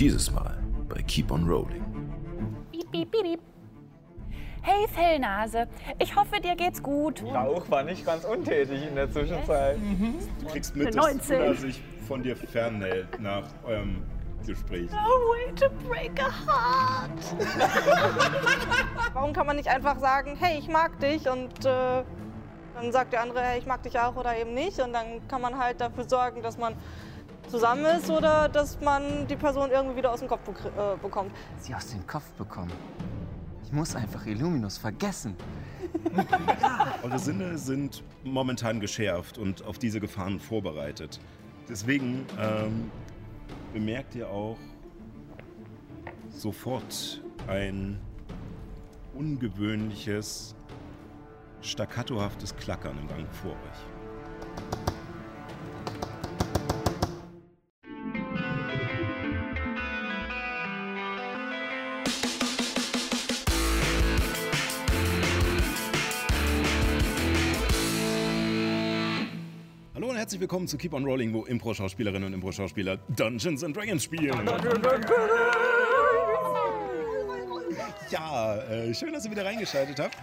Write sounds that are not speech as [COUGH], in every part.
Dieses Mal bei Keep on Rolling. Piep, piep, piep, piep. Hey Fellnase, ich hoffe, dir geht's gut. Rauch war nicht ganz untätig in der Zwischenzeit. Du kriegst mit, dass 19. Tuna sich von dir fernhält nach eurem Gespräch. No way to break a heart. [LAUGHS] Warum kann man nicht einfach sagen, hey, ich mag dich und äh, dann sagt der andere, hey, ich mag dich auch oder eben nicht und dann kann man halt dafür sorgen, dass man zusammen ist oder dass man die Person irgendwie wieder aus dem Kopf bekr- äh, bekommt. sie aus dem Kopf bekommen. Ich muss einfach Illuminus vergessen. [LAUGHS] Eure Sinne sind momentan geschärft und auf diese Gefahren vorbereitet. Deswegen ähm, bemerkt ihr auch sofort ein ungewöhnliches, staccatohaftes Klackern im Gang vor euch. Herzlich willkommen zu Keep on Rolling, wo Impro-Schauspielerinnen und Impro-Schauspieler Dungeons and Dragons spielen. Ja, äh, schön, dass ihr wieder reingeschaltet habt.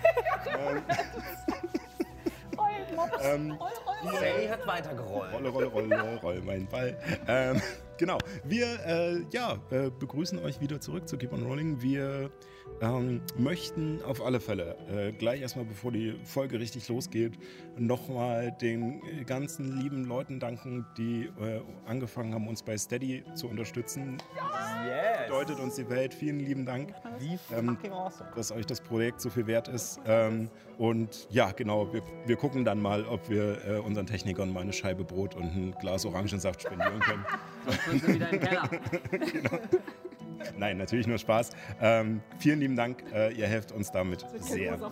ähm, [LAUGHS] Say hat weitergerollt. Rolle, Rolle, Rolle, roll mein Ball. Ähm, genau, wir äh, ja, äh, begrüßen euch wieder zurück zu Keep on Rolling. Wir ähm, möchten auf alle Fälle äh, gleich erstmal, bevor die Folge richtig losgeht, nochmal den äh, ganzen lieben Leuten danken, die äh, angefangen haben, uns bei Steady zu unterstützen. Yes. Bedeutet uns die Welt. Vielen lieben Dank Ähm, dass euch das Projekt so viel wert ist. Ähm, und ja, genau, wir, wir gucken dann mal, ob wir äh, unseren Technikern mal eine Scheibe Brot und ein Glas Orangensaft spendieren können. Sonst sind sie wieder im Keller. [LAUGHS] [LAUGHS] [LAUGHS] Nein, natürlich nur Spaß. Ähm, vielen lieben Dank, äh, ihr helft uns damit sehr. [LAUGHS]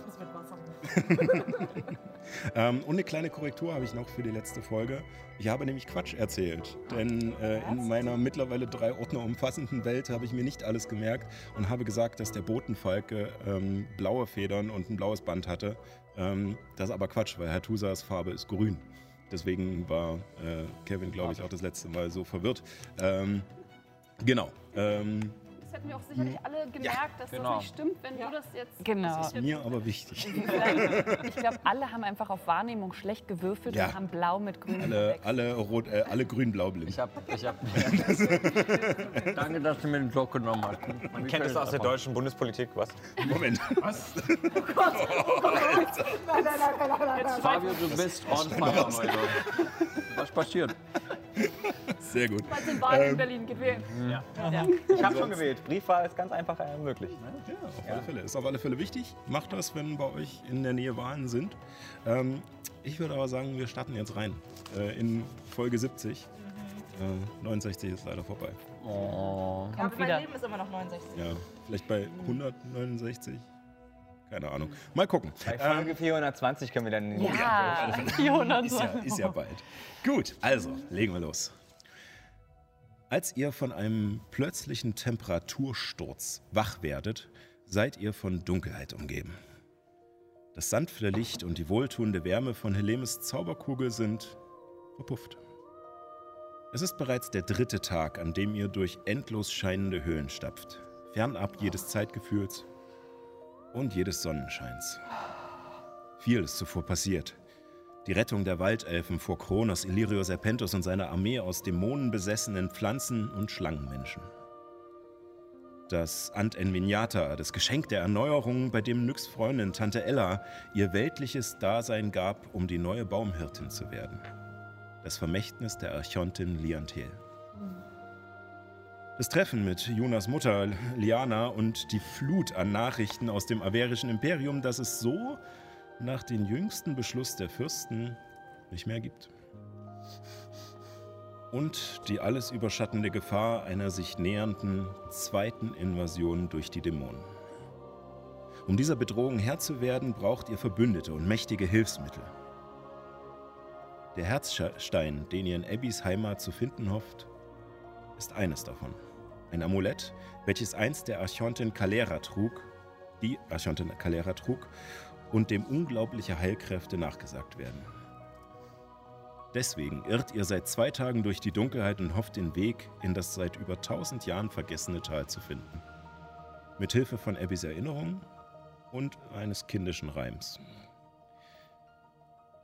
Ähm, und eine kleine Korrektur habe ich noch für die letzte Folge. Ich habe nämlich Quatsch erzählt. Denn äh, in meiner mittlerweile drei Ordner umfassenden Welt habe ich mir nicht alles gemerkt und habe gesagt, dass der Botenfalke ähm, blaue Federn und ein blaues Band hatte. Ähm, das ist aber Quatsch, weil Herr Tusas Farbe ist grün. Deswegen war äh, Kevin, glaube ich, auch das letzte Mal so verwirrt. Ähm, genau. Ähm, Das hätten wir auch sicherlich alle gemerkt, dass genau. das nicht stimmt, wenn du das jetzt. Genau. mir aber wichtig. [LAUGHS] Ich glaube, alle haben einfach auf Wahrnehmung schlecht gewürfelt Ja. und haben blau mit grün Alle, alle, rot, äh, alle grün-blau blind. Ich hab, ich hab. [LAUGHS] Danke, dass du mir den Joke genommen hast. Man Kennt es aus der deutschen Bundespolitik, was? Moment. [LAUGHS] Fabio, du bist on fire heute. Was passiert? Sehr gut. Falls in Wahl in Berlin gewählt. Ja. Ich habe schon gewählt. Briefwahl ist ganz einfach äh, möglich. Ja, auf alle Fälle. Ist auf alle Fälle wichtig. Macht das, wenn bei euch in der Nähe Wahlen sind. Ähm, ich würde aber sagen, wir starten jetzt rein. Äh, in Folge 70. Äh, 69 ist leider vorbei. Oh. Aber Kommt mein wieder. Leben ist immer noch 69. Ja, vielleicht bei 169. Keine Ahnung. Mal gucken. Bei Folge 420 können wir dann in die Ja, [LAUGHS] Ist ja, ist ja bald. Gut, also legen wir los. Als ihr von einem plötzlichen Temperatursturz wach werdet, seid ihr von Dunkelheit umgeben. Das sanfte Licht und die wohltuende Wärme von Helemes Zauberkugel sind verpufft. Es ist bereits der dritte Tag, an dem ihr durch endlos scheinende Höhlen stapft, fernab jedes Zeitgefühls und jedes Sonnenscheins. Viel ist zuvor passiert. Die Rettung der Waldelfen vor Kronos, Illyrio Serpentus und seiner Armee aus dämonenbesessenen Pflanzen- und Schlangenmenschen. Das Ant Envignata, das Geschenk der Erneuerung, bei dem Nyx Freundin Tante Ella ihr weltliches Dasein gab, um die neue Baumhirtin zu werden. Das Vermächtnis der Archontin Liantel. Das Treffen mit Jonas Mutter Liana und die Flut an Nachrichten aus dem averischen Imperium, das es so nach dem jüngsten Beschluss der Fürsten nicht mehr gibt. Und die alles überschattende Gefahr einer sich nähernden zweiten Invasion durch die Dämonen. Um dieser Bedrohung Herr zu werden, braucht ihr Verbündete und mächtige Hilfsmittel. Der Herzstein, den ihr in Abbys Heimat zu finden hofft, ist eines davon. Ein Amulett, welches einst der Archontin Calera trug, die Archontin Calera trug und dem unglaubliche Heilkräfte nachgesagt werden. Deswegen irrt ihr seit zwei Tagen durch die Dunkelheit und hofft den Weg in das seit über tausend Jahren vergessene Tal zu finden. Mit Hilfe von Abbys Erinnerung und eines kindischen Reims.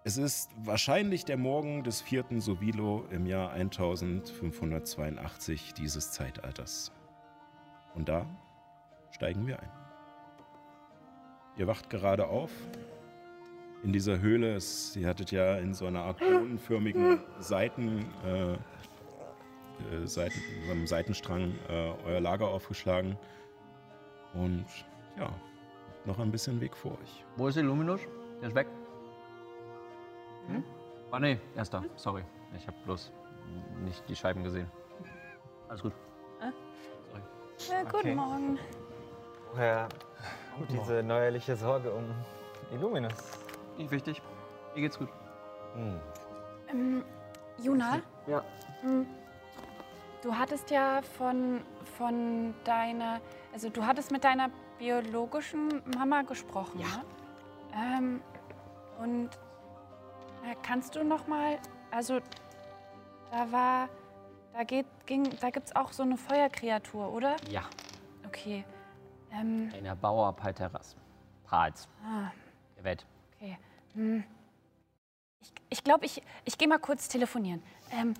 Es ist wahrscheinlich der Morgen des vierten Sovilo im Jahr 1582 dieses Zeitalters. Und da steigen wir ein. Ihr wacht gerade auf. In dieser Höhle, es, ihr hattet ja in so einer Art bohnenförmigen Seiten, äh, äh, Seiten, so einem Seitenstrang äh, euer Lager aufgeschlagen. Und ja, noch ein bisschen Weg vor euch. Wo ist Illuminus? Der ist weg. Hm? Ah, nee, er ist da. Sorry. Ich habe bloß nicht die Scheiben gesehen. Alles gut. Ja, guten Okay. Morgen. Woher kommt diese neuerliche Sorge um Illuminus? Nicht wichtig. Mir geht's gut. Ähm, Juna, Ja. du hattest ja von, von deiner, also du hattest mit deiner biologischen Mama gesprochen, ja. ne? Ähm, und äh, kannst du noch mal, also da war, da geht, ging, da gibt's auch so eine Feuerkreatur, oder? Ja. Okay. Ähm, Einer Bauer Palteras. Prals. ah, Der Welt. okay. Hm. Ich, ich glaube, ich, ich gehe mal kurz telefonieren. Ähm,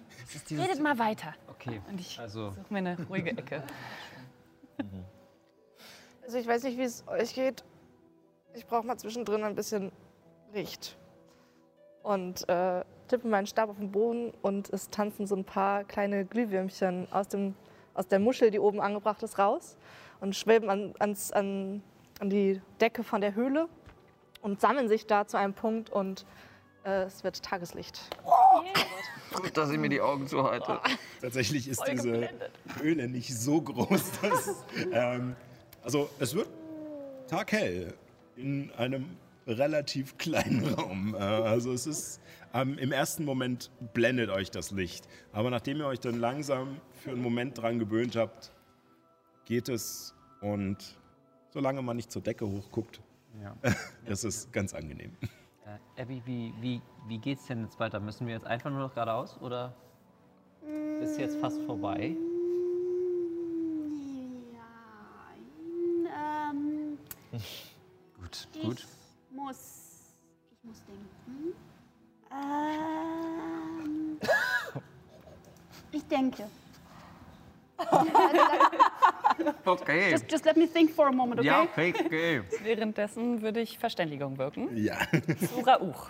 redet mal weiter. Okay. Und ich Also, suche mir eine ruhige Ecke. [LAUGHS] Also ich weiß nicht, wie es euch geht. Ich brauche mal zwischendrin ein bisschen Licht. Und äh, tippe meinen Stab auf den Boden und es tanzen so ein paar kleine Glühwürmchen aus, dem, aus der Muschel, die oben angebracht ist, raus und schweben an, ans, an, an die Decke von der Höhle und sammeln sich da zu einem Punkt und äh, es wird Tageslicht. gut, dass ich mir die Augen zuhalte. Tatsächlich ist diese Höhle nicht so groß, [LAUGHS] dass. ähm, also, es wird taghell in einem relativ kleinen [LAUGHS] Raum. Äh, also, es ist. Ähm, Im ersten Moment blendet euch das Licht. Aber nachdem ihr euch dann langsam für einen Moment dran gewöhnt habt, geht es. Und solange man nicht zur Decke hochguckt, Ja. [LAUGHS] ist es ganz angenehm. Äh, Abby, wie, wie, wie geht's denn jetzt weiter? Müssen wir jetzt einfach nur noch geradeaus oder ist jetzt fast vorbei? Ja, ähm, [LAUGHS] Gut, ich gut. muss, ich muss denken. Ähm, [LAUGHS] ich denke. Okay. Just, just let me think for a moment, okay? Ja, okay, okay. Währenddessen würde ich Verständigung wirken. Ja. Sura Uch.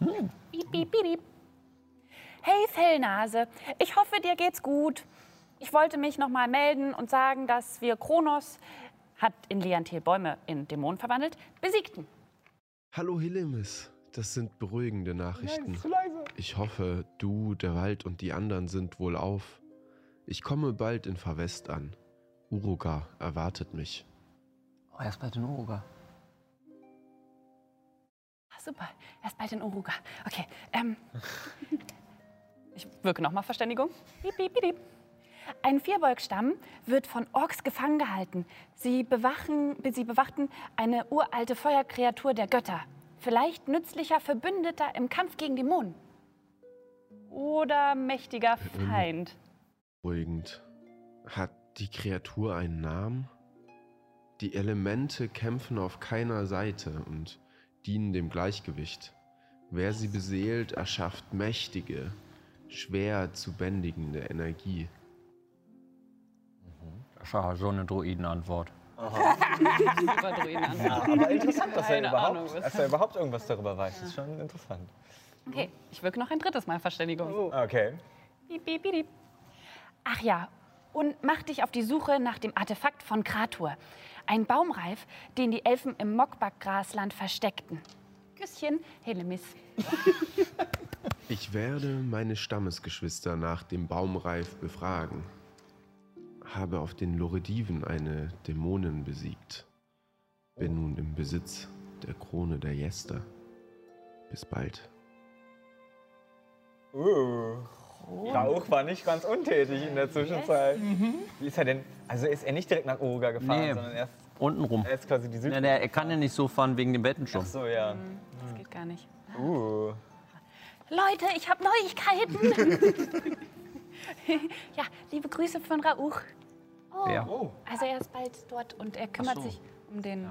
Piep, piep, piep, piep. Hey Fellnase, ich hoffe, dir geht's gut. Ich wollte mich noch mal melden und sagen, dass wir Kronos, hat in Leantil Bäume in Dämonen verwandelt, besiegten. Hallo Hillemis, das sind beruhigende Nachrichten. Ich hoffe, du, der Wald und die anderen sind wohl auf. Ich komme bald in Favest an. Uruga erwartet mich. Oh, er ist bald in Uruga. Ah, super, er ist bald in Uruga. Okay, ähm. ich wirke nochmal Verständigung. Piep, piep, piep, piep. Ein Vierbeugstamm wird von Orks gefangen gehalten. Sie, bewachen, sie bewachten eine uralte Feuerkreatur der Götter. Vielleicht nützlicher Verbündeter im Kampf gegen Dämonen. Oder mächtiger Feind. Beruhigend. Hat die Kreatur einen Namen? Die Elemente kämpfen auf keiner Seite und dienen dem Gleichgewicht. Wer sie beseelt, erschafft mächtige, schwer zu bändigende Energie. Das war so eine Druidenantwort. Super Druiden an. Aber interessant, dass er, Keine überhaupt, dass er überhaupt irgendwas darüber weiß. Das ist schon interessant. Okay, ich wirke noch ein drittes Mal Verständigung. Okay. Ach ja, und mach dich auf die Suche nach dem Artefakt von Kratur. Ein Baumreif, den die Elfen im Mockback-Grasland versteckten. Küsschen, Helemis. [LAUGHS] Ich werde meine Stammesgeschwister nach dem Baumreif befragen. Habe auf den Lorediven eine Dämonin besiegt. Bin nun im Besitz der Krone der Jester. Bis bald. Uh. Rauch war nicht ganz untätig in der Zwischenzeit. Wie ist er denn? Also ist er nicht direkt nach Uruga gefahren, Nee. sondern erst, Untenrum. er ist quasi die Süd. Ja, der, er kann ja nicht so fahren wegen dem Ach Bettenschuss. so, ja. Das geht gar nicht. Uh. Leute, ich habe Neuigkeiten. [LAUGHS] ja, liebe Grüße von Rauch. Wer? Also er ist bald dort und er kümmert Ach so. sich um den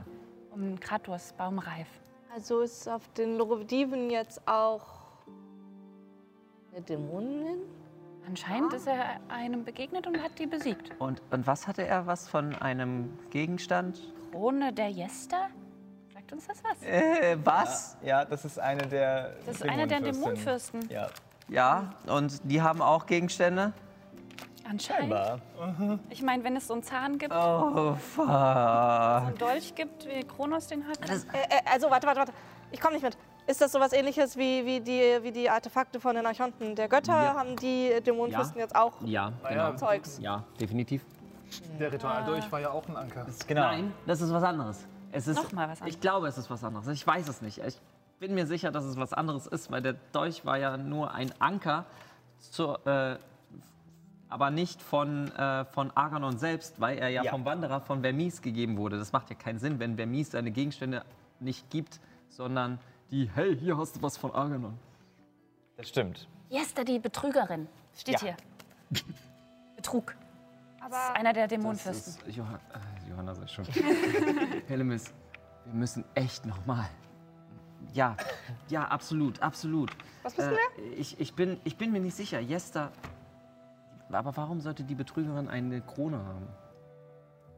um Kratos Baumreif. Also ist auf den Lorediven jetzt auch eine Dämonin? Anscheinend ist er einem begegnet und hat die besiegt. Und, und was hatte er? Was von einem Gegenstand? Krone der Jester? Sagt uns das was? Äh, was? Ja, das ist eine der. Das ist einer der Dämonenfürsten. Ja. Ja, und die haben auch Gegenstände? Anscheinend. Aber Ich meine, wenn es so einen Zahn gibt, Oh, fuck. einen Dolch gibt, wie Kronos den hat. Äh, äh, also, warte, warte, warte. Ich komme nicht mit. Ist das sowas ähnliches wie, wie, die, wie die Artefakte von den Archonten der Götter? Ja. Haben die Dämonenfürsten jetzt auch Ja, ja. genau. Zeugs? Ja, definitiv. Der Ritualdurch war ja auch ein Anker. genau. Nein, das ist was anderes. Es ist, Noch mal was anderes. Ich glaube, es ist was anderes. Ich weiß es nicht. Ich bin mir sicher, dass es was anderes ist, weil der Dolch war ja nur ein Anker, zur, äh, aber nicht von, äh, von Arganon selbst, weil er ja, Ja. vom Wanderer von Vermis gegeben wurde. Das macht ja keinen Sinn, wenn Vermis seine Gegenstände nicht gibt, sondern die, hey, hier hast du was von Arganon. Das stimmt. Jester, die Betrügerin. Steht Ja. hier. [LAUGHS] Betrug. Das ist Aber einer der Das Dämonenfürsten. ist, Johann, äh, Johanna sei schon. [LAUGHS] Hellemis, wir müssen echt nochmal. Ja, ja, absolut, absolut. Was wissen wir? Ich, ich, bin, ich bin mir nicht sicher. Jester. Aber warum sollte die Betrügerin eine Krone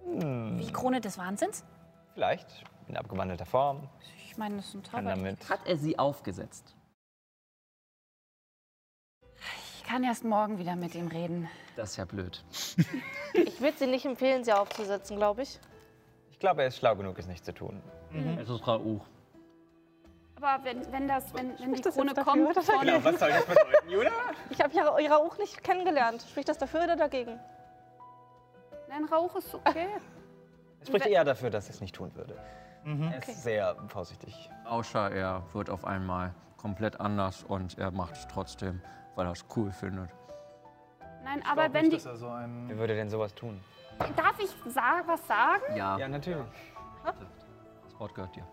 haben? Wie Krone des Wahnsinns? Vielleicht in abgewandelter Form. Ich meine, das ist ein Kann Zauber. damit. Hat er sie aufgesetzt? Ich kann erst morgen wieder mit ihm reden. Das ist ja blöd. [LAUGHS] Ich würde sie nicht empfehlen, sie aufzusetzen, glaube ich. Ich glaube, er ist schlau genug, es nicht zu tun. Es ist Rauch. Aber wenn, wenn, das, wenn, wenn die das Krone dafür kommt oder von... Genau, was soll das bedeuten, Julia? Ich habe ja ihre auch nicht kennengelernt. Spricht das dafür oder dagegen? Nein, Rauch ist okay. Es [LAUGHS] spricht eher dafür, dass er es nicht tun würde. Mhm. Er ist sehr vorsichtig. Außer er wird auf einmal komplett anders und er macht es trotzdem, weil er es cool findet. Nein, Ich aber wenn nicht, die... dass er so ein Wer würde denn sowas tun? Darf ich sa was sagen? Ja, Ja, natürlich. das Wort gehört dir.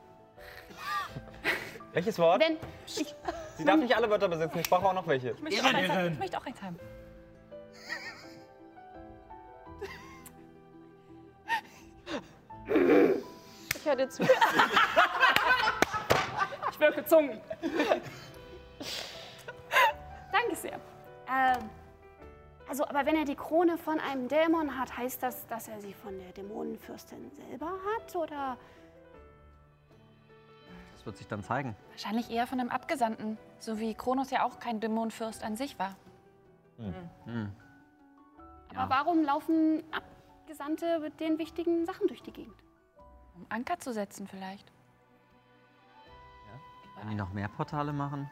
[LAUGHS] Welches Wort? Wenn ich... Sie darf nicht alle Wörter besitzen, ich brauche auch noch welche. Ich möchte, auch eins haben. ich möchte auch eins haben. [LAUGHS] Ich höre dir zu. [LAUGHS] Ich wirke Zungen. Danke sehr. Ähm, also, aber wenn er die Krone von einem Dämon hat, heißt das, dass er sie von der Dämonenfürstin selber hat? Oder Das wird sich dann zeigen. Wahrscheinlich eher von einem Abgesandten. So wie Kronos ja auch kein Dämonenfürst an sich war. Hm. aber warum laufen Abgesandte mit den wichtigen Sachen durch die Gegend? Um Anker zu setzen vielleicht. Wenn die noch mehr Portale machen?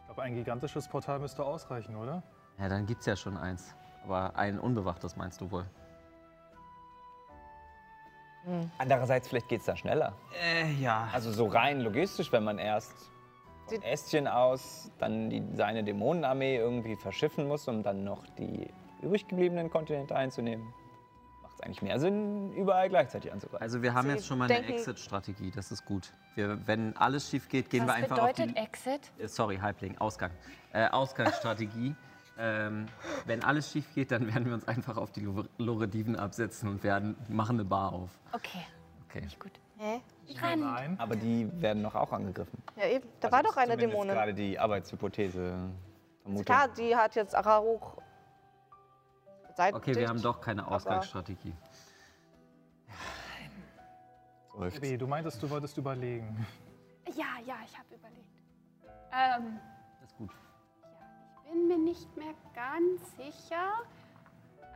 Ich glaube, ein gigantisches Portal müsste ausreichen, oder? Ja, dann gibt's ja schon eins. Aber ein unbewachtes meinst du wohl? Andererseits, vielleicht geht es da schneller. Äh, ja. Also so rein logistisch, wenn man erst von Ästchen aus dann die, seine Dämonenarmee irgendwie verschiffen muss, um dann noch die übrig gebliebenen Kontinente einzunehmen, es eigentlich mehr Sinn, überall gleichzeitig anzugreifen. Also wir haben Sie jetzt schon mal eine Exit-Strategie, das ist gut. Wir, wenn alles schief geht, gehen wir Was einfach auf bedeutet die... Exit? Äh, Sorry, Halbling, Ausgang. Äh, Ausgangsstrategie. [LAUGHS] ähm, wenn alles schief geht, dann werden wir uns einfach auf die Lore- Lorediven absetzen und werden, machen eine Bar auf. Okay, Okay. nicht gut. Hä? Nein. Aber die werden noch auch angegriffen. Ja, eben. Da Also war doch eine Dämonin. gerade die Arbeitshypothese. Vermutung. Klar, die hat jetzt Araruch. Okay, wir haben doch keine Ausgangsstrategie. Läuft. Ebi, du meintest, du wolltest überlegen. Ja, ja, ich habe überlegt. Ähm, Das ist gut. ich bin mir nicht mehr ganz sicher.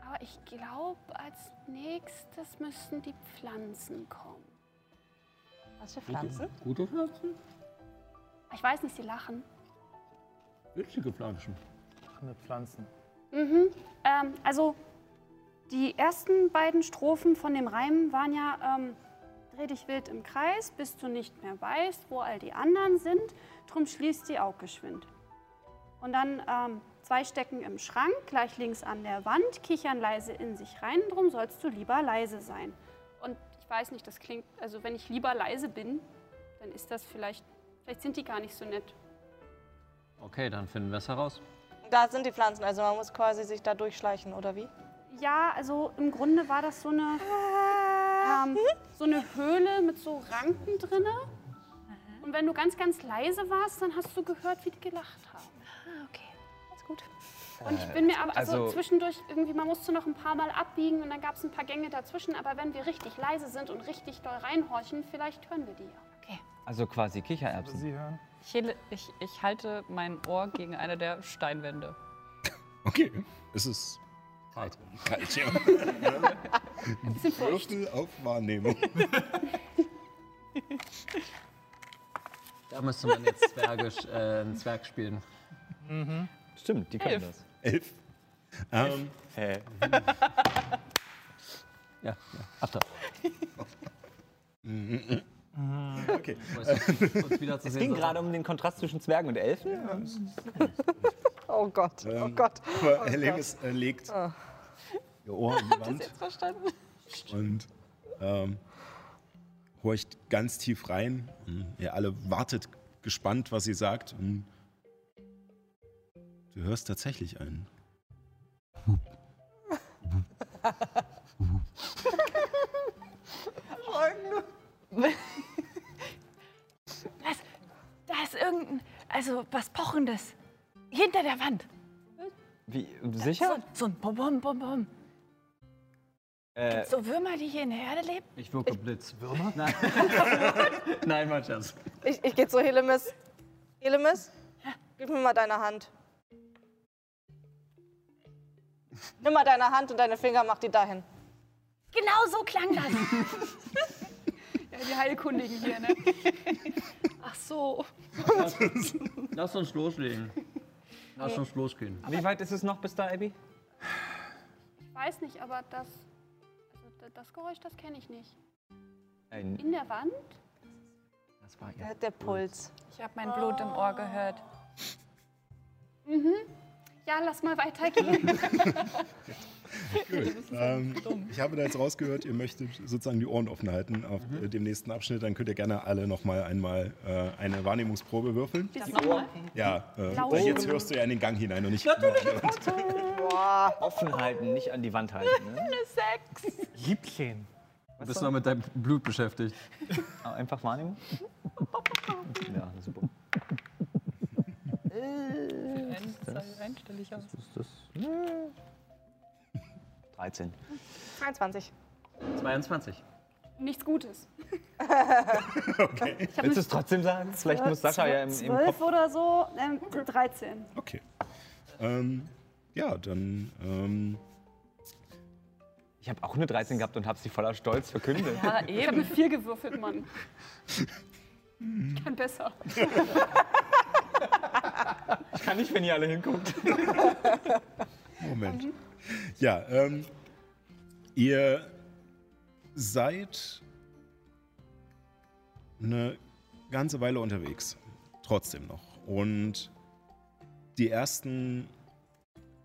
Aber ich glaube, als nächstes müssten die Pflanzen kommen. Was für Pflanzen? Gute Pflanzen? Ich weiß nicht, sie lachen. Witzige Pflanzen. Mit Pflanzen. Mhm. Ähm, also die ersten beiden Strophen von dem Reim waren ja ähm, Dreh dich wild im Kreis, bis du nicht mehr weißt, wo all die anderen sind, drum schließt die Aug geschwind. Und dann ähm, zwei stecken im Schrank, gleich links an der Wand, kichern leise in sich rein, drum sollst du lieber leise sein. Und ich weiß nicht, das klingt, also wenn ich lieber leise bin, dann ist das vielleicht, vielleicht sind die gar nicht so nett. Okay, dann finden wir es heraus. Da sind die Pflanzen, also man muss quasi sich da durchschleichen, oder wie? Ja, also im Grunde war das so eine, ähm, so eine Höhle mit so Ranken drinne. Und wenn du ganz, ganz leise warst, dann hast du gehört, wie die gelacht haben. Ah, okay. Alles gut. Und ich bin mir aber also, also- zwischendurch irgendwie, man musste noch ein paar Mal abbiegen und dann gab es ein paar Gänge dazwischen. Aber wenn wir richtig leise sind und richtig doll reinhorchen, vielleicht hören wir die ja. Okay. Also quasi Kichererbsen. Sie hören? Ich, hele- ich, ich halte mein Ohr gegen eine der Steinwände. Okay, es ist Kalt. kalt, ja. Bisschen feucht. Würfel auf Wahrnehmung. Da müsste man jetzt Zwergisch, äh, einen Zwerg spielen. Stimmt, die können Elf. das. Elf. Ähm, Hä? Ja, ja. Achter. [LAUGHS] okay. [LAUGHS] Wieder zu Es ging gerade um den Kontrast zwischen Zwergen und Elfen. Oh Gott, oh Ähm, Gott. Aber Helemis äh, legt Ah. ihr Ohr an die Wand Verstanden? und ähm, horcht ganz tief rein. Und ihr alle wartet gespannt, was sie sagt. Und du hörst tatsächlich einen. [LAUGHS] Das, irgendein, also was Pochendes. Hinter der Wand. Wie, sicher? So, so ein Bum, Bum, Bum, Bum. Äh, So Würmer, die hier in der Erde leben? Ich wirke Blitz. Würmer? Nein. [LAUGHS] Nein, mein Schatz. Ich, ich gehe zu Helemis. Helemis, gib mir mal deine Hand. Nimm mal deine Hand und deine Finger, mach die dahin. Genau so klang das. [LAUGHS] Ja, die Heilkundigen hier, ne? [LAUGHS] Ach so. Lass uns loslegen. Lass uns losgehen. wie weit ist es noch bis da, Abby? Ich weiß nicht, aber das, also da- das Geräusch, das kenne ich nicht. Ein, In der Wand? das war Der, der Puls. Ich habe mein Blut im Ohr gehört. Ja, lass mal weitergehen. [LAUGHS] [LAUGHS] [LAUGHS] Ähm, ich habe da jetzt rausgehört, ihr möchtet sozusagen die Ohren offen halten auf äh, dem nächsten Abschnitt. Dann könnt ihr gerne alle nochmal einmal äh, eine Wahrnehmungsprobe würfeln. Das nochmal? Ja, äh, jetzt hörst du ja in den Gang hinein und nicht. [LAUGHS] offen halten, nicht an die Wand halten. Ne? [LAUGHS] Sechs. 17. Du bist noch mit deinem Blut beschäftigt. Ah, Einfach Wahrnehmung. Ja, super. Einstellig aus. Was ist das? 13. 22. 22. Nichts Gutes. [LAUGHS] Willst du es trotzdem sagen? Vielleicht muss Sascha ja im, im Zwölf Kopf. oder so, ähm, 13. Okay. Ähm, ja, dann. Ähm, Ich habe auch eine 13 gehabt und habe sie voller Stolz verkündet. Ja, Ich habe eben. eine 4 gewürfelt, Mann. [LAUGHS] Ich kann besser. Ich kann nicht, wenn ihr alle hinguckt. Moment. Ja, ähm, ihr seid eine ganze Weile unterwegs. Trotzdem noch. Und die ersten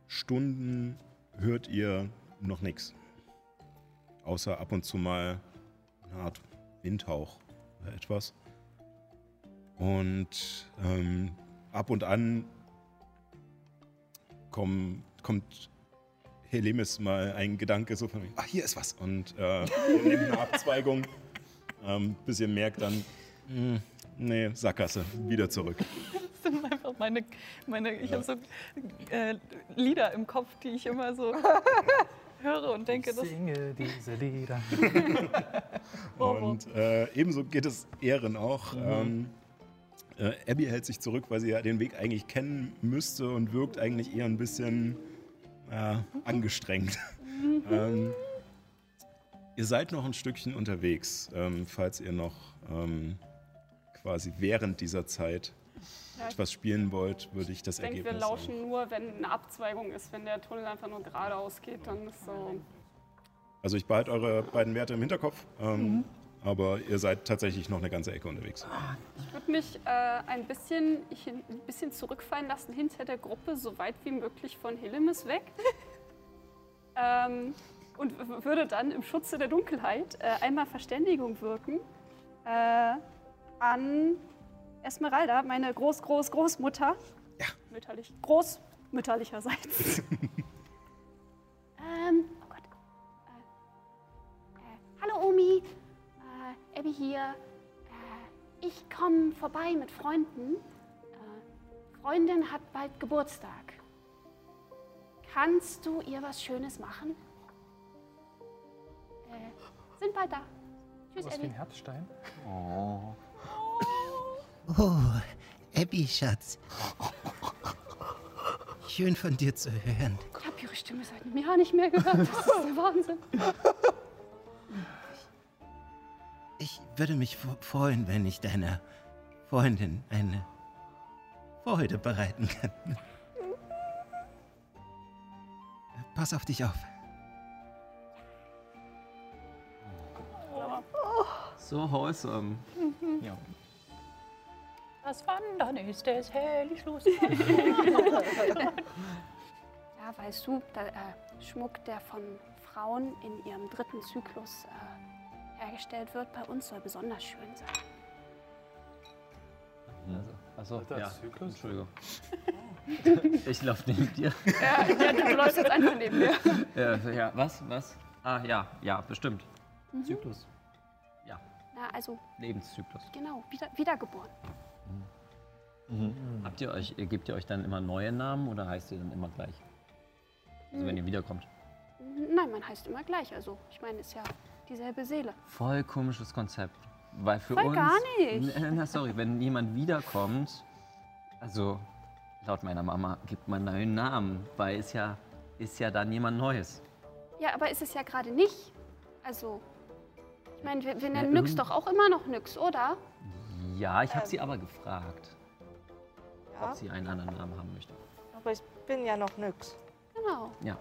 Stunden hört ihr noch nichts. Außer ab und zu mal eine Art Windhauch oder etwas. Und ähm, ab und an komm, kommt Helemis mal ein Gedanke so von, ach, hier ist was. Und äh, [LAUGHS] nehmt eine Abzweigung, ähm, bis ihr merkt dann, hm, nee, Sackgasse, wieder zurück. Das sind einfach meine, meine ich habe so äh, Lieder im Kopf, die ich immer so [LAUGHS] höre und denke, das Singe diese Lieder. [LAUGHS] Und äh, ebenso geht es Ehren auch. Ähm, äh, Abby hält sich zurück, weil sie ja den Weg eigentlich kennen müsste und wirkt eigentlich eher ein bisschen äh, angestrengt. [LAUGHS] ähm, ihr seid noch ein Stückchen unterwegs, ähm, falls ihr noch ähm, quasi während dieser Zeit Ja, ich etwas spielen wollt, würde ich das denke, wir Ergebnis. lauschen nur, wenn eine Abzweigung ist. Wenn der Tunnel einfach nur geradeaus geht, dann ist so. Also ich behalte eure beiden Werte im Hinterkopf, ähm, aber ihr seid tatsächlich noch eine ganze Ecke unterwegs. Ich würde mich äh, ein, bisschen, ich, ein bisschen zurückfallen lassen hinter der Gruppe, so weit wie möglich von Hillemis weg. [LAUGHS] ähm, und würde dann im Schutze der Dunkelheit äh, einmal Verständigung wirken äh, an Esmeralda, meine Groß-Groß-Großmutter. Ja. mütterlich, großmütterlicherseits. [LAUGHS] ähm, oh Gott. Äh, äh, hallo Omi, äh, Abby hier. Äh, ich komme vorbei mit Freunden. Äh, Freundin hat bald Geburtstag. Kannst du ihr was Schönes machen? Äh, sind bald da. Tschüss, Was wie Abby. ein Herzstein. Oh. Oh, Abby, Schatz. Schön von dir zu hören. Ich habe ihre Stimme seit einem Jahr nicht mehr gehört. Das ist der Wahnsinn. Würde mich freuen, wenn ich deiner Freundin eine Freude bereiten kann. [LAUGHS] Pass auf dich auf. So wholesome. Ja. Das Wandern ist es herrlich los. [LAUGHS] Ja, weißt du, der äh, Schmuck, der von Frauen in ihrem dritten Zyklus äh, hergestellt wird, bei uns soll besonders schön sein. Also, achso, Alter, ja. Zyklus? Entschuldigung. [LAUGHS] ich laufe neben dir. Ja, ja, du läufst jetzt einfach neben mir. Ja, ja, was? Was? Ah, ja, ja, bestimmt. Zyklus. Ja, Na, also, Lebenszyklus. genau, wieder, wiedergeboren. Habt ihr euch, gebt ihr euch dann immer neue Namen oder heißt ihr dann immer gleich? Also wenn ihr wiederkommt. Nein, man heißt immer gleich. Also, ich meine, ist ja dieselbe Seele. Voll komisches Konzept. Weil für Voll uns. gar nicht. [LAUGHS] Na, sorry, wenn jemand wiederkommt, also laut meiner Mama gibt man einen neuen Namen, weil es ja ist ja dann jemand Neues. Ja, aber ist es ja gerade nicht. Also, ich meine, wir, wir nennen Ja, Nyx doch auch immer noch Nyx, oder? Ja, ich habe sie aber gefragt, Ja, ob sie einen anderen Namen haben möchte. aber ich bin ja noch nix. Genau. Ja.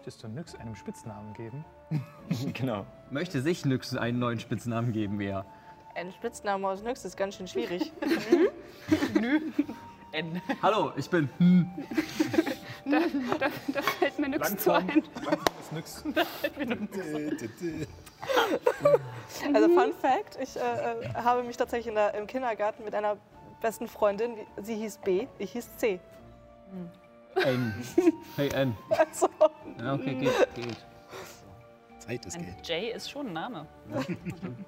Möchtest du Nyx einen Spitznamen geben? [LAUGHS] genau. Möchte sich Nyx einen neuen Spitznamen geben, wer? Ein Spitzname aus Nix ist ganz schön schwierig. [LAUGHS] N. Hallo, ich bin. Da, da, da fällt mir Nyx zu ein. Ist Nyx. [LAUGHS] Also Fun Fact, ich äh, äh, habe mich tatsächlich in der, im Kindergarten mit einer besten Freundin, sie hieß B, ich hieß C. N. Hey N. Also, Ja, okay, geht, geht. Zeit ist Ein Geld. Jay ist schon ein Name.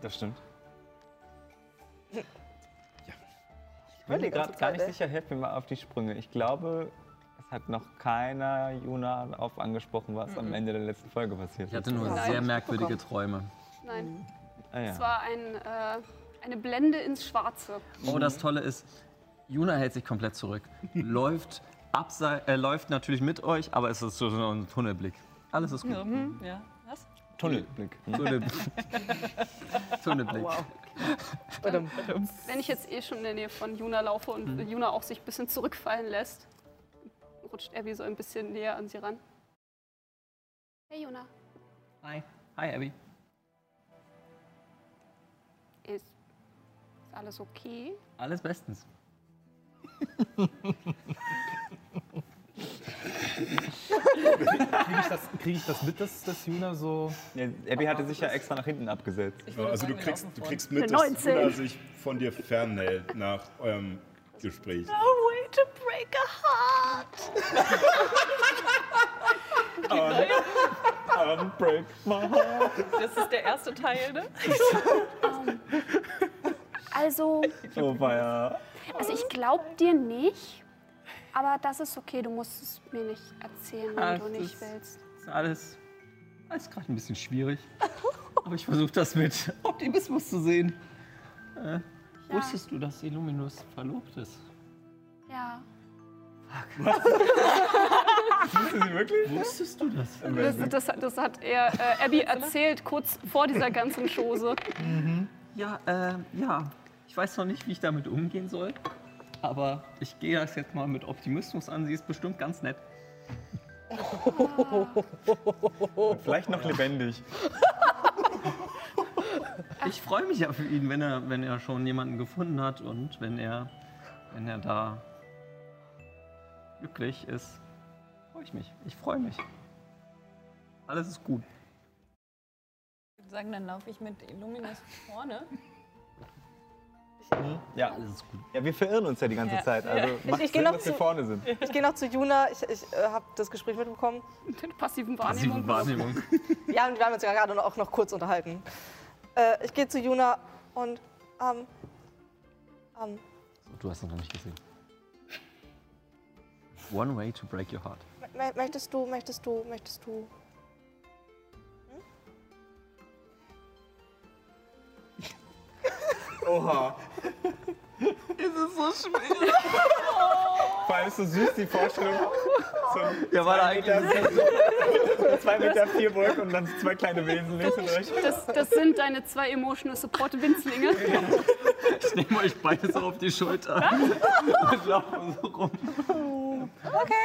Das stimmt. ich bin mir gerade gar nicht ey. sicher, helf mir mal auf die Sprünge. Ich glaube, es hat noch keiner Juna auf angesprochen, was am Ende der letzten Folge passiert Ich hatte ist. nur Nein, sehr merkwürdige. Träume. Nein, Ah, ja. es war ein, äh, eine Blende ins Schwarze. Oh, das Tolle ist, Juna hält sich komplett zurück. [LAUGHS] läuft, absei äh, läuft natürlich mit euch, aber es ist so so ein Tunnelblick. Alles ist gut. Mhm, ja. Was? Tunnelblick. [LAUGHS] Tunnelblick. Tunnelblick. Badum. Wenn ich jetzt eh schon in der Nähe von Juna laufe und Juna auch sich ein bisschen zurückfallen lässt, rutscht Abby so ein bisschen näher an sie ran. Hey Juna, Hi. Hi, Abby. ist, ist alles okay? Alles bestens. [LAUGHS] Kriege ich, das- krieg ich das mit, dass, dass Juna so. Ja, Abby hatte sich ja extra nach hinten abgesetzt. Wollte Also du kriegst, du kriegst mit, dass 19. Luna sich von dir fernhält nach eurem Gespräch. way to break a heart. Unbreak my heart. Das ist der erste Teil, ne? [LAUGHS] Also, Oh, weia. also ich glaube dir nicht, aber das ist okay, du musst es mir nicht erzählen, wenn Ah, du nicht das- willst. Ist alles, alles gerade ein bisschen schwierig. [LAUGHS] Aber ich versuche das mit Optimismus zu sehen. Äh, Wusstest du, dass Illuminus verlobt ist? Ja. [LAUGHS] Wissen Sie wirklich? Wusstest du das? Das, das, das hat er äh, Abby erzählt, kurz vor dieser ganzen Chose. Ja, äh, ja. Ich weiß noch nicht, wie ich damit umgehen soll. Aber ich gehe das jetzt mal mit Optimismus an. Sie ist bestimmt ganz nett. Vielleicht noch lebendig. [LAUGHS] Ich freue mich ja für ihn, wenn er, wenn er schon jemanden gefunden hat und wenn er, wenn er da glücklich ist. Freue ich mich. Ich freue mich. Alles ist gut. Ich würde sagen, dann laufe ich mit Illuminus vorne. Ich, Ja. ja, wir verirren uns ja die ganze Ja. Zeit. Also Ja. macht Ich- ich Sinn, noch dass wir zu- vorne sind. Ich gehe noch zu Juna. Ich, ich äh, habe das Gespräch mitbekommen. Mit passiven Passive Wahrnehmung. Wahrnehmung. [LAUGHS] Ja, und wir haben uns ja gerade noch- auch noch kurz unterhalten. Äh, ich gehe zu Juna und ähm, ähm, Du hast ihn noch nicht gesehen. One way to break your heart. mö- möchtest du, möchtest du, möchtest du? Oha. Es ist so schwer. Vor allem ist so süß die Vorstellung. So Ja, war da eigentlich Meter, [LAUGHS] zwei Meter vier Burg und dann zwei kleine Wesen links und rechts. Das, das sind deine zwei Emotional Support Winzlinge. Ich nehme euch beide so auf die Schulter [LAUGHS] und laufe so rum.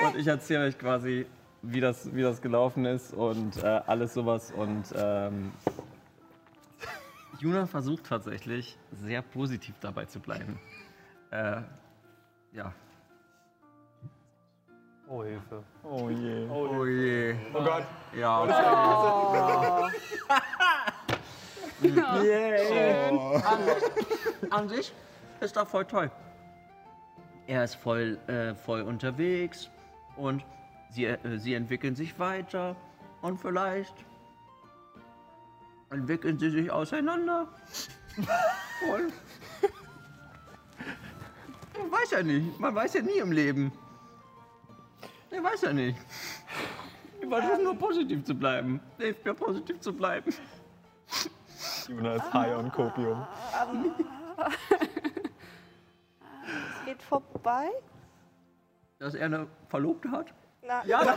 Und ich erzähle euch quasi, wie das, wie das gelaufen ist und äh, alles sowas. Und ähm, Juna versucht tatsächlich, sehr positiv dabei zu bleiben. Äh, ja. Oh, Hilfe. Oh je. Oh je. Oh Gott. Ja. [LAUGHS] Yay. An, an sich ist das voll toll. Er ist voll, äh, voll unterwegs und sie, äh, sie entwickeln sich weiter und vielleicht entwickeln sie sich auseinander. und man weiß ja nicht, man weiß ja nie im Leben. Ich weiß ja nicht. Ich versuche nur positiv zu bleiben. Hilft mir positiv zu bleiben. Juna ist high on Kopium. Es geht vorbei. Dass er eine Verlobte hat? Na, Ja, [LAUGHS]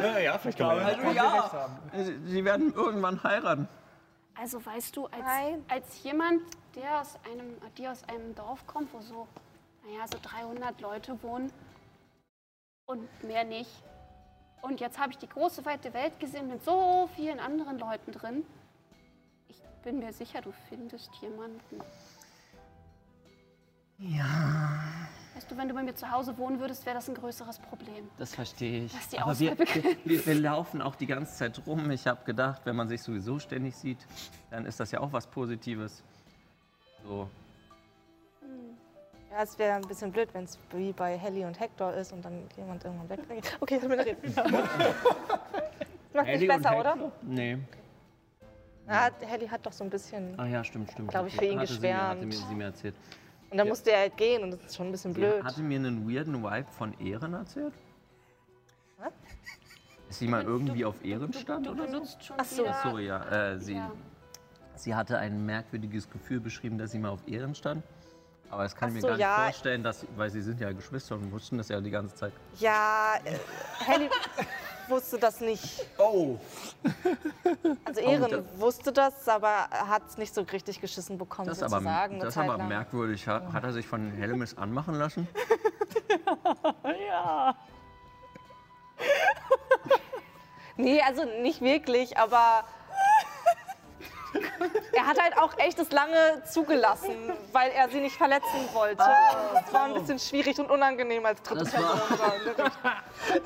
Ja, ja, vielleicht kann man ja. Also ja, sie sie werden irgendwann heiraten. Also weißt du, als, Nein. als jemand, der aus einem, die aus einem Dorf kommt, wo so, naja, so 300 Leute wohnen und mehr nicht. Und jetzt habe ich die große, weite Welt gesehen mit so vielen anderen Leuten drin. Ich bin mir sicher, du findest jemanden. Ja, Weißt du, wenn du bei mir zu Hause wohnen würdest, wäre das ein größeres Problem. das verstehe ich. Lass die Aber wir, wir, wir, laufen auch die ganze Zeit rum. Ich habe gedacht, wenn man sich sowieso ständig sieht, dann ist das ja auch was Positives. So. ja, es wäre ein bisschen blöd, wenn es wie bei Helly und Hector ist und dann jemand irgendwann weggeht. Okay, ich will reden. Das macht nicht besser, oder? Nee. Ja, Helly hat doch so ein bisschen. Ah ja, stimmt, stimmt. Glaub ich, für ihn hatte sie mir, hatte geschwärmt. mir, sie mir erzählt. Und dann musste er halt gehen und das ist schon ein bisschen Sie blöd. hatte mir einen weirden Vibe von Ehren erzählt. Was? Ist sie mal irgendwie auf Ehren stand Du oder so? Ach so. Ach so, ja. Äh, sie, Ja. sie hatte ein merkwürdiges Gefühl beschrieben, dass sie mal auf Ehren stand. Aber das kann ich mir so, gar nicht ja. vorstellen, dass, weil sie sind ja Geschwister und wussten das ja die ganze Zeit. Ja, äh, Helly [LAUGHS] wusste das nicht. Oh! [LAUGHS] Also Ehren das- wusste das, aber er hat es nicht so richtig geschissen bekommen, Das aber, sozusagen. eine das ist aber lang. merkwürdig. Hat, hat er sich von Helmis anmachen lassen? [LAUGHS] Ja. [LAUGHS] nee, also nicht wirklich, aber [LAUGHS] er hat halt auch echt das lange zugelassen, weil er sie nicht verletzen wollte. Es war ein bisschen schwierig und unangenehm als dritte Das war- Person.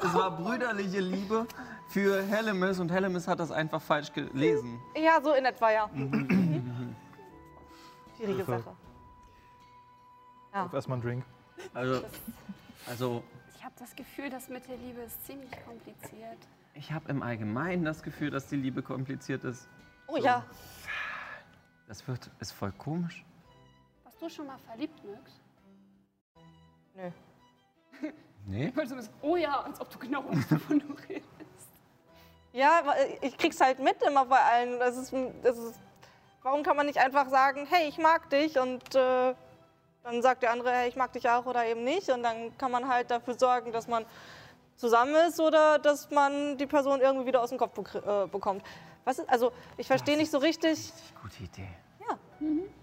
Es [LAUGHS] war brüderliche Liebe für Hellemis und Hellemis hat das einfach falsch gelesen. Ja, so in etwa, ja. Mhm. Schwierige Hilfe. Sache. Ja. Auf erstmal einen Drink. Also, also Ich habe das Gefühl, das mit der Liebe ist ziemlich kompliziert. ich habe im Allgemeinen das Gefühl, dass die Liebe kompliziert ist. Oh ja. Das wird, ist voll komisch. Warst du schon mal verliebt, Nix? Nö. [LAUGHS] Nee? Weil du bist, oh ja, als ob du genau weißt, wovon du redest. Ja, ich krieg's halt mit immer bei allen. Das ist, das ist, warum kann man nicht einfach sagen, hey, ich mag dich und äh, dann sagt der andere, hey, ich mag dich auch oder eben nicht und dann kann man halt dafür sorgen, dass man zusammen ist oder dass man die Person irgendwie wieder aus dem Kopf bekr- äh, bekommt. Was ist, also ich verstehe nicht so richtig. Gute Idee. Ja.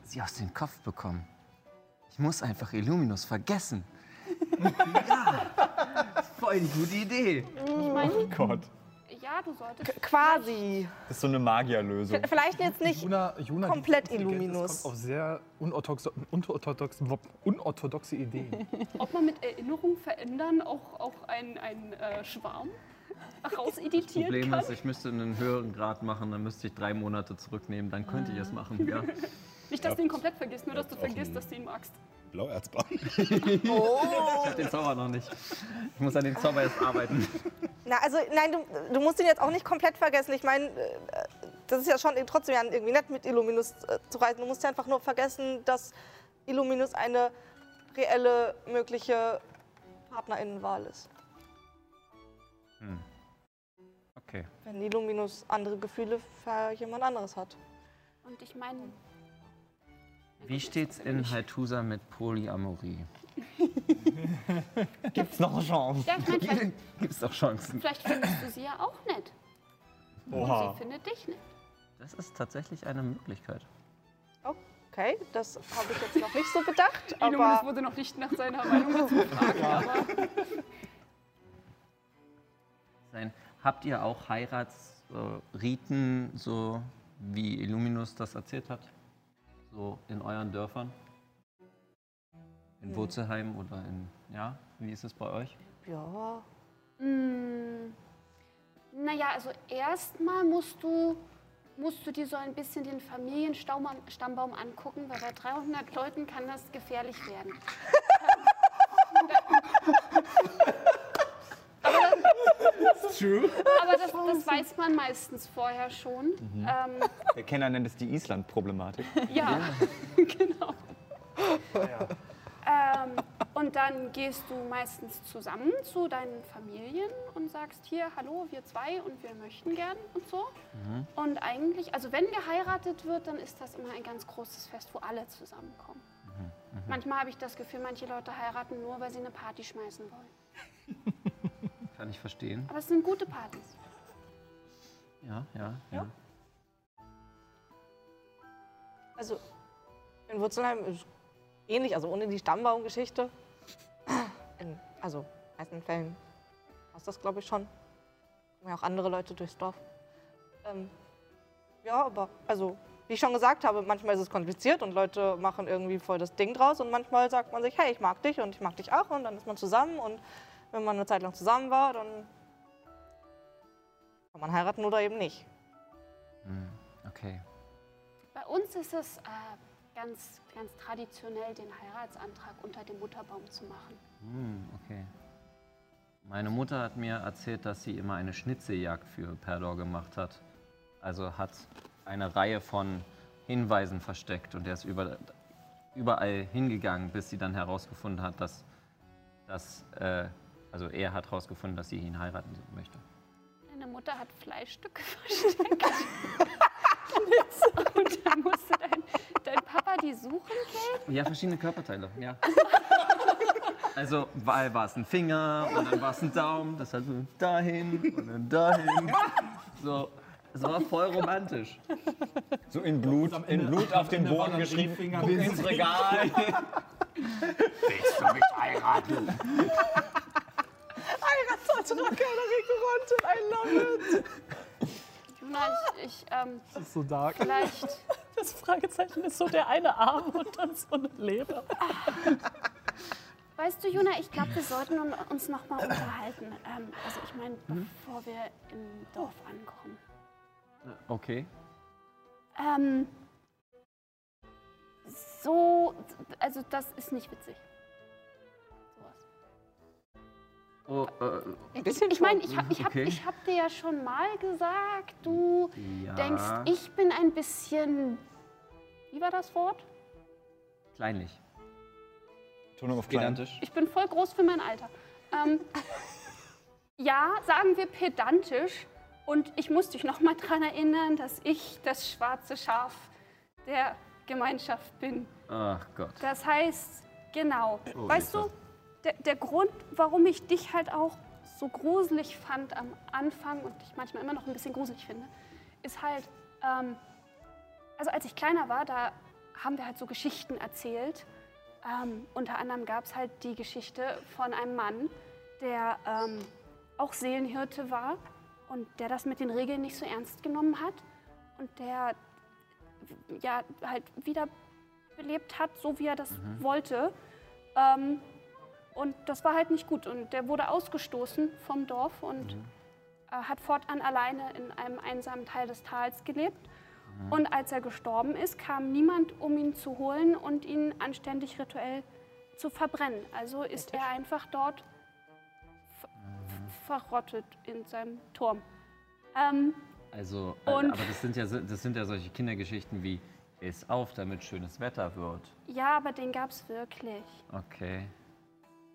Sie aus dem Kopf bekommen. Ich muss einfach Illuminus vergessen. [LAUGHS] ja, voll die gute Idee. Ich meine, Oh Gott. ja, du solltest. Quasi. Das ist so eine Magierlösung. Vielleicht jetzt nicht Juna, Juna komplett Illuminus. Das kommt auf sehr unorthodoxe, unorthodoxe, unorthodoxe Ideen. Ob man mit Erinnerung verändern auch, auch einen, einen äh, Schwarm rauseditieren Problem kann? ist, ich müsste einen höheren Grad machen, dann müsste ich drei Monate zurücknehmen, dann könnte ich es machen. Ja. [LAUGHS] Nicht, dass du ihn komplett vergisst, nur dass du vergisst, dass du ihn magst. Blauerzbraun. [LAUGHS] Ich hab den Zauber noch nicht. Ich muss an dem Zauber jetzt arbeiten. [LAUGHS] Na, also nein, du, du musst ihn jetzt auch nicht komplett vergessen. Ich meine, äh, das ist ja schon trotzdem ja irgendwie nett, mit Illuminus äh, zu reisen. Du musst ja einfach nur vergessen, dass Illuminus eine reelle mögliche Partnerinnenwahl ist. Hm. Okay. Wenn Illuminus andere Gefühle für jemand anderes hat. Und ich meine, Wie steht's in Haitusa mit Polyamorie? [LAUGHS] Gibt's noch eine Chance? ja, ich meine, vielleicht, [LAUGHS] Gibt's doch Chancen. vielleicht findest du sie ja auch nett. Und Oha. sie findet dich nett. Das ist tatsächlich eine Möglichkeit. Okay, das habe ich jetzt noch nicht so bedacht. Aber wurde noch nicht nach seiner Meinung dazu gefragt, aber [LAUGHS] Sein. Habt ihr auch Heiratsriten, so wie Illuminus das erzählt hat? So in euren Dörfern? In Hm. Wurzelheim oder in. Ja, wie ist es bei euch? ja, Mm, Naja, also erstmal musst du, musst du dir so ein bisschen den Familienstammbaum Stammbaum angucken, weil bei 300 Leuten kann das gefährlich werden. [LAUGHS] [LAUGHS] True. Aber das, das weiß man meistens vorher schon. Mhm. Ähm, Der Kenner nennt es die Island-Problematik. ja, [LAUGHS] genau. Ähm, und dann gehst du meistens zusammen zu deinen Familien und sagst hier, hallo, wir zwei und wir möchten gern und so. Und eigentlich, also wenn geheiratet wird, dann ist das immer ein ganz großes Fest, wo alle zusammenkommen. Manchmal habe ich das Gefühl, manche Leute heiraten nur, weil sie eine Party schmeißen wollen. [LAUGHS] Kann ich verstehen. Aber es sind gute Partys. Ja, ja, ja. also in Wurzelheim ist ähnlich, also ohne die Stammbaumgeschichte. In, also in meisten Fällen passt das, glaube ich, schon. Kommen ja auch andere Leute durchs Dorf. Ähm, ja, aber also wie ich schon gesagt habe, manchmal ist es kompliziert und Leute machen irgendwie voll das Ding draus und manchmal sagt man sich, hey, ich mag dich und ich mag dich auch und dann ist man zusammen und wenn man eine Zeit lang zusammen war, dann kann man heiraten oder eben nicht. Hm, Okay. Bei uns ist es äh, ganz, ganz traditionell, den Heiratsantrag unter dem Mutterbaum zu machen. Hm, okay. Meine Mutter hat mir erzählt, dass sie immer eine Schnitzeljagd für Perdor gemacht hat. Also hat eine Reihe von Hinweisen versteckt und er ist über, überall hingegangen, bis sie dann herausgefunden hat, dass, dass äh, also er hat herausgefunden, dass sie ihn heiraten möchte. Deine Mutter hat Fleischstücke [LAUGHS] versteckt. Und dann musste dein, dein Papa die suchen gehen. Ja, verschiedene Körperteile, ja. Also weil war es ein Finger und dann war es ein Daumen, das hat so dahin und dann dahin. So, es war voll romantisch. So in Blut, in Blut auf den Boden geschrieben. Guck ins Regal. Willst du mich heiraten? Jonas, ich, ich ähm, Das ist so dark. vielleicht. Das Fragezeichen ist so der eine Arm und dann so eine Leber. Weißt du, Juna, ich glaube, wir sollten un- uns noch mal unterhalten. Ähm, also ich meine, bevor wir im Dorf ankommen. Okay. Ähm, so, also das ist nicht witzig. Oh, äh, Ein bisschen Ich meine, ich habe ich hab, Okay. ich hab dir ja schon mal gesagt, du ja. denkst, ich bin ein bisschen. Wie war das Wort? Kleinlich. Tonung auf klein. Pedantisch. Ich bin voll groß für mein Alter. Ähm, [LAUGHS] ja, sagen wir pedantisch. Und ich muss dich noch mal daran erinnern, dass ich das schwarze Schaf der Gemeinschaft bin. Ach Gott. Das heißt, genau. Oh, weißt du, der, der Grund, warum ich dich halt auch so gruselig fand am Anfang und dich manchmal immer noch ein bisschen gruselig finde, ist halt, ähm, also als ich kleiner war, da haben wir halt so Geschichten erzählt. Ähm, unter anderem gab es halt die Geschichte von einem Mann, der ähm, auch Seelenhirte war und der das mit den Regeln nicht so ernst genommen hat und der ja halt wiederbelebt hat, so wie er das wollte. Ähm, und das war halt nicht gut. Und der wurde ausgestoßen vom Dorf und äh, hat fortan alleine in einem einsamen Teil des Tals gelebt. Und als er gestorben ist, kam niemand, um ihn zu holen und ihn anständig rituell zu verbrennen. Also ist er einfach dort ver verrottet in seinem Turm. Ähm, Also, äh, aber das sind, ja, das sind ja solche Kindergeschichten wie, ist auf, damit schönes Wetter wird. ja, aber den gab es wirklich. Okay.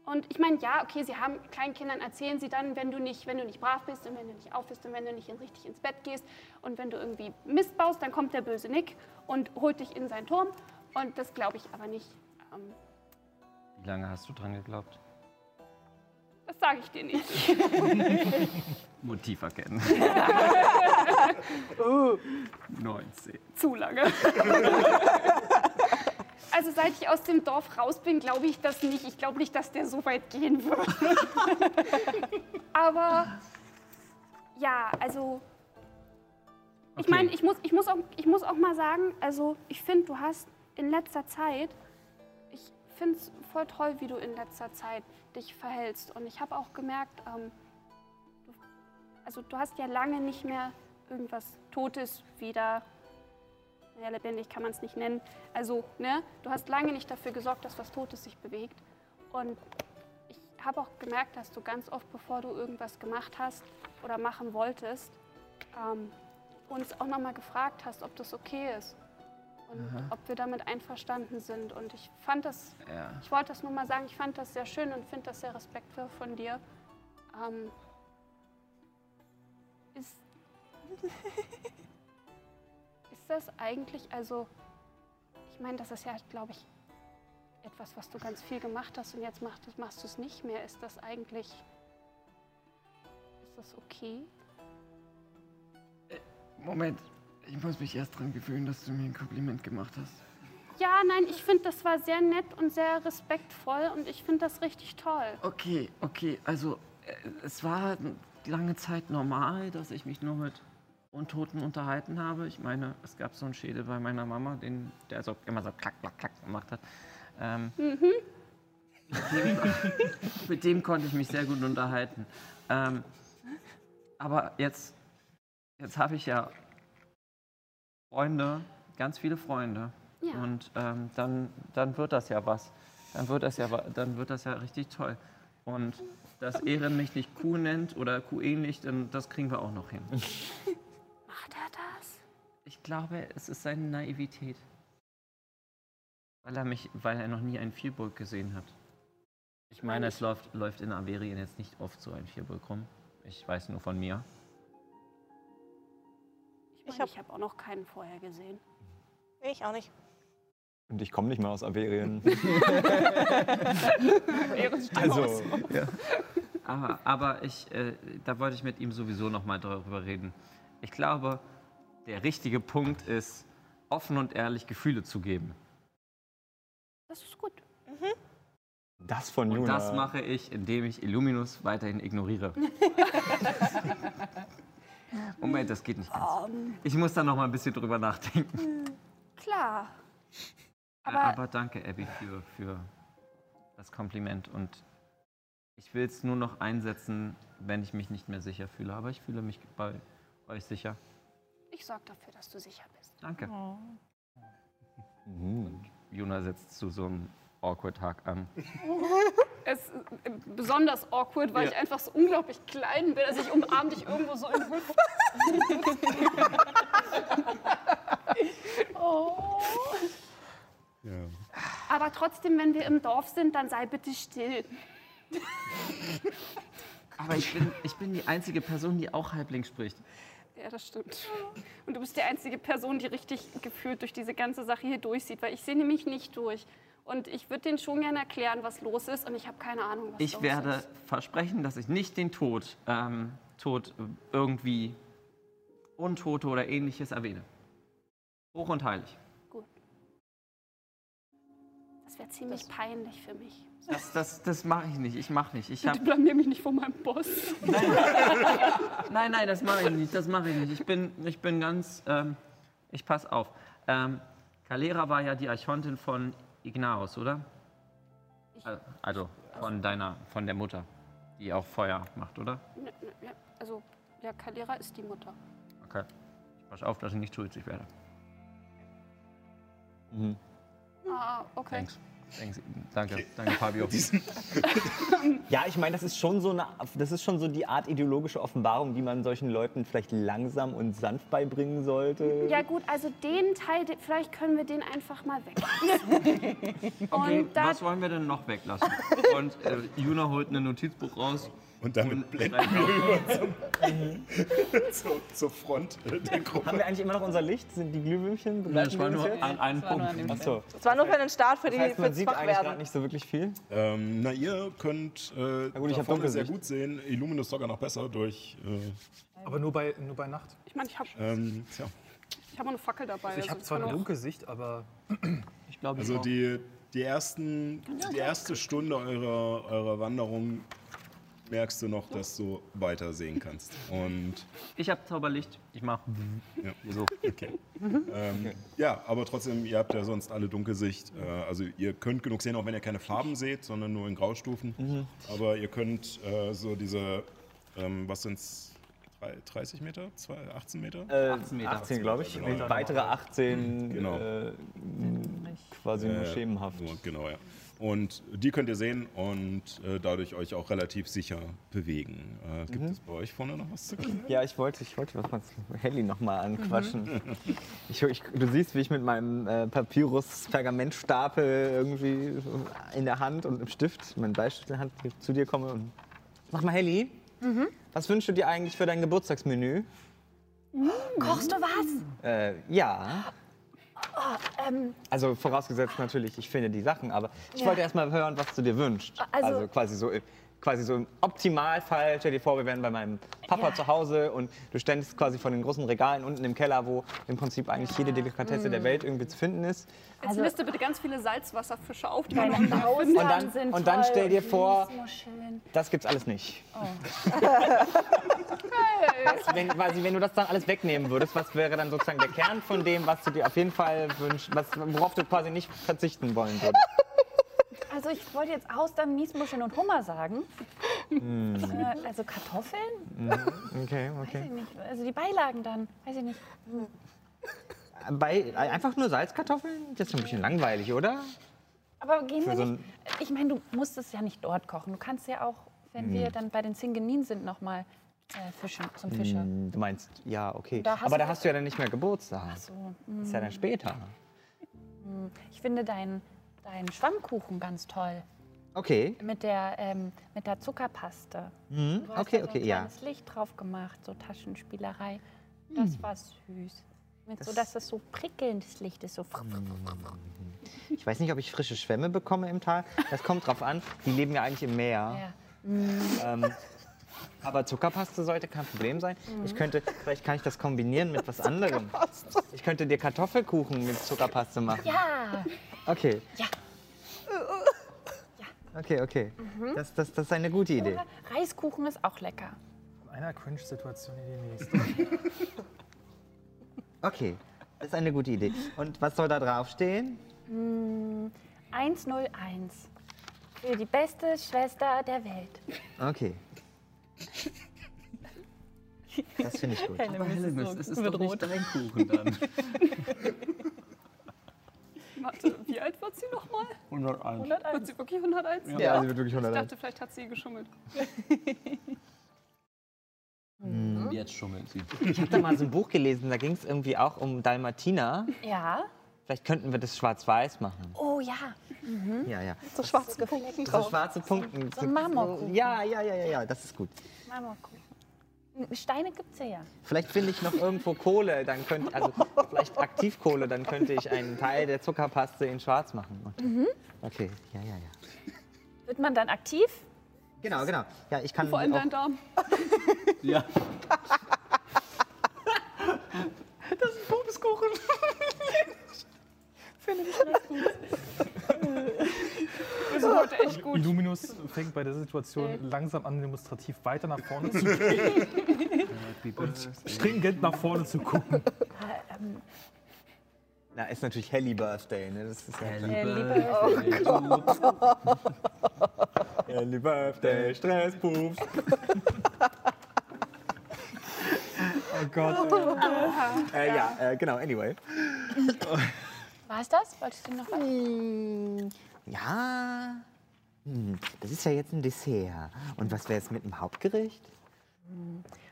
Und ich meine, ja, okay, sie haben kleinen Kindern erzählen sie dann, wenn du nicht, wenn du nicht brav bist und wenn du nicht auf bist und wenn du nicht richtig ins Bett gehst und wenn du irgendwie Mist baust, dann kommt der böse Nick und holt dich in seinen Turm. Und das glaube ich aber nicht. Ähm, Wie lange hast du dran geglaubt? das sage ich dir nicht. [LAUGHS] Motiv erkennen. [LAUGHS] 19. Zu lange. [LAUGHS] Also seit ich aus dem Dorf raus bin, glaube ich das nicht. Ich glaube nicht, dass der so weit gehen wird. [LAUGHS] Aber ja, also ich Okay. meine, ich muss, ich, muss auch, ich muss auch mal sagen, also ich finde, du hast in letzter Zeit, ich finde es voll toll, wie du in letzter Zeit dich verhältst. Und ich habe auch gemerkt, ähm, du, also du hast ja lange nicht mehr irgendwas Totes wieder, naja, lebendig kann man es nicht nennen. Also, ne, du hast lange nicht dafür gesorgt, dass was Totes sich bewegt. Und ich habe auch gemerkt, dass du ganz oft, bevor du irgendwas gemacht hast oder machen wolltest, ähm, uns auch nochmal gefragt hast, ob das okay ist und Aha. ob wir damit einverstanden sind. Und ich fand das, Ja. ich wollte das nur mal sagen, ich fand das sehr schön und finde das sehr respektvoll von dir. Ähm, ist, [LAUGHS] ist das eigentlich, also, ich meine, das ist ja, glaube ich, etwas, was du ganz viel gemacht hast und jetzt machst, du- machst du es nicht mehr. Ist das eigentlich, ist das okay? Moment, ich muss mich erst dran gewöhnen, dass du mir ein Kompliment gemacht hast. Ja, nein, ich finde, das war sehr nett und sehr respektvoll und ich finde das richtig toll. Okay, okay, also äh, es war lange Zeit normal, dass ich mich nur mit Untoten unterhalten habe. Ich meine, es gab so einen Schädel bei meiner Mama, den, der so immer so klack, klack, klack gemacht hat. Ähm, Mhm. mit, dem, mit dem konnte ich mich sehr gut unterhalten. Ähm, aber jetzt, jetzt habe ich ja Freunde, ganz viele Freunde. Ja. Und ähm, dann, dann wird das ja was. Dann wird das ja, dann wird das ja richtig toll. Und dass Ehren mich nicht Kuh nennt oder Kuh ähnlich, dann das kriegen wir auch noch hin. [LAUGHS] glaube, es ist seine Naivität. Weil er mich, weil er noch nie einen Vierburg gesehen hat. Ich meine, es läuft, läuft in Averien jetzt nicht oft so ein Vierburg rum. Ich weiß nur von mir. Ich meine, ich habe auch noch keinen vorher gesehen. Ich auch nicht. Und ich komme nicht mal aus Averien. [LAUGHS] Also, ja. Aber, aber ich, äh, da wollte ich mit ihm sowieso noch mal darüber reden. Ich glaube, der richtige Punkt ist, offen und ehrlich Gefühle zu geben. Das ist gut. Das von Und Juna. das mache ich, indem ich Illuminus weiterhin ignoriere. [LAUGHS] Moment, das geht nicht ganz. Ähm, Ich muss da noch mal ein bisschen drüber nachdenken. klar. Aber, Aber- aber danke, Abby, für, für das Kompliment. Und ich will es nur noch einsetzen, wenn ich mich nicht mehr sicher fühle. Aber ich fühle mich bei euch sicher. Ich sorge dafür, dass du sicher bist. Danke. Oh. Und Juna setzt zu so einem awkward Tag an. [LAUGHS] Es ist äh, besonders awkward, weil Ja. ich einfach so unglaublich klein bin. Also ich umarme dich irgendwo so in Hüfte. [LAUGHS] oh. Aber trotzdem, wenn wir im Dorf sind, dann sei bitte still. Aber ich bin, ich bin die einzige Person, die auch Halbling spricht. Ja, das stimmt. Und du bist die einzige Person, die richtig gefühlt durch diese ganze Sache hier durchsieht, weil ich sehe nämlich nicht durch. Und ich würde denen schon gerne erklären, was los ist und ich habe keine Ahnung, was Ich los werde ist. versprechen, dass ich nicht den Tod, ähm, Tod irgendwie Untote oder ähnliches erwähne. Hoch und heilig. Das wäre ziemlich peinlich für mich. Das, das, das mache ich nicht. Ich mache nicht. Ich Bitte hab, blamier mich nicht vor meinem Boss. nein, nein, das mache ich nicht. Das mache ich nicht. Ich bin, ich bin ganz. Ähm, ich pass auf. Ähm, Kalera war ja die Archontin von Ignaos, oder? Äh, Also von deiner, von der Mutter, die auch Feuer macht, oder? Also, ja, Kalera ist die Mutter. Okay. Ich pass auf, dass ich nicht schuldig werde. Ah, okay. Thanks. Danke, danke Fabio. [LAUGHS] [LAUGHS] Ja, ich meine, das ist schon so eine, das ist schon so die Art ideologische Offenbarung, die man solchen Leuten vielleicht langsam und sanft beibringen sollte. Ja gut, also den Teil, vielleicht können wir den einfach mal weg. [LAUGHS] Okay, was wollen wir denn noch weglassen? Und äh, Juna holt ein Notizbuch raus. Und damit blenden wir auf. über zum, [LAUGHS] zur, zur Front der Gruppe. Haben wir eigentlich immer noch unser Licht? Sind die Glühwürmchen? Nein, es war die nur an an Punkt. Achso. Das war nur für den Start, für Das die heißt, man fürs sieht eigentlich gerade nicht so wirklich viel. Ähm, na, ihr könnt äh, gut, ich vorne sehr gut sehen. Illuminus sogar noch besser durch. Äh, Aber nur bei, nur bei Nacht. ich meine, ich habe ähm, tja. ich hab auch eine Fackel dabei. Also ich habe also zwar kann eine Dunkelsicht, aber Ich glaube, Also die, die, ersten, die erste Stunde eurer, eurer Wanderung merkst du noch, dass du weiter sehen kannst. Und ich habe Zauberlicht. Ich mach. ja, So. okay. ähm, ja, aber trotzdem, ihr habt ja sonst alle Dunkelsicht. Äh, also ihr könnt genug sehen, auch wenn ihr keine Farben seht, sondern nur in Graustufen. Aber ihr könnt äh, so diese, ähm, was sind's, drei- 30 Meter? Zwei, 18 Meter? Äh, 18 Meter. 18, glaube ich. Genau. Und weitere 18 Genau. äh, quasi nur Äh, schemenhaft. Genau, ja. Und die könnt ihr sehen und äh, dadurch euch auch relativ sicher bewegen. Äh, gibt es bei euch vorne noch was zu klären? Ja, ich wollte, ich wollte was mit Helly noch mal anquatschen. [LAUGHS] Ich, ich, du siehst, wie ich mit meinem äh, Papyrus-Pergamentstapel irgendwie in der Hand und im Stift, mein Bleistift in der Hand, zu dir komme und mach mal, Helly. Was wünschst du dir eigentlich für dein Geburtstagsmenü? Kochst du was? Äh, ja. Ähm, Also vorausgesetzt natürlich, ich finde die Sachen, aber ich Ja. wollte erst mal hören, was du dir wünschst. Also- Also, quasi so quasi so im Optimalfall, stell dir vor, wir wären bei meinem Papa Ja. zu Hause und du ständest quasi vor den großen Regalen unten im Keller, wo im Prinzip eigentlich jede Delikatesse Mm. der Welt irgendwie zu finden ist. Jetzt liste bitte ganz viele Salzwasserfische auf, die man. Und dann- sind und dann stell dir vor-. Das gibt's alles nicht. Oh. [LAUGHS] Was, wenn, quasi, wenn du das dann alles wegnehmen würdest, was wäre dann sozusagen der Kern von dem, was du dir auf jeden Fall wünschst, was, worauf du quasi nicht verzichten wollen würdest? Also ich wollte jetzt Austern, Miesmuscheln und Hummer sagen. Hm. Äh, also Kartoffeln? Okay, Weiß okay. ich nicht. Also die Beilagen dann. Weiß ich nicht. Bei, einfach nur Salzkartoffeln? Das ist ein bisschen langweilig, oder? Aber gehen Für wir so nicht. Ich meine, du musst es ja nicht dort kochen. Du kannst ja auch, wenn Hm. wir dann bei den Zingenin sind, nochmal äh, Fischen zum Fischer. Hm, Du meinst, ja, okay. Da Aber da hast du ja dann nicht mehr Geburtstag. Ach so. Ist ja dann später. Hm. Ich finde deinen dein Schwammkuchen ganz toll. Okay. Mit der, ähm, mit der Zuckerpaste. Mhm. Du hast Okay, da so okay, ein ja. kleines Licht drauf gemacht, so Taschenspielerei. Das Hm. war süß. Mit so, Das- dass das so prickelndes Licht ist. So Ich weiß nicht, ob ich frische Schwämme bekomme im Tal. Das kommt drauf an. Die leben ja eigentlich im Meer. Ja. Mhm. Ähm, aber Zuckerpaste sollte kein Problem sein. Mhm. Ich könnte, vielleicht kann ich das kombinieren mit was anderem. Ich könnte dir Kartoffelkuchen mit Zuckerpaste machen. Ja. Okay. Ja. Okay, okay. Mhm. Das, das, das ist eine gute Idee. Oder Reiskuchen ist auch lecker. von einer Cringe-Situation in die nächste. [LAUGHS] Okay, das ist eine gute Idee. Und was soll da draufstehen? Mm, 101. Für die beste Schwester der Welt. Okay. Das finde ich gut. Aber Hellemis, es ist doch nicht dein Kuchen dann. [LAUGHS] Warte, wie alt wird sie nochmal? 101. 101. Wird sie wirklich 101? Ja, sie wird wirklich Ich 101. dachte, vielleicht hat sie geschummelt. Mhm. [LAUGHS] Jetzt schummelt sie. Ich habe da mal so ein Buch gelesen, da ging es irgendwie auch um Dalmatiner. Ja. Vielleicht könnten wir das schwarz-weiß machen. Oh ja. Mhm. Ja, ja. So schwarz So drauf. schwarze Punkte. So ein Marmorkuchen. Ja, ja, ja, ja, ja, das ist gut. Marmorkuchen. Steine gibt's ja ja. Vielleicht finde ich noch irgendwo Kohle, dann könnte, also vielleicht Aktivkohle, dann könnte ich einen Teil der Zuckerpaste in schwarz machen. Mhm. Okay, ja, ja, ja. Wird man dann aktiv? Genau, genau. Ja, ich kann Vor allem dein Darm. [LAUGHS] Ja. Das ist Bumskuchen. [LAUGHS] Finde ich ganz gut. Wir sind heute echt gut. Illuminus fängt bei der Situation langsam an, demonstrativ weiter nach vorne zu [LAUGHS] gehen und stringent nach vorne zu gucken. Na, ist natürlich Helly Birthday, ne? Das ist ja Äh, klar. liebe Helly Birthday, Stresspups. oh Gott. äh, ja, äh, genau, anyway. [LAUGHS] War es das? Wolltest du noch was? Hm, ja. Hm, das ist ja jetzt ein Dessert. Und was wäre jetzt mit dem Hauptgericht?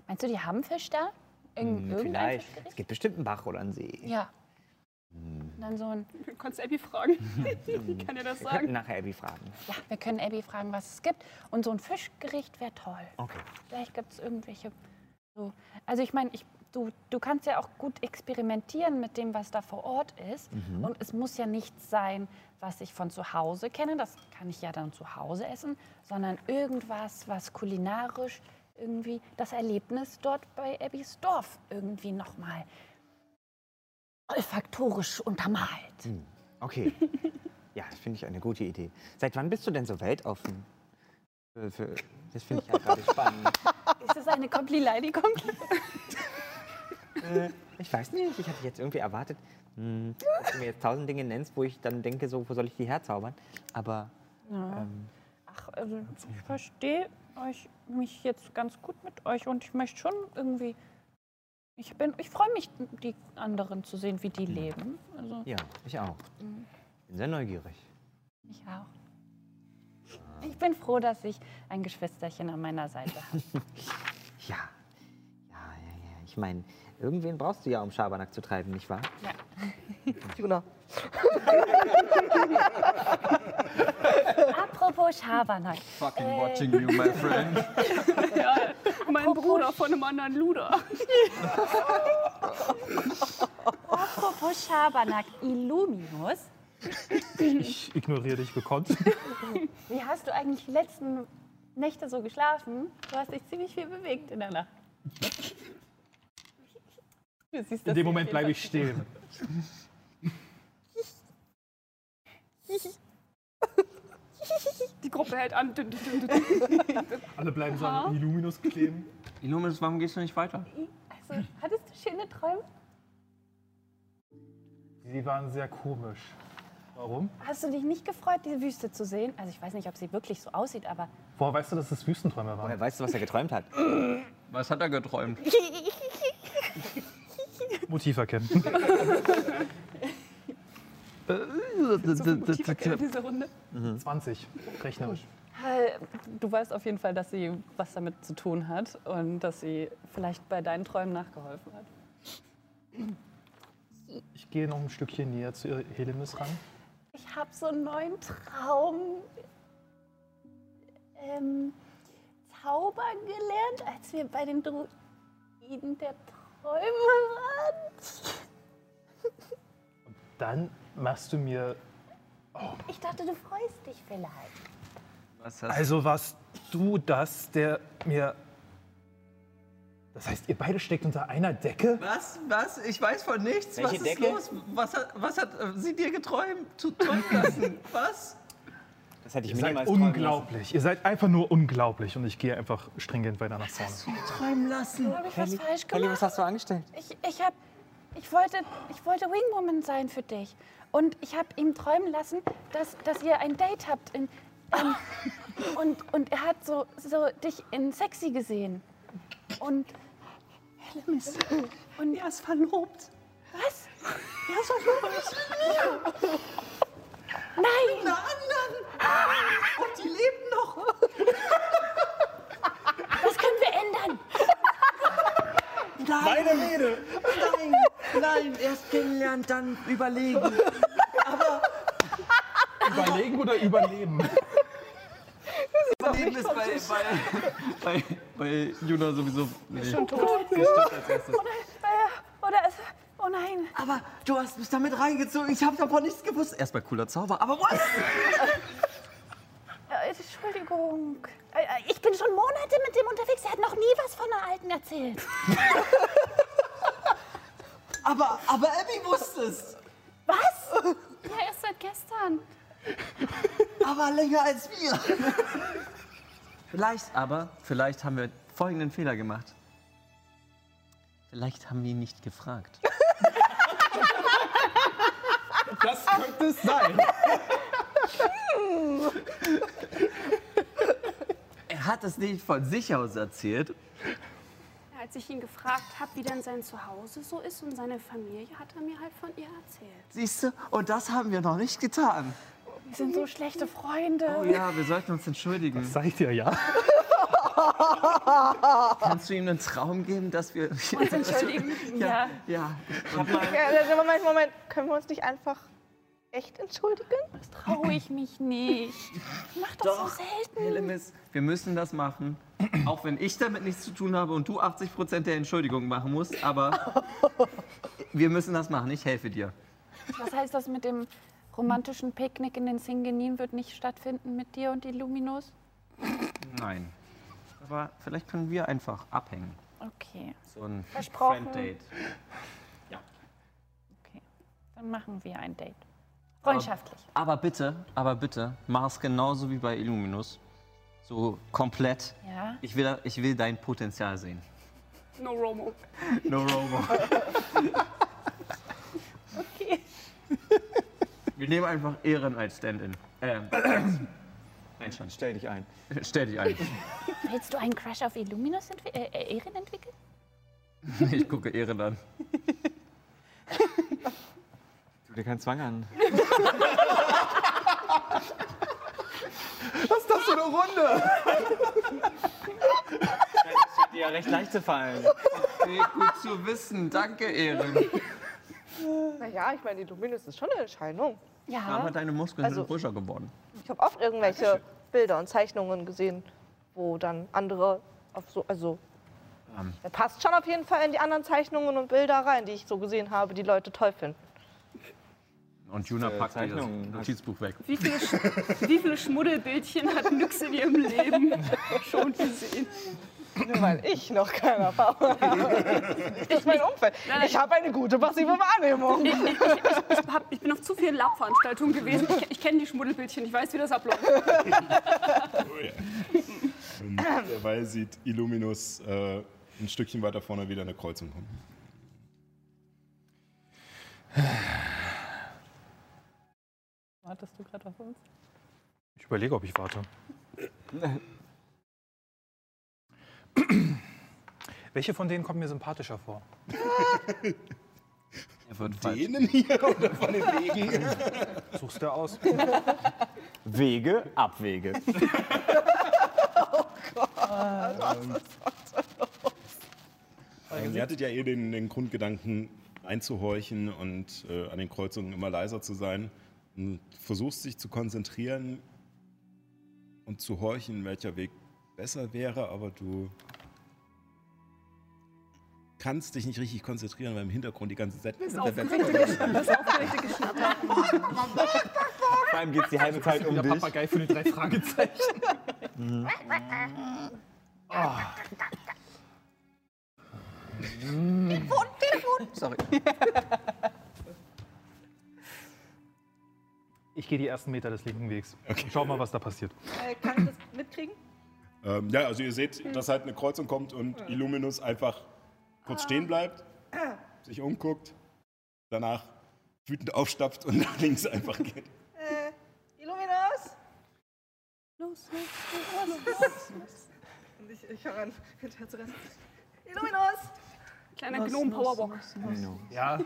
Meinst du, die haben Fisch da? Irgend, Hm, vielleicht. Fischgericht? Es gibt bestimmt einen Bach oder einen See. Ja. Dann so ein. Du kannst Abby fragen. [LAUGHS] Die kann dir das Wir könnten sagen. nachher Abby fragen. Ja, wir können Abby fragen, was es gibt. Und so ein Fischgericht wäre toll. Okay. Vielleicht gibt es irgendwelche. So. Also ich meine, ich, du, du kannst ja auch gut experimentieren mit dem, was da vor Ort ist. Mhm. Und es muss ja nichts sein, was ich von zu Hause kenne. Das kann ich ja dann zu Hause essen, sondern irgendwas, was kulinarisch irgendwie das Erlebnis dort bei Abbys Dorf irgendwie nochmal olfaktorisch untermalt. Hm, Okay. Ja, das finde ich eine gute Idee. Seit wann bist du denn so weltoffen? Das finde ich ja gerade [LAUGHS] spannend. Ist das eine Komplileidigung? [LAUGHS] Äh, ich weiß nicht, ich hatte jetzt irgendwie erwartet, hm, dass du mir jetzt tausend Dinge nennst, wo ich dann denke, so, wo soll ich die herzaubern? Aber Ja. ähm, Ach, also ich verstehe euch, mich jetzt ganz gut mit euch und ich möchte schon irgendwie. Ich bin, ich freue mich, die anderen zu sehen, wie die leben. Also ja, ich auch. Mhm. Bin sehr neugierig. ich auch. Ich bin froh, dass ich ein Geschwisterchen an meiner Seite habe. [LAUGHS] Ja. Ja, ja, ja. Ich meine, irgendwen brauchst du ja, um Schabernack zu treiben, nicht wahr? Ja. [LAUGHS] Juna. Apropos Schabernack. Fucking watching you, my friend. [LAUGHS] Ja, mein Bruder von einem anderen Luder. Apropos Schabernack, Illuminus. Ich ignoriere dich gekonnt. [LAUGHS] Wie hast du eigentlich die letzten Nächte so geschlafen? Du hast dich ziemlich viel bewegt in der Nacht. In dem Moment bleibe ich stehen. Die Gruppe hält an. Alle bleiben so an Illuminus kleben. Illuminus, warum gehst du nicht weiter? Also, hattest du schöne Träume? Sie waren sehr komisch. Warum? Hast du dich nicht gefreut, die Wüste zu sehen? Also ich weiß nicht, ob sie wirklich so aussieht, aber Woher weißt du, dass es Wüstenträume waren? Woher weißt du, was er geträumt hat? Was hat er geträumt? [LAUGHS] Motiv erkennen. So [LAUGHS] viel Motiv erkennen in dieser Runde. 20, rechnerisch. Äh, du weißt auf jeden Fall, dass sie was damit zu tun hat und dass sie vielleicht bei deinen Träumen nachgeholfen hat. Ich gehe noch ein Stückchen näher zu Helemis ran. Ich habe so einen neuen Traum ähm, zaubern gelernt, als wir bei den Druiden der Träume waren. Dann machst du mir. Ich dachte, du freust dich vielleicht. Was hast Also warst du das, der mir. Das heißt, ihr beide steckt unter einer Decke? Was? Was? Ich weiß von nichts. Welche was ist Decke? los? Was hat, was hat äh, sie dir geträumt? Zu träumen lassen? [LAUGHS] Was? Das hätte ich Ihr mir seid niemals träumen unglaublich. Ihr seid einfach nur unglaublich. Und ich gehe einfach stringent weiter nach vorne. Träumen lassen. Habe ich was lassen. falsch Kelly, gemacht? was hast du angestellt? Ich, ich, hab, ich, wollte, ich wollte Wingwoman sein für dich. Und ich habe ihm träumen lassen, dass, dass ihr ein Date habt. In, ähm, [LAUGHS] und, und er hat so, so dich in Sexy gesehen. Und. Hellemis. Und er ist verlobt. Was? Er ist verlobt. Nein! Alle anderen! Und die leben noch! Das können wir ändern. Meine Rede! Nein! Nein! Erst kennenlernen, dann überlegen. Überlegen oder überleben? Überleben ist bei, bei, bei, bei Juna sowieso. Nee. Schon tot. Oder, äh, oder es. Oh nein. Aber du hast mich damit reingezogen. Ich habe davon nichts gewusst. Erstmal cooler Zauber, aber was? [LAUGHS] Äh, Entschuldigung. Äh, äh, Ich bin schon Monate mit dem unterwegs. Er hat noch nie was von der Alten erzählt. [LAUGHS] Aber, aber Abby wusste es. Was? [LAUGHS] Ja, erst seit gestern. Aber länger als wir. Vielleicht aber, vielleicht haben wir folgenden Fehler gemacht. Vielleicht haben wir ihn nicht gefragt. [LAUGHS] Das könnte es sein. Er hat es nicht von sich aus erzählt. Er hat ich ihn gefragt habe, wie denn sein Zuhause so ist und seine Familie, hat er mir halt von ihr erzählt. Siehst du, und das haben wir noch nicht getan. Wir sind so schlechte Freunde. Oh ja, wir sollten uns entschuldigen. Seid ihr ja? [LAUGHS] Kannst du ihm einen Traum geben, dass wir [LAUGHS] Uns entschuldigen. [LAUGHS] Ja, ja. Mal, Ja, also Moment, Moment. Können wir uns nicht einfach echt entschuldigen? Traue ich mich nicht. Ich mach das so selten. Helemis, wir müssen das machen. [CLEARS THROAT] Auch wenn ich damit nichts zu tun habe und du 80% der Entschuldigung machen musst, aber [LAUGHS] wir müssen das machen. Ich helfe dir. Was heißt das mit dem romantischen Picknick in den Singenin wird nicht stattfinden mit dir und Illuminus? Nein. Aber vielleicht können wir einfach abhängen. Okay, So ein Versprochen. Friend-Date. okay. Dann machen wir ein Date. Freundschaftlich. Aber bitte, aber bitte, mach es genauso wie bei Illuminus. So komplett. Ja. Ich will, ich will dein Potenzial sehen. No Romo. No Robo. [LAUGHS] Okay. Wir nehmen einfach Ehren als Stand-in. Ähm, [CLEARS THROAT] Einstand. Stell dich ein. [LAUGHS] Stell dich ein. [LAUGHS] Willst du einen Crush auf Illuminus entwi äh, äh, Erin entwickeln? [LAUGHS] Ich gucke Ehren an. Tu dir keinen Zwang an. Was ist das für eine Runde? Scheint dir ja recht leicht zu fallen. Okay, gut zu wissen. Danke, Ehren. Naja, ich meine, die Luminus ist schon eine Erscheinung. Aber deine Muskeln Also- sind größer geworden. Ich habe oft irgendwelche Bilder und Zeichnungen gesehen, wo dann andere auf so, also Ähm. er passt schon auf jeden Fall in die anderen Zeichnungen und Bilder rein, die ich so gesehen habe, die Leute toll finden. Und Juna äh, packt das. Notizbuch weg. Wie viele, Sch- wie viele Schmuddelbildchen hat Nyx in ihrem Leben [LAUGHS] schon gesehen? Nur weil ich noch keine Erfahrung habe. [LAUGHS] Ich mein Umfeld. Ich habe eine gute passive Wahrnehmung. Ich, ich, ich, ich, hab, ich bin auf zu vielen Lab-Veranstaltungen gewesen. Ich, ich kenne die Schmuddelbildchen, ich weiß, wie das abläuft. [LAUGHS] Und derweil sieht Illuminus äh, ein Stückchen weiter vorne wieder eine Kreuzung kommen. Wartest du gerade auf uns? Ich überlege, ob ich warte. [LAUGHS] [CLEARS THROAT] Welche von denen kommt mir sympathischer vor? [LAUGHS] Falsch. Denen hier [LAUGHS] oder von den Wegen? [LAUGHS] Suchst du aus? Wege, Abwege. Ähm, Ihr hattet ja eh den, den Grundgedanken einzuhorchen und äh, an den Kreuzungen immer leiser zu sein. Und versuchst dich zu konzentrieren und zu horchen, welcher Weg besser wäre, aber du kannst dich nicht richtig konzentrieren, weil im Hintergrund die ganze Zeit. Das [LAUGHS] aufgeregte Geschnatter. [LAUGHS] Vor allem geht es die halbe Zeit um Der dich. Papagei für die drei Fragezeichen. Sorry. Ich gehe die ersten Meter des linken Wegs. Schau mal, was da passiert. Äh, kann ich das mitkriegen? Ähm, ja, also ihr seht, dass halt eine Kreuzung kommt und Illuminus einfach kurz stehen bleibt, sich umguckt, danach wütend aufstapft und [LAUGHS] nach links einfach geht. Äh, Illuminus? Los, los, los, los. Und ich, ich höre an, hinterher zu rennen. Illuminus! Kleiner Gnom-Powerwalk. Ja,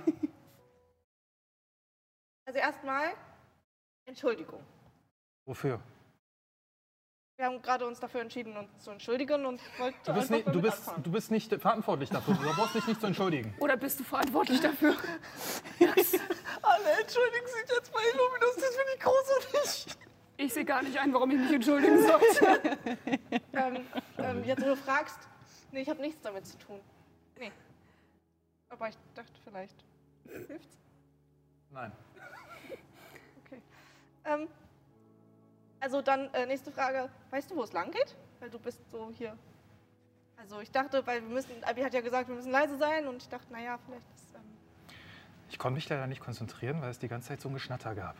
Also erstmal Entschuldigung. wofür? Wir haben gerade uns dafür entschieden, uns zu entschuldigen und wollten Du bist, nicht, du, bist, du bist nicht verantwortlich dafür. Du brauchst dich nicht zu entschuldigen. Oder bist du verantwortlich dafür? Alle entschuldigen sich jetzt bei Illuminus, das finde ich großartig. Ich sehe gar nicht ein, warum ich mich entschuldigen sollte. ähm, ähm, jetzt, wo du fragst, nee, ich habe nichts damit zu tun. Nee. Aber ich dachte, vielleicht hilft's. Nein. Okay. Ähm, also dann äh, nächste Frage. Weißt du, wo es lang geht? Weil du bist so hier. Also ich dachte, weil wir müssen, Abi hat ja gesagt, wir müssen leise sein und ich dachte, naja, vielleicht ist. Ähm, Ich konnte mich leider nicht konzentrieren, weil es die ganze Zeit so ein Geschnatter gab.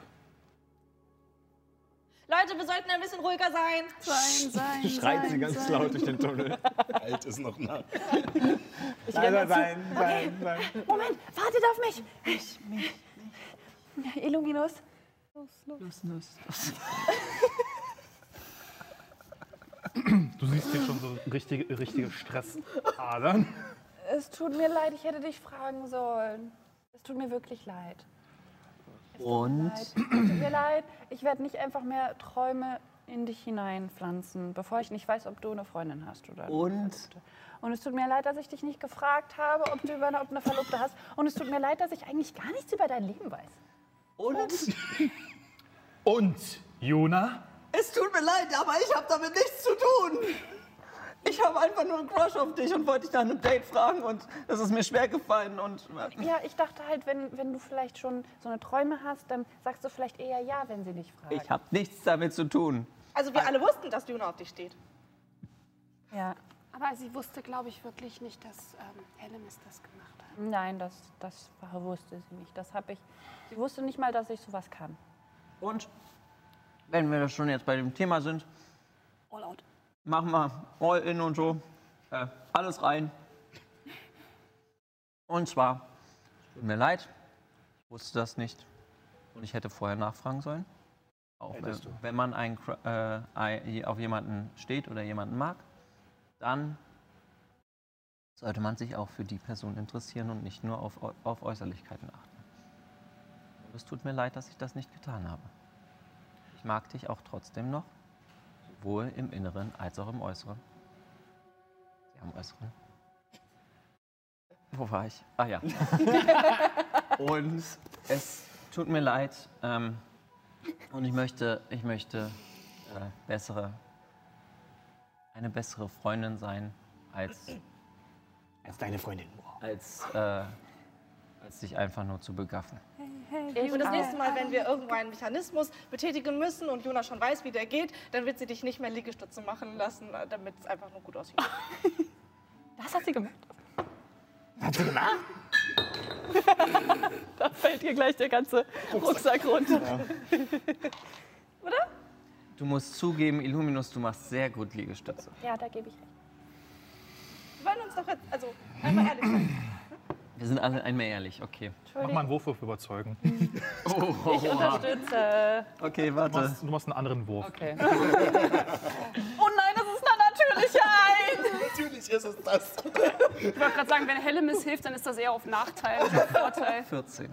Leute, wir sollten ein bisschen ruhiger sein. Sein, sein, Schreit sie ganz sein. laut durch den Tunnel. [LAUGHS] Alt ist noch nah. Leiser sein, sein, sein. Moment, wartet auf mich. Ich, mich, mich. Illuminus. Los, los. Los, los, los. Du siehst hier schon so richtige, richtige Stressadern. Es tut mir leid, ich hätte dich fragen sollen. Es tut mir wirklich leid. Und? Leid. Es tut mir leid, ich werde nicht einfach mehr Träume in dich hineinpflanzen, bevor ich nicht weiß, ob du eine Freundin hast oder eine Und? Und es tut mir leid, dass ich dich nicht gefragt habe, ob du überhaupt eine Verlobte hast. Und es tut mir leid, dass ich eigentlich gar nichts über dein Leben weiß. Und? Und, [LAUGHS] Juna? Es tut mir leid, aber ich habe damit nichts zu tun. Ich habe einfach nur einen Crush auf dich und wollte dich nach einem Date fragen und das ist mir schwer gefallen und Ja, ich dachte halt, wenn, wenn du vielleicht schon so eine Träume hast, dann sagst du vielleicht eher ja, wenn sie dich fragen. ich habe nichts damit zu tun. Also wir alle wussten, dass Juna auf dich steht. Ja. Aber sie wusste, glaube ich, wirklich nicht, dass ähm, Hellemis das gemacht hat. Nein, das, das wusste sie nicht. Das habe ich. Sie wusste nicht mal, dass ich sowas kann. Und wenn wir schon jetzt bei dem Thema sind, All out. machen wir All in und so. Äh, alles rein. Und zwar, es tut mir leid, ich wusste das nicht. Und ich hätte vorher nachfragen sollen. Auch wenn, wenn man ein, äh, auf jemanden steht oder jemanden mag, dann sollte man sich auch für die Person interessieren und nicht nur auf, auf Äußerlichkeiten achten. Und es tut mir leid, dass ich das nicht getan habe. Ich mag dich auch trotzdem noch, sowohl im Inneren als auch im Äußeren. Ja, im Äußeren. Wo war ich? Ah ja. [LAUGHS] und es tut mir leid. Ähm, und ich möchte, ich möchte äh, bessere, eine bessere Freundin sein als, Als deine Freundin. als, äh, als dich einfach nur zu begaffen. Und das nächste Mal, wenn wir irgendwo einen Mechanismus betätigen müssen und Juna schon weiß, wie der geht, dann wird sie dich nicht mehr Liegestütze machen lassen, damit es einfach nur gut aussieht. [LAUGHS] Das hat sie gemacht. Hat sie gemacht? [LAUGHS] Da fällt ihr gleich der ganze Rucksack runter. [LAUGHS] Du musst zugeben, Illuminus, du machst sehr gut Liegestütze. Ja, da gebe ich recht. Wir wollen uns doch jetzt, also einmal ehrlich sein. Wir sind alle einmal ehrlich, okay. Mach mal einen Wurf auf überzeugen. Ich unterstütze. Okay, Du warte. machst, du machst einen anderen Wurf. Okay. oh nein, das ist eine natürliche Eins. Natürlich ist es das. Ich wollte gerade sagen, wenn Hellemis hilft, dann ist das eher auf Nachteil als auf Vorteil. 14.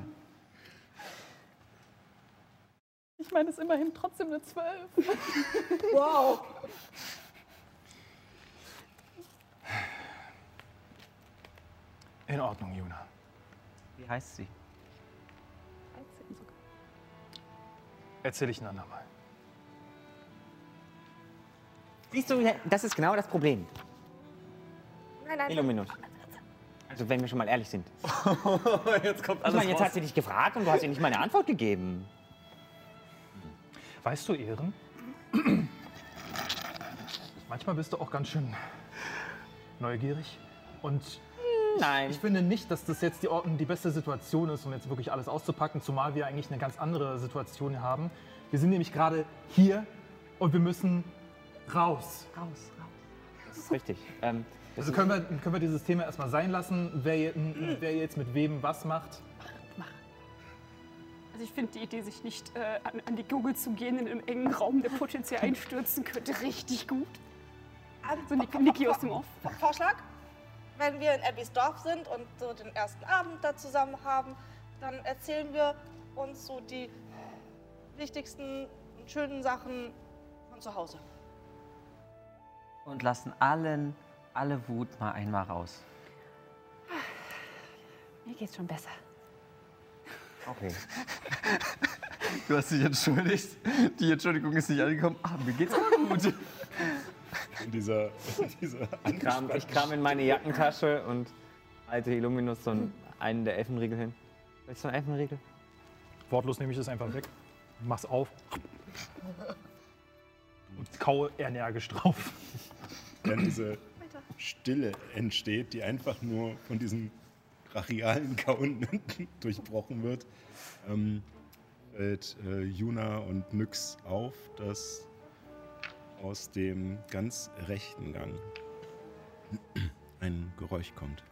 Ich meine, es ist immerhin trotzdem eine Zwölf. Wow. In Ordnung, Juna. Wie heißt sie? Erzähl ich ein andermal. Siehst du, das ist genau das Problem. Nein, nein. Illuminus. Also wenn wir schon mal ehrlich sind. [LAUGHS] Jetzt kommt Ich meine, jetzt hat sie dich gefragt und du hast ihr nicht mal eine Antwort gegeben. Weißt du, Ehren? Manchmal bist du auch ganz schön neugierig. Und Nein. ich finde nicht, dass das jetzt die, die beste Situation ist, um jetzt wirklich alles auszupacken, zumal wir eigentlich eine ganz andere Situation haben. Wir sind nämlich gerade hier und wir müssen raus. raus, raus. Das ist richtig. Ähm, das Also können wir, können wir dieses Thema erstmal sein lassen, wer, je- wer jetzt mit wem was macht. Also ich finde die Idee, sich nicht äh, an, an die Kugel zu gehen in einem engen Raum, der potenziell [LAUGHS] einstürzen könnte, richtig gut. So Nick, Niki aus dem Off. Vorschlag? Wenn wir in Abbys Dorf sind und so den ersten Abend da zusammen haben, dann erzählen wir uns so die wichtigsten und schönen Sachen von zu Hause. Und lassen allen, alle Wut mal einmal raus. Mir geht's schon besser. okay. Du hast dich entschuldigt. Die Entschuldigung ist nicht angekommen. Ah, mir geht's auch gut. [LAUGHS] In dieser, in dieser Ich kram, ich kram in meine Jackentasche und halte Illuminus so einen, einen der Elfenriegel hin. Willst du einen Elfenriegel? Wortlos nehme ich das einfach weg, mach's auf und kaue energisch drauf. während diese Stille entsteht, die einfach nur von diesem brachialen [LAUGHS] Kauen durchbrochen wird, ähm, fällt äh, Juna und Nyx auf, dass aus dem ganz rechten Gang ein Geräusch kommt.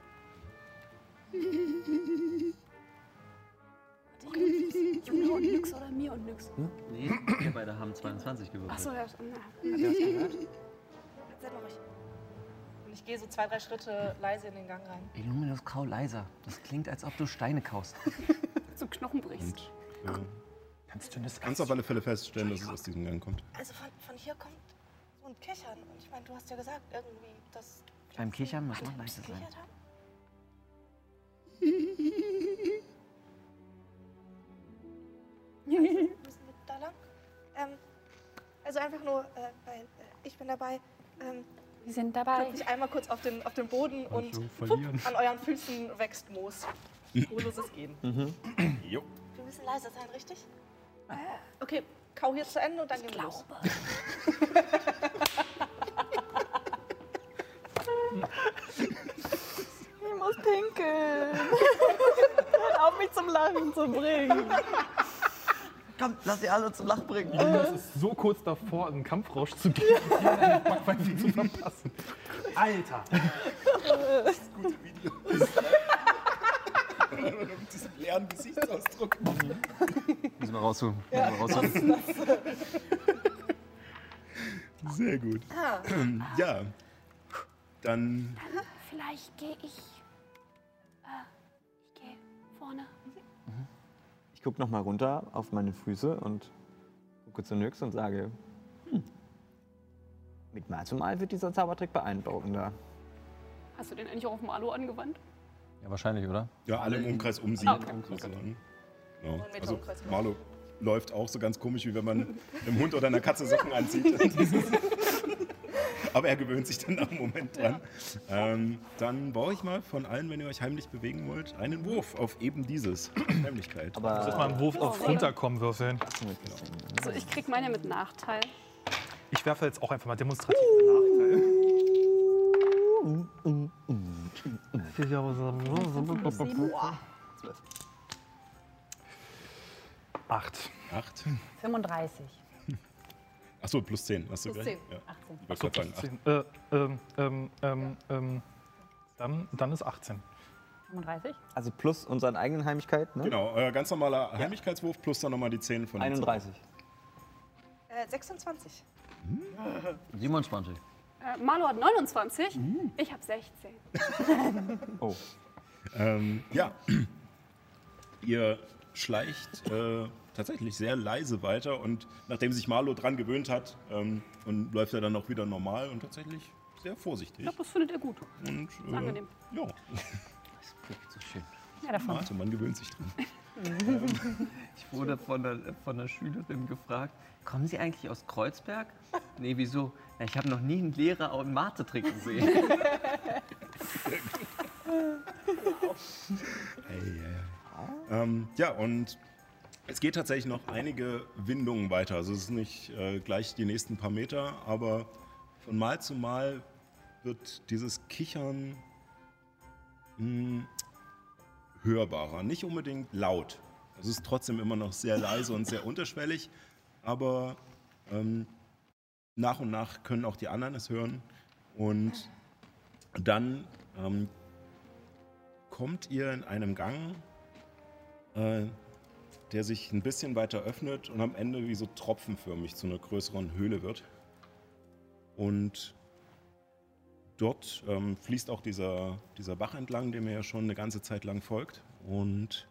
Juna und nix oder mir und nix. Nee, wir beide haben 22 gewürfelt. Achso, ja. na. Erzähl mal ruhig. ich gehe so zwei, drei Schritte leise in den Gang rein. Illuminus Kau leiser. Das klingt, als ob du Steine kaust. [LAUGHS] So Knochen brichst. Und, äh, Ganz dünnes kannst auf alle Fälle feststellen, dass es aus diesem Gang kommt. Also von, von hier kommt so ein Kichern. Und ich meine, du hast ja gesagt, irgendwie, dass. Beim Kichern muss man leise sein. lang? Ähm, also einfach nur, äh, weil äh, ich bin dabei. Ähm, Wir sind dabei. Ich einmal kurz auf den, auf den Boden und so fupp, verlieren. an euren Füßen wächst Moos. Spurloses Gehen. Jo. Wir müssen leiser sein, richtig? Okay, kau hier zu Ende und dann gehen wir los. Ich muss pinkeln. Hört auf, mich zum Lachen zu bringen. Komm, lass sie alle zum Lachen bringen. Das ist so kurz davor, einen Kampfrausch zu geben, um Backpfeifen zu verpassen. Alter! [LAUGHS] [LAUGHS] Mit diesem leeren Gesichtsausdruck. Wir rausholen. Wir rausholen. Sehr gut. Ah. [CLEARS THROAT] Ja. Dann Vielleicht gehe ich. Äh, ich gehe vorne. Ich gucke nochmal runter auf meine Füße und gucke zu Nyx und sage, hm, mit Mal zu Mal wird dieser Zaubertrick beeindruckender. Hast du den eigentlich auch auf Marlo angewandt? Ja, wahrscheinlich, oder? Ja, alle im Umkreis um sie. Ah, okay. Ja. Also. Marlo läuft auch so ganz komisch, wie wenn man einem Hund oder einer Katze Socken anzieht. Aber er gewöhnt sich dann nach einem Moment dran. Ähm, dann baue ich mal von allen, wenn ihr euch heimlich bewegen wollt, einen Wurf auf eben dieses. Heimlichkeit. Soll ich mal Aber einen Wurf auf runterkommen würfeln? Also ich krieg meine mit Nachteil. Ich werfe jetzt auch einfach mal demonstrativ einen Nachteil. Acht. Acht. 35. [LAUGHS] Achso, plus 10 hast du Plus gleich. 10. Ja. 18. Ich wollte gerade sagen, Zehn. Äh, ähm, ähm, ähm, ähm, dann, dann ist 18. 35? also plus unseren eigenen Heimlichkeit, ne? Genau, euer ganz normaler Heimlichkeitswurf plus dann nochmal die 10 von den 31. Äh, 26. 27. Äh, Marlo hat 29. Ich habe 16. [LAUGHS] Oh. Ähm, ja, [CLEARS THROAT] ihr schleicht äh, tatsächlich sehr leise weiter und nachdem sich Marlo dran gewöhnt hat, ähm, und läuft er dann auch wieder normal und tatsächlich sehr vorsichtig. Ich glaube, das findet er gut. Und, Ist angenehm. Ja, So schön. Ja, davon. warte, man gewöhnt sich dran. [LAUGHS] Ich wurde von der, von der Schülerin gefragt, kommen Sie eigentlich aus Kreuzberg? Nee, wieso? Ja, ich habe noch nie einen Lehrer und Mate-Trick gesehen. Ei, ei. Ähm, ja, und es geht tatsächlich noch einige Windungen weiter. Also es ist nicht äh, gleich die nächsten paar Meter, aber von Mal zu Mal wird dieses Kichern mh, hörbarer. Nicht unbedingt laut. Es ist trotzdem immer noch sehr leise und sehr unterschwellig, aber ähm, nach und nach können auch die anderen es hören. Und dann ähm, kommt ihr in einem Gang, äh, der sich ein bisschen weiter öffnet und am Ende wie so tropfenförmig zu einer größeren Höhle wird. Und dort ähm, fließt auch dieser, dieser Bach entlang, dem ihr ja schon eine ganze Zeit lang folgt. Und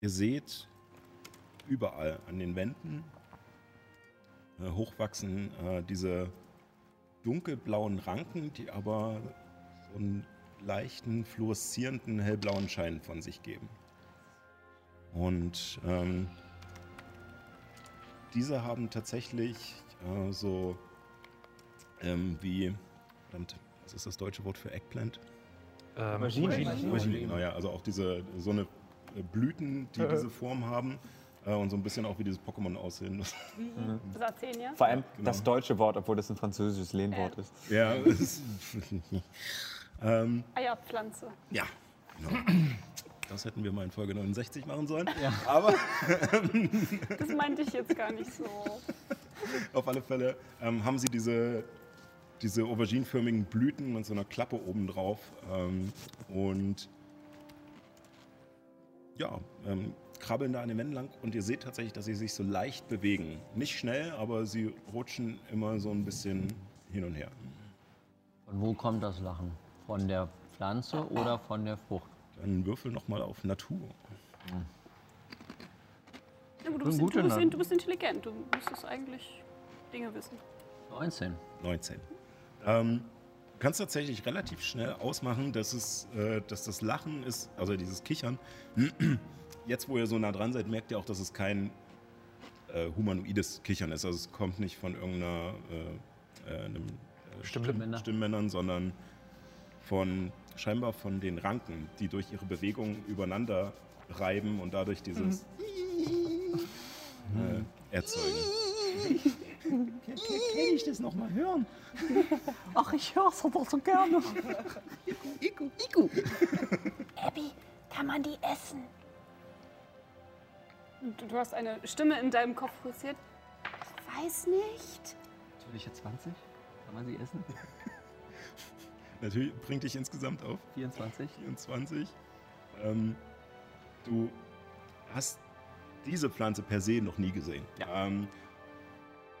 ihr seht überall an den Wänden äh, hochwachsen äh, diese dunkelblauen Ranken, die aber so einen leichten, fluoreszierenden, hellblauen Schein von sich geben. Und ähm, diese haben tatsächlich äh, so ähm, wie, verdammt, was ist das deutsche Wort für Eggplant? Ähm, Aubergine. Aubergine, genau, ja. Also auch diese, so eine äh, Blüten, die diese Form haben äh, und so ein bisschen auch wie dieses Pokémon aussehen. Das A10, ja? Vor allem Genau. das deutsche Wort, obwohl das ein französisches Lehnwort ist. ja, [LAUGHS] ist, [LAUGHS] [LAUGHS] ähm, Eierpflanze. ja, genau. Das hätten wir mal in Folge 69 machen sollen. Aber [LAUGHS] Das meinte ich jetzt gar nicht so. [LAUGHS] Auf alle Fälle ähm, haben sie diese, diese aubergineförmigen Blüten mit so einer Klappe oben drauf. Ähm, und ja, ähm, krabbeln da an den Wänden lang und ihr seht tatsächlich, dass sie sich so leicht bewegen. Nicht schnell, aber sie rutschen immer so ein bisschen hin und her. Von wo kommt das Lachen? Von der Pflanze oder von der Frucht? Dann würfel nochmal auf Natur. Ja, aber du, bist, gut du, bist, du bist intelligent. Du müsstest eigentlich Dinge wissen. 19. 19. Ähm, du kannst tatsächlich relativ schnell ausmachen, dass, es, äh, dass das Lachen ist, also dieses Kichern. [CLEARS THROAT] Jetzt, wo ihr so nah dran seid, merkt ihr auch, dass es kein äh, humanoides Kichern ist. Also es kommt nicht von irgendeiner äh, äh, einem, äh, Stimmbänder. Stimmmännern, sondern von scheinbar von den Ranken, die durch ihre Bewegung übereinander reiben und dadurch dieses äh, erzeugen. Kann ich das nochmal hören? [LAUGHS] Ach, ich hör's doch so gerne. [LAUGHS] Abby, kann man die essen? Und du hast eine Stimme in deinem Kopf produziert. Weiß nicht. Natürliche 20? Kann man sie essen? Natürlich bringt dich insgesamt auf 24. 24. Ähm, du hast diese Pflanze per se noch nie gesehen. Ähm,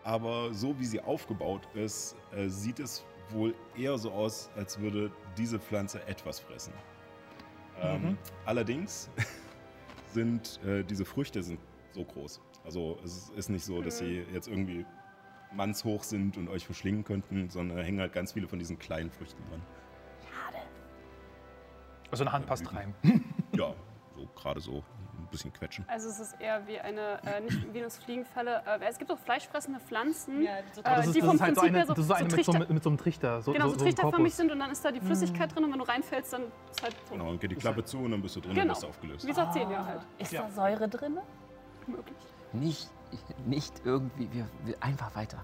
aber so wie sie aufgebaut ist, äh, sieht es wohl eher so aus, als würde diese Pflanze etwas fressen. Ähm, Mhm. Allerdings [LAUGHS] sind äh, diese Früchte sind so groß. Also es ist nicht so, dass sie jetzt irgendwie mannshoch sind und euch verschlingen könnten, sondern da hängen halt ganz viele von diesen kleinen Früchten dran. Also eine Hand passt rein. [LAUGHS] Ja, so gerade so ein bisschen quetschen. Also es ist eher wie eine, äh, nicht Venusfliegenfalle. Äh, es gibt auch fleischfressende Pflanzen, Ja, so- äh, Das ist, die das vom ist halt so Prinzip eine, her so, das ist so eine mit, so, Trichter, mit, mit so einem Trichter. So, genau, so so, so trichterförmig sind und dann ist da die Flüssigkeit drin und wenn du reinfällst, dann ist halt so Genau, dann geht die Klappe zu und dann bist du drin Genau. und bist aufgelöst. wie Sarzinia halt. Ist da Säure drin? Möglich. Nicht, nicht irgendwie, wir, wir einfach weiter.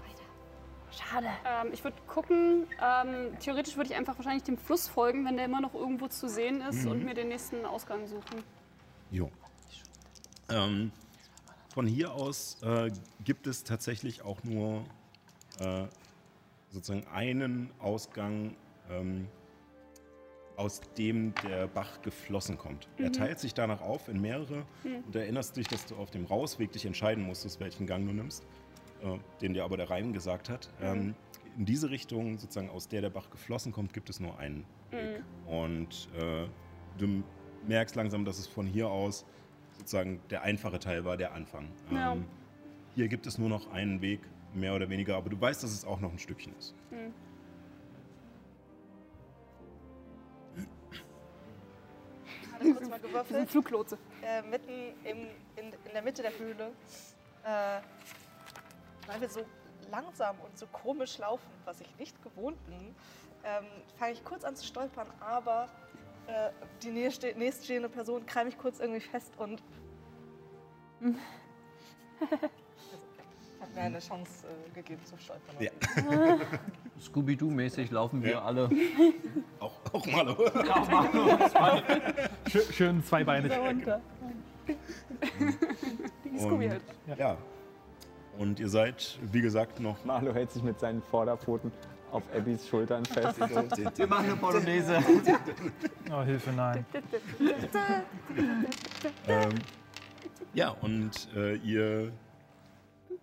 Schade. Ähm, ich würde gucken, ähm, theoretisch würde ich einfach wahrscheinlich dem Fluss folgen, wenn der immer noch irgendwo zu sehen ist Mhm. und mir den nächsten Ausgang suchen. Jo. Ähm, von hier aus äh, gibt es tatsächlich auch nur äh, sozusagen einen Ausgang, ähm, aus dem der Bach geflossen kommt. Er teilt sich danach auf in mehrere und du erinnerst dich, dass du auf dem Rausweg dich entscheiden musstest, welchen Gang du nimmst, äh, den dir aber der Reim gesagt hat. Ähm, in diese Richtung, sozusagen aus der der Bach geflossen kommt, gibt es nur einen Weg. Und äh, du merkst langsam, dass es von hier aus sozusagen der einfache Teil war, der Anfang. Ja. Ähm, hier gibt es nur noch einen Weg, mehr oder weniger, aber du weißt, dass es auch noch ein Stückchen ist. Wir sind. Fluglotse. äh, mitten im, in, in der Mitte der Höhle, äh, weil wir so langsam und so komisch laufen, was ich nicht gewohnt bin, ähm, fange ich kurz an zu stolpern, aber äh, die nächste- nächststehende Person krallt mich kurz irgendwie fest und [LAUGHS] hat mir eine Chance äh, gegeben zu stolpern. Ja. [LAUGHS] Scooby-Doo-mäßig laufen wir alle. [LAUGHS] Auch, auch mal. Schön, schön zweibeinig. Die Scooby Und- halt. Ja. Und ihr seid, wie gesagt, noch. Marlo hält sich mit seinen Vorderpfoten auf Abbys Schultern fest. [LAUGHS] Wir machen eine Polonaise. Oh, Hilfe, nein. Ähm, ja, und äh, ihr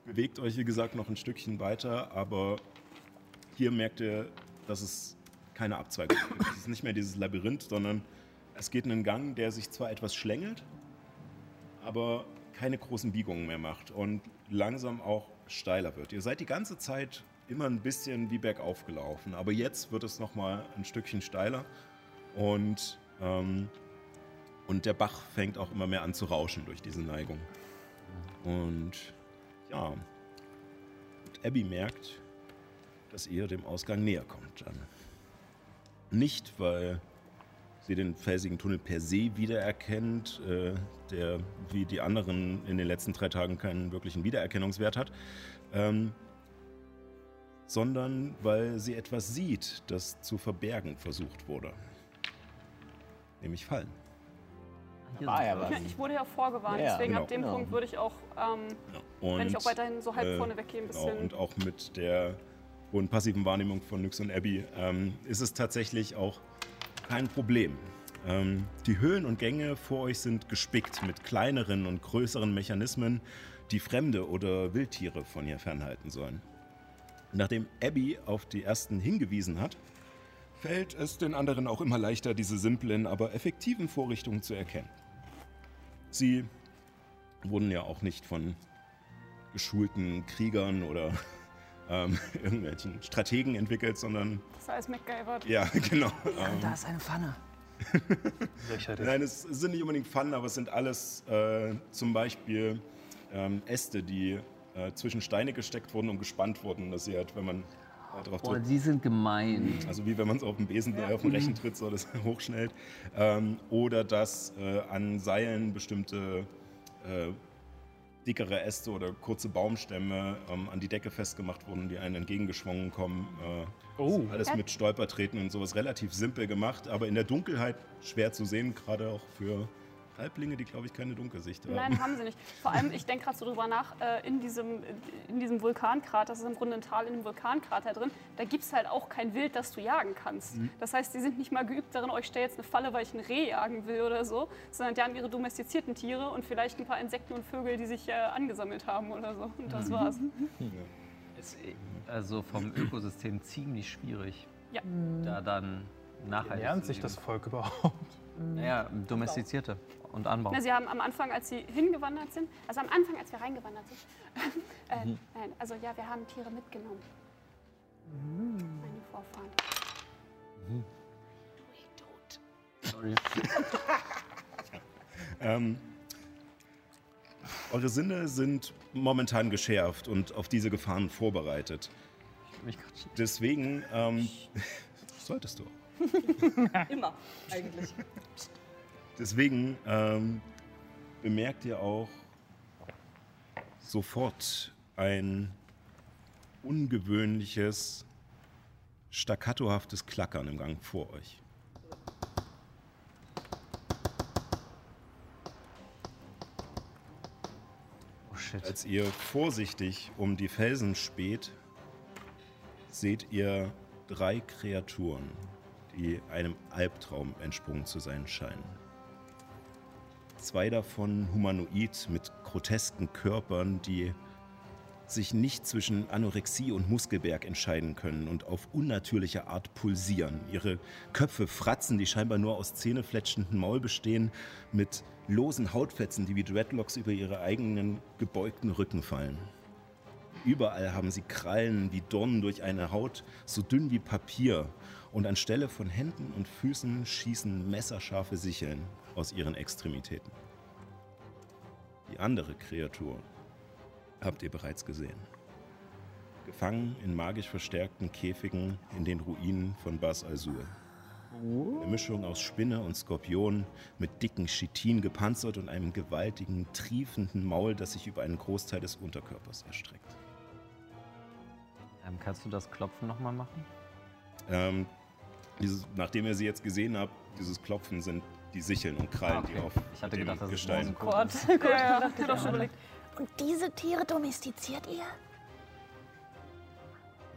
bewegt euch, wie gesagt, noch ein Stückchen weiter, aber hier merkt ihr, dass es keine Abzweigung gibt. Es ist nicht mehr dieses Labyrinth, sondern es geht in einen Gang, der sich zwar etwas schlängelt, aber keine großen Biegungen mehr macht und langsam auch steiler wird. Ihr seid die ganze Zeit immer ein bisschen wie bergauf gelaufen, aber jetzt wird es noch mal ein Stückchen steiler und ähm, und der Bach fängt auch immer mehr an zu rauschen durch diese Neigung. Und ja, und Abby merkt, dass ihr dem Ausgang näher kommt. Nicht, weil sie den felsigen Tunnel per se wiedererkennt, äh, der wie die anderen in den letzten drei Tagen keinen wirklichen Wiedererkennungswert hat, ähm, sondern weil sie etwas sieht, das zu verbergen versucht wurde. Nämlich Fallen. War ja. Ja, ich wurde ja vorgewarnt, Ja, deswegen genau. ab dem Genau. Punkt würde ich auch, ähm, Und, wenn ich auch weiterhin so halb äh, vorne weggehe, ein Genau, bisschen. und auch mit der hohen passiven Wahrnehmung von Nyx und Abby ähm, ist es tatsächlich auch kein Problem. Ähm, die Höhlen und Gänge vor euch sind gespickt mit kleineren und größeren Mechanismen, die Fremde oder Wildtiere von ihr fernhalten sollen. Nachdem Abby auf die ersten hingewiesen hat, fällt es den anderen auch immer leichter, diese simplen, aber effektiven Vorrichtungen zu erkennen. Sie wurden ja auch nicht von geschulten Kriegern oder ähm, [LAUGHS] irgendwelchen Strategen entwickelt, sondern Das heißt MacGyver. ja, [LAUGHS] genau. Ja, ähm, da ist eine Pfanne. [LAUGHS] Nein, es sind nicht unbedingt Pfannen, aber es sind alles äh, zum Beispiel ähm, Äste, die äh, zwischen Steine gesteckt wurden und gespannt wurden, dass sie halt, wenn man äh, drauf Boah, drückt, die sind gemein. also wie wenn man so auf dem Besen auf den Rechen tritt, so das hochschnellt. Ähm, oder dass äh, an Seilen bestimmte äh, dickere Äste oder kurze Baumstämme ähm, an die Decke festgemacht wurden, die einen entgegengeschwungen kommen. Äh, Oh. Alles mit Stolpertreten und sowas relativ simpel gemacht, aber in der Dunkelheit schwer zu sehen, gerade auch für Halblinge, die glaube ich keine Dunkelsicht haben. Nein, haben sie nicht. Vor allem, ich denke gerade so drüber nach, äh, in, diesem, in diesem Vulkankrater, das ist im Grunde ein Tal in einem Vulkankrater drin, da gibt es halt auch kein Wild, das du jagen kannst. Mhm. Das heißt, die sind nicht mal geübt darin, oh, ich stelle jetzt eine Falle, weil ich ein Reh jagen will oder so, sondern die haben ihre domestizierten Tiere und vielleicht ein paar Insekten und Vögel, die sich äh, angesammelt haben oder so. Und das war's. Ist also vom Ökosystem ziemlich schwierig, Ja. da dann Wie nachhaltig lernt sich das Volk überhaupt? Naja, domestizierte und Anbau. Na, sie haben am Anfang, als sie hingewandert sind, also am Anfang, als wir reingewandert sind, [LAUGHS] äh, nein, also ja, wir haben Tiere mitgenommen. Meine Vorfahren. Sorry. [LAUGHS] Ähm, eure Sinne sind momentan geschärft und auf diese Gefahren vorbereitet. Mich grad Deswegen ähm, [LAUGHS] solltest du. [LAUGHS] Immer, eigentlich. Deswegen ähm, bemerkt ihr auch sofort ein ungewöhnliches, staccatohaftes Klackern im Gang vor euch. Oh shit. Als ihr vorsichtig um die Felsen späht, seht ihr drei Kreaturen, die einem Albtraum entsprungen zu sein scheinen. Zwei davon humanoid mit grotesken Körpern, die sich nicht zwischen Anorexie und Muskelberg entscheiden können und auf unnatürliche Art pulsieren. Ihre Köpfe fratzen, die scheinbar nur aus zähnefletschenden Maul bestehen, mit losen Hautfetzen, die wie Dreadlocks über ihre eigenen gebeugten Rücken fallen. Überall haben sie Krallen wie Dornen durch eine Haut, so dünn wie Papier. Und anstelle von Händen und Füßen schießen messerscharfe Sicheln aus ihren Extremitäten. Die andere Kreatur habt ihr bereits gesehen. Gefangen in magisch verstärkten Käfigen in den Ruinen von Bas Azur. Eine Mischung aus Spinne und Skorpion mit dicken Chitin gepanzert und einem gewaltigen, triefenden Maul, das sich über einen Großteil des Unterkörpers erstreckt. Ähm, kannst du das Klopfen nochmal machen? Ähm, dieses, nachdem ihr sie jetzt gesehen habt, dieses Klopfen sind die Sicheln und Krallen, Ah, okay. die auf Ich hatte dem gedacht, das ist Gestein. Morse Gott, Gott, ja, ja. ich auch schon überlegt. Und diese Tiere domestiziert ihr?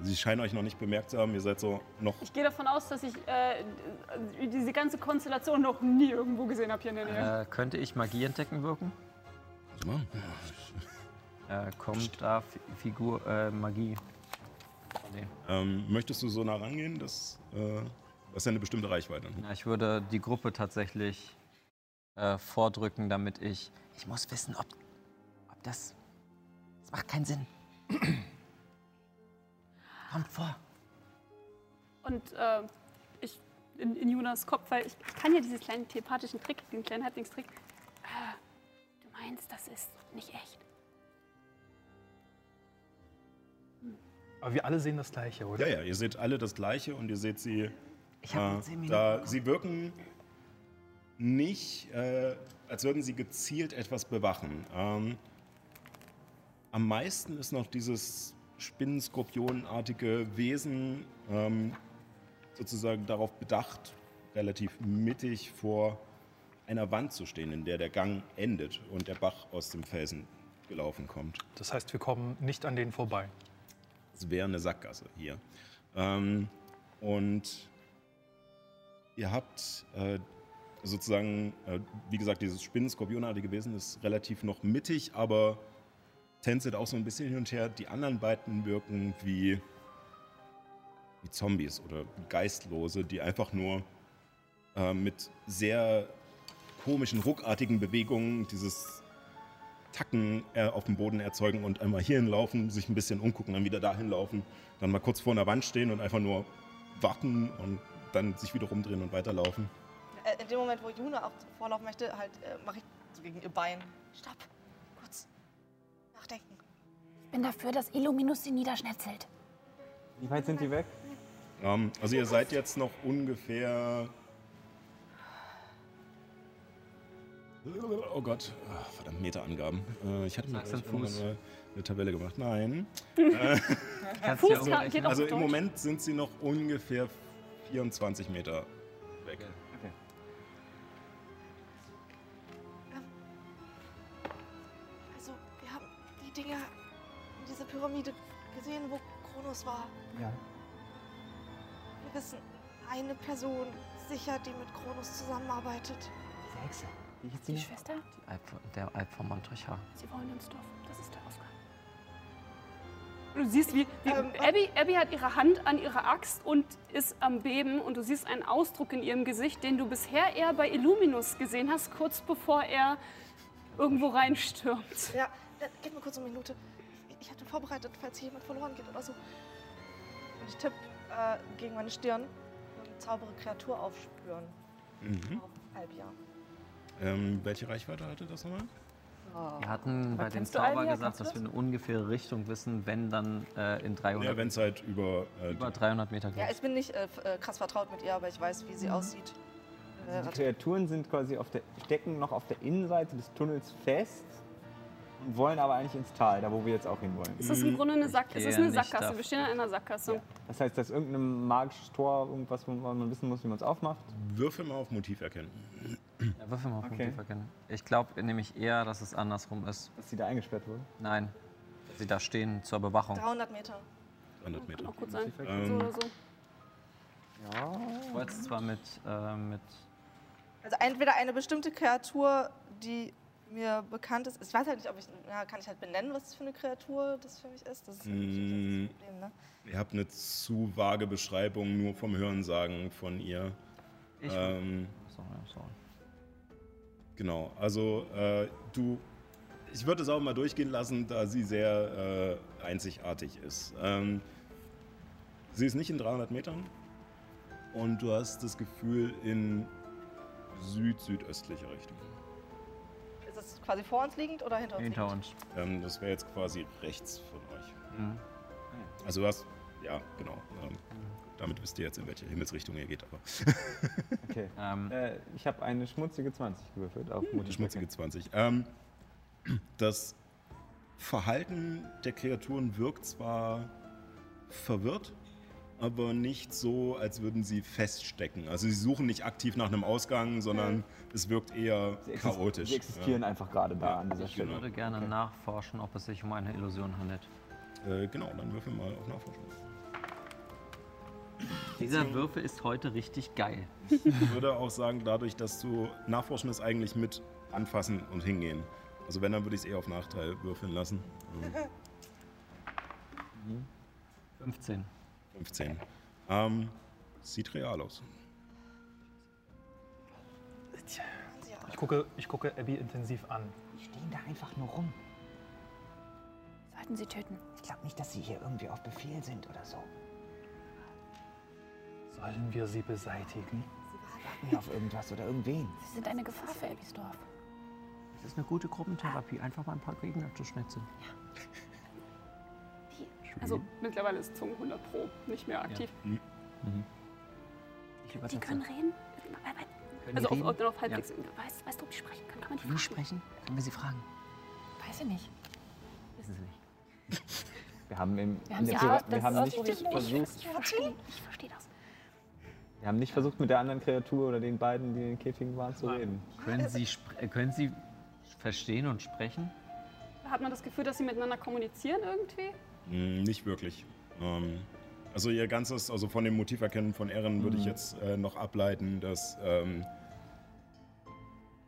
Sie scheinen euch noch nicht bemerkt zu haben, ihr seid so noch Ich gehe davon aus, dass ich äh, diese ganze Konstellation noch nie irgendwo gesehen habe hier in der Nähe. Äh, könnte ich Magie entdecken wirken? Äh, kommt da Fi- Figur äh, Magie? Nee. Ähm, möchtest du so nah rangehen? Das, äh, das ist ja eine bestimmte Reichweite. Ja, ich würde die Gruppe tatsächlich äh, vordrücken, damit ich. Ich muss wissen, ob, ob das. Das macht keinen Sinn. [CLEARS THROAT] Kommt vor. Und äh, ich in, in Jonas Kopf, weil ich, ich kann ja diesen kleinen telepathischen Trick, diesen kleinen Halblingstrick. Äh, du meinst, das ist nicht echt? Aber wir alle sehen das Gleiche, oder? Ja, ja, ihr seht alle das Gleiche und ihr seht sie. Ich hab äh, Minuten da, sie wirken nicht, äh, als würden sie gezielt etwas bewachen. Ähm, am meisten ist noch dieses Spinnenskorpionenartige Wesen ähm, sozusagen darauf bedacht, relativ mittig vor einer Wand zu stehen, in der der Gang endet und der Bach aus dem Felsen gelaufen kommt. Das heißt, wir kommen nicht an denen vorbei. Es wäre eine Sackgasse hier. Ähm, und ihr habt äh, sozusagen, äh, wie gesagt, dieses Spinnen-Skorpionartige Wesen ist relativ noch mittig, aber tänzelt auch so ein bisschen hin und her. Die anderen beiden wirken wie wie Zombies oder Geistlose, die einfach nur äh, mit sehr komischen, ruckartigen Bewegungen dieses Tacken äh, auf dem Boden erzeugen und einmal hierhin laufen, sich ein bisschen umgucken, dann wieder dahin laufen, dann mal kurz vor einer Wand stehen und einfach nur warten und dann sich wieder rumdrehen und weiterlaufen. Äh, in dem Moment, wo Juna auch vorlaufen möchte, halt äh, mache ich so gegen ihr Bein. Stopp. Kurz. Nachdenken. Ich bin dafür, dass Illuminus sie niederschnetzelt. Wie weit sind die weg? Ähm, also ihr seid jetzt noch ungefähr. Oh Gott, Ah, verdammt, Meterangaben. Äh, ich hatte mir Fuß. eine Tabelle gemacht. Nein. [LAUGHS] Fuß Also im. Moment sind sie noch ungefähr 24 Meter weg. Also, wir haben die Dinger in dieser Pyramide gesehen, wo Kronos war. Ja. Wir wissen, eine Person sicher, die mit Kronos zusammenarbeitet. Diese Hexe. Die die? Schwester? Die Alp, der Alp von Montrichard. Sie wollen ins Dorf. Das ist Ausgang. Du siehst, wie, wie Ähm, Abby, Abby hat ihre Hand an ihrer Axt und ist am Beben und du siehst einen Ausdruck in ihrem Gesicht, den du bisher eher bei Illuminus gesehen hast, kurz bevor er irgendwo reinstürmt. Ja, äh, gib mir kurz eine Minute. Ich, ich hatte vorbereitet, falls hier jemand verloren geht oder so. Und ich tippe äh, gegen meine Stirn und zaubere Kreatur aufspüren. Mhm. Auf Albia. Ähm, welche Reichweite hatte das nochmal? Wir hatten bei dem Zauber gesagt, dass wir eine ungefähre Richtung wissen, wenn dann äh, in 300, Ja, wenn es halt über. Äh, über 300 Meter Ja, geht. ich bin nicht äh, äh, krass vertraut mit ihr, aber ich weiß, wie sie aussieht. Äh, Die Kreaturen sind quasi auf der, stecken noch auf der Innenseite des Tunnels fest und wollen aber eigentlich ins Tal, da wo wir jetzt auch hinwollen. Es ist im Grunde eine, Sack, es ist eine Sackgasse. Wir stehen in einer Sackgasse. Das heißt, dass irgendein magisches Tor, irgendwas, wo man wissen muss, wie man es aufmacht. Würfel mal auf Motiv erkennen. Ja, würfel mal auf Okay. Motiv erkennen. Ich glaube nämlich eher, dass es andersrum ist. Dass sie da eingesperrt wurden. Nein, dass sie da stehen zur Bewachung. 300 Meter. 100 Meter. Kann auch gut sein. Ähm, So oder so. Ja. Ich wollte es zwar mit, äh, mit Also entweder eine bestimmte Kreatur, die mir bekannt ist. Ich weiß halt nicht, ob ich. Ja, kann ich halt benennen, was das für eine Kreatur das für mich ist? Das ist halt Mm. das Problem, ne? Ihr habt eine zu vage Beschreibung nur vom Hörensagen von ihr. ich. Ähm, sorry, sorry. Genau, also äh, du. Ich würde es auch mal durchgehen lassen, da sie sehr äh, einzigartig ist. Ähm, sie ist nicht in 300 Metern und du hast das Gefühl in süd-südöstlicher Richtung. Ist es quasi vor uns liegend oder hinter uns? Hinter liegend? uns. Ähm, das wäre jetzt quasi rechts von euch. Mhm. Also du hast, ja, genau. Ähm, damit wisst ihr jetzt, in welche Himmelsrichtung ihr geht. Aber [LAUGHS] Okay. [LAUGHS] Ähm, Äh, ich habe eine schmutzige 20 gewürfelt auf eine Motiv. schmutzige 20. Ähm, das Verhalten der Kreaturen wirkt zwar verwirrt, aber nicht so, als würden sie feststecken. Also sie suchen nicht aktiv nach einem Ausgang, sondern es wirkt eher Sie chaotisch. Sie existieren einfach gerade da Ja, an dieser ich Stelle. würde gerne nachforschen, ob es sich um eine Illusion handelt. Ja. Äh, genau, dann würfel mal auf Nachforschung. Dieser Würfel ist heute richtig geil. Ich würde auch sagen, dadurch, dass du Nachforschen ist eigentlich mit anfassen und hingehen. Also wenn, dann würde ich es eher auf Nachteil würfeln lassen. Mhm. 15. 15. Ähm, sieht real aus. Ich gucke, ich gucke Abby intensiv an. Die stehen da einfach nur rum. Sollten sie töten. Ich glaube nicht, dass sie hier irgendwie auf Befehl sind oder so. Sollen wir sie beseitigen? Warten auf irgendwas oder irgendwen. Sie sind eine Gefahr für Ebbisdorf. Das ist eine gute Gruppentherapie, einfach mal ein paar Gegner zu schnitzeln. Also mittlerweile ist Zungen 100 Pro nicht mehr aktiv. Ich Die übersetze. können reden. Können Also die auf, reden? auf, auf halbwegs. Weißt, weißt du, ob die sprechen können? Kann man die Können die fragen? sprechen? Können wir sie fragen? Weiß ich nicht. Wissen sie nicht. Wir haben, im, Wir haben in sie wir haben ist nicht versucht, Ich verstehe ich verstehe das. Wir haben nicht versucht, mit der anderen Kreatur oder den beiden, die in den Käfigen waren, zu reden. Können sie, äh, können sie verstehen und sprechen? Hat man das Gefühl, dass sie miteinander kommunizieren irgendwie? Hm, nicht wirklich. Ähm, also ihr ganzes, also von dem Motiverkennen von Ehren würde ich jetzt äh, noch ableiten, dass ähm,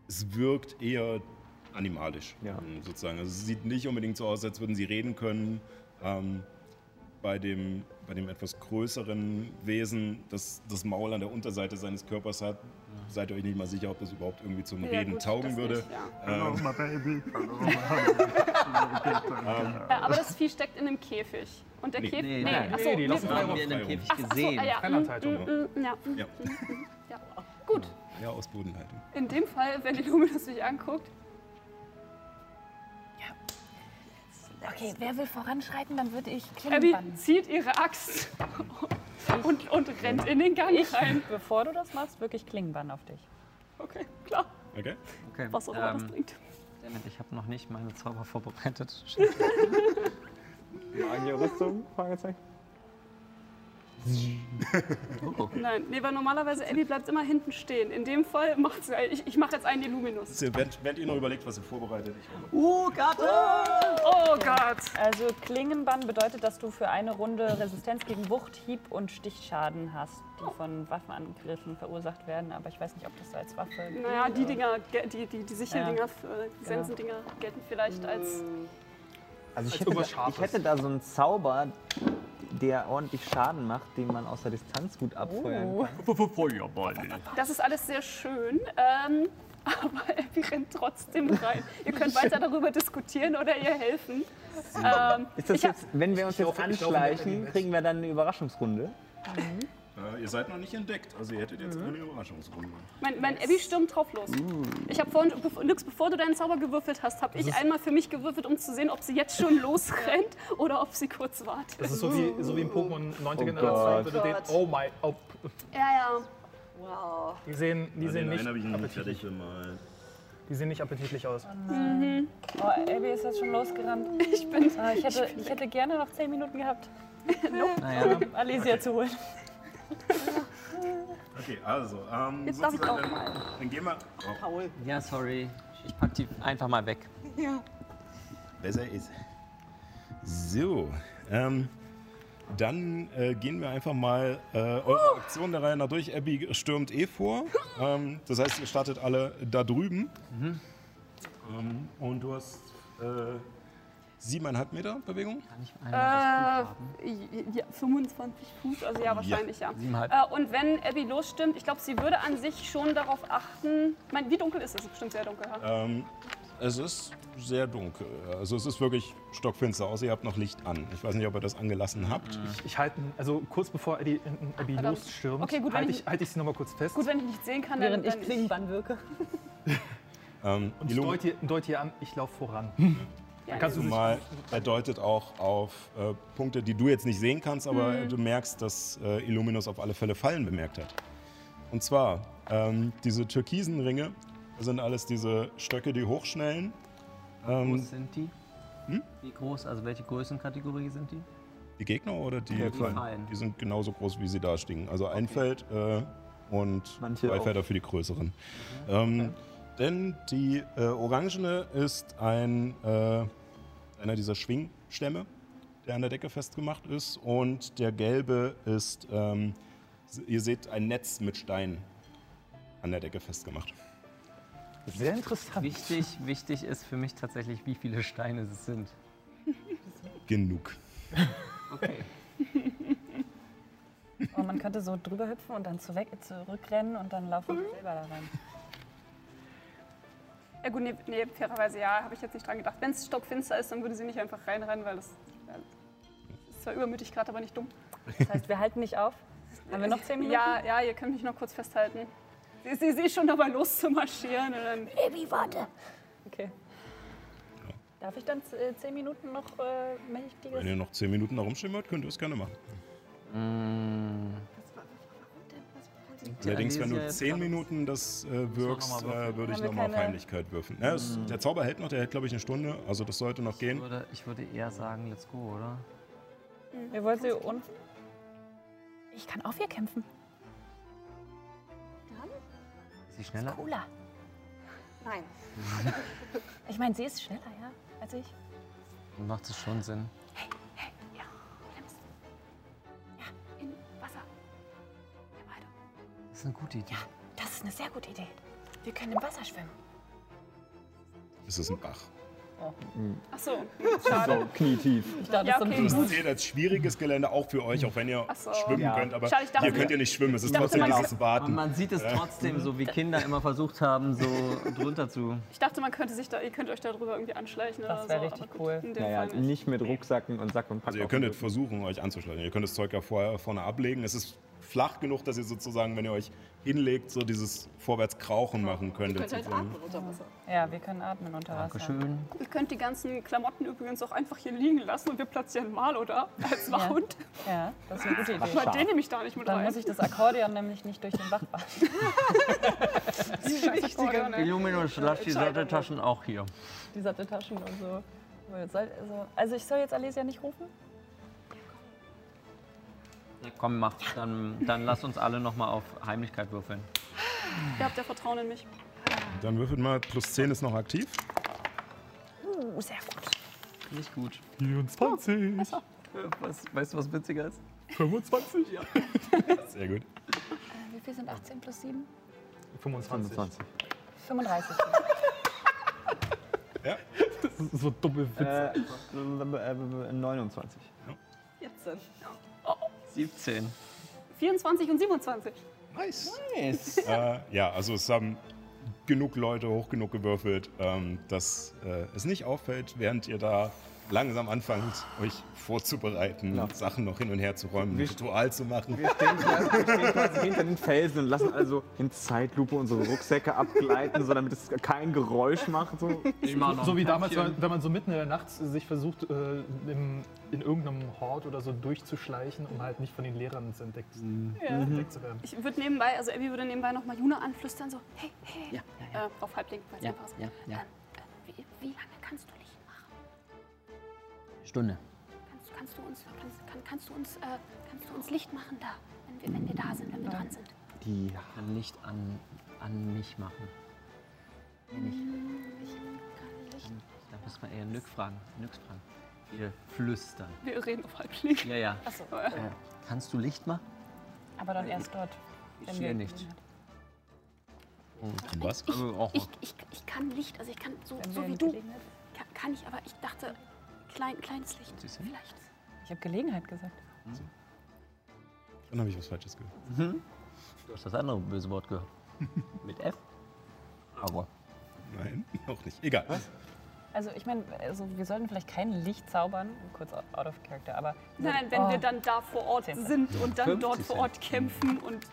es wirkt eher animalisch, Ja. ähm, sozusagen. Also es sieht nicht unbedingt so aus, als würden sie reden können. Ähm, bei dem, bei dem etwas größeren Wesen, das das Maul an der Unterseite seines Körpers hat, seid ihr euch nicht mal sicher, ob das überhaupt irgendwie zum Ja, Reden gut, taugen würde. nicht, ja. Ähm, my baby. [LAUGHS] Äh, aber das Vieh steckt in einem Käfig. Und der Nee. Käfig. Nee, Nee, nein. achso, Nee, die lassen wir in dem Käfig Ach, ach gesehen. ah, ja. Freilandhaltung. Mm, mm, mm, ja. ja. ja. Gut, ja, aus Bodenhaltung. in dem Fall, wenn die Luminus sich anguckt, Okay, wer will voranschreiten, dann würde ich Abby zieht ihre Axt [LAUGHS] und, und rennt in den Gang rein. Bevor du das machst, wirklich Klingenbann auf dich. Okay, klar. Okay? Okay. Was auch immer das ähm, bringt. Dammit, ich habe noch nicht meine Zauber vorbereitet. [LAUGHS] [LAUGHS] Magierrüstung? Fragezeichen. Oh. [LAUGHS] Nein, nee, weil normalerweise Abby bleibt immer hinten stehen. In dem Fall macht sie, ich, ich mache jetzt einen Illuminus. Während, während ihr noch überlegt, was ihr vorbereitet, ich Uh, Gatte! Oh Gott! Also Klingenbann bedeutet, dass du für eine Runde Resistenz gegen Wucht, Hieb und Stichschaden hast, die von Waffenangriffen verursacht werden. Aber ich weiß nicht, ob das als Waffe. Naja, die Dinger, ge- die, die, die Sicheldinger, Ja. äh, die Sensendinger gelten vielleicht als. Also ich Als hätte, da, ich hätte da so einen Zauber, der ordentlich Schaden macht, den man aus der Distanz gut abfeuern Oh. kann. Feuerball. Das ist alles sehr schön, ähm, [LAUGHS] aber Abby rennt trotzdem rein. ihr könnt weiter darüber diskutieren oder ihr helfen. Ähm, Ist das jetzt, wenn wir uns jetzt anschleichen, kriegen wir dann eine Überraschungsrunde? Äh, ihr seid noch nicht entdeckt, also ihr hättet jetzt eine Überraschungsrunde. Mein, mein Abby stürmt drauf los. Ich habe vorhin, bev- Nix, bevor du deinen Zauber gewürfelt hast, habe ich einmal für mich gewürfelt, um zu sehen, ob sie jetzt schon [LAUGHS] losrennt oder ob sie kurz wartet. Das ist so wie, so wie im Pokémon 9. Oh Generation. Gott. wenn du den, oh my, oh, ja, ja. Wow. die sehen, die sehen, nicht appetitlich, gemalt. die sehen nicht appetitlich aus. Oh, Abby ist jetzt schon losgerannt. [LAUGHS] Ich bin. Ah, ich, hätte, ich hätte gerne noch 10 Minuten gehabt, [LAUGHS] Naja, um Alesia zu holen. Okay, also, ähm, Jetzt darf ich auch dann, mal. dann gehen wir. Oh, ja, sorry. Ich pack die einfach mal weg. besser ist. So, ähm, dann äh, gehen wir einfach mal äh, eure Aktion der Reihe nach durch. Abby stürmt eh vor. Ähm, das heißt, ihr startet alle da drüben. Ähm, und du hast äh, siebeneinhalb Meter Bewegung. Kann ich Äh, ja, 25 Fuß, also ja, wahrscheinlich ja. Siebeneinhalb. Äh, und wenn Abby losstimmt, ich glaube, sie würde an sich schon darauf achten. Ich meine, wie dunkel ist es? Es ist bestimmt sehr dunkel. Ja? Ähm, es ist sehr dunkel. Also es ist wirklich stockfinster aus. Ihr habt noch Licht an. Ich weiß nicht, ob ihr das angelassen habt. Ich halte, also kurz bevor Eddie, Eddie Verdammt. losstürmt, Okay, halte ich- ich, halte ich sie nochmal kurz fest Gut, wenn ich nicht sehen kann, dann. Während ich dann Klingenbann [LAUGHS] wirke. Ähm, und Illumin- deute, deute ihr an, ich laufe voran. [LAUGHS] Ja, kannst du mal, er deutet auch auf äh, Punkte, die du jetzt nicht sehen kannst, aber Mhm. du merkst, dass äh, Illuminus auf alle Fälle Fallen bemerkt hat. Und zwar, ähm, diese türkisen Ringe sind alles diese Stöcke, die hochschnellen. Wie Ähm, groß sind die? Hm? Wie groß, also welche Größenkategorie sind die? die Gegner oder die Ja, Fallen? Fallen. Die sind genauso groß, wie sie da stehen. Also ein Feld äh, und Manche zwei auch. Felder für die größeren. Ähm, Denn die äh, orangene ist ein, äh, einer dieser Schwingstämme, der an der Decke festgemacht ist. Und der gelbe ist, ähm, ihr seht ein Netz mit Steinen an der Decke festgemacht. Sehr interessant. Wichtig, wichtig ist für mich tatsächlich, wie viele Steine es sind. Genug. Okay. Oh, man könnte so drüber hüpfen und dann zurückrennen und dann laufen wir selber da rein. Ja gut, nee, nee fairerweise ja, habe ich jetzt nicht dran gedacht. Wenn es stockfinster ist, dann würde sie nicht einfach reinrennen, weil das ja, ist zwar übermütig gerade, aber nicht dumm. Das heißt, wir halten nicht auf. Haben wir noch 10 Minuten? Ja, ja, ihr könnt mich noch kurz festhalten. Sie, sie, sie ist schon dabei loszumarschieren und dann Baby, warte. Okay. Darf ich dann 10 Minuten noch äh, mächtiges? Wenn ihr noch 10 Minuten da rumschimmert, könnt ihr es gerne machen. Allerdings, wenn du 10 Minuten das äh, wirkst, äh, würde ich nochmal auf Heimlichkeit würfeln. Ja, es, der Zauber hält noch, der hält glaube ich eine Stunde, also das sollte noch Ich gehen. würde, ich würde eher sagen, let's go, oder? Wir wollen sie un Ich kann auf ihr kämpfen. Ist sie schneller? Cooler. Nein. Ich meine, sie ist schneller, ja, als ich. Dann macht es schon Sinn. Ja, ist eine gute Idee. Das ist eine sehr gute Idee. Wir können im Wasser schwimmen. Es ist ein Bach. Ach so. So knietief. Ich dachte, Ja, das okay. Das seht als schwieriges Gelände auch für euch, auch wenn ihr so. schwimmen Ja. könnt. Aber Schade, dachte, hier könnt ihr nicht schwimmen. Es ist trotzdem man- dieses Warten. man sieht es trotzdem, so wie [LAUGHS] Kinder immer versucht haben, so [LAUGHS] drunter zu. Ich dachte, man könnte sich da, ihr könnt euch darüber irgendwie anschleichen Das oder wär so. richtig cool. Naja, nicht. nicht mit Rucksacken und Sack und Pack. Also ihr könntet versuchen, euch anzuschleichen. Ihr könnt das Zeug ja vorher vorne ablegen. Es ist flach genug, dass ihr sozusagen, wenn ihr euch hinlegt, so dieses Vorwärtskrauchen machen könntet. Könnt halt sozusagen. atmen unter Wasser. Ja, wir können atmen unter Wasser. Dankeschön. Ihr könnt die ganzen Klamotten übrigens auch einfach hier liegen lassen und wir platzieren Malo da als Wachhund. Ja, das ist eine gute Idee. Weil den nehme ich da nicht mit Dann rein. muss ich das Akkordeon nämlich nicht durch den Bach [LAUGHS] ey. Illuminus, lass die Satteltaschen auch hier. Die Satteltaschen und so. Also, also ich soll jetzt Alesia nicht rufen? Komm, mach. Dann, dann lass uns alle nochmal auf Heimlichkeit würfeln. Ihr habt ja Vertrauen in mich. Dann würfelt mal, plus 10 ist noch aktiv. Uh, sehr gut. Nicht gut. 24, [LAUGHS] Was, weißt du, was witziger ist? 25, [LAUGHS] Sehr gut. Wie viel sind 18 plus 7? 25. 25. 35. Das ist so dumme Witze. Äh, äh, 29. Jetzt dann. 17. 24 und 27. Nice. Nice. [LAUGHS] äh, ja, also es haben genug Leute hoch genug gewürfelt, ähm, dass äh, es nicht auffällt, während ihr da langsam anfangt, euch vorzubereiten, Ja. Sachen noch hin und her zu räumen, ein Wir- Ritual zu machen. Wir stehen, wir stehen quasi hinter den Felsen und lassen also in Zeitlupe unsere Rucksäcke abgleiten, so damit es kein Geräusch macht. So. So ein wie damals, wenn man so mitten in der Nacht sich versucht, äh, im, in irgendeinem Hort oder so durchzuschleichen, um halt nicht von den Lehrern entdeckt, Ja. entdeckt zu werden. Ich würde nebenbei, also Abby würde nebenbei nochmal Juna anflüstern, so, hey, hey, Ja, ja, Äh, auf Halbling, weil es Ja, einfach ist. ja, ja. Ähm, äh, wie, wie lange kannst du? Stunde. Kannst, kannst, du uns, kannst, kann, kannst, du uns, äh, kannst du uns Licht machen da, wenn wir, wenn wir da sind, wenn wir dran sind? Die Kann Licht an, an mich machen. Wenn ich, Ich kann Licht. da müssen wir eher Nück fragen. Nüx fragen. Wir flüstern. Wir reden auf Halbling. Ja, ja. Achso. Äh, kannst du Licht machen? Aber dann erst dort. Ich wenn sehe wir- nicht. Was? Ich, Also ich, ich, ich kann Licht, also ich kann so, so wie du. Kann ich, aber ich dachte, klein, kleines Licht. Siehst du? Vielleicht. Ich habe Gelegenheit gesagt. Dann habe ich was Falsches gehört. Du hast das andere böse Wort gehört. [LAUGHS] Mit F? Aber. Nein, auch nicht. Egal. Also ich meine, also wir sollten vielleicht kein Licht zaubern, kurz out of character, aber... Nein, wenn Oh. wir dann da vor Ort sind und dann 50 dort vor Ort kämpfen und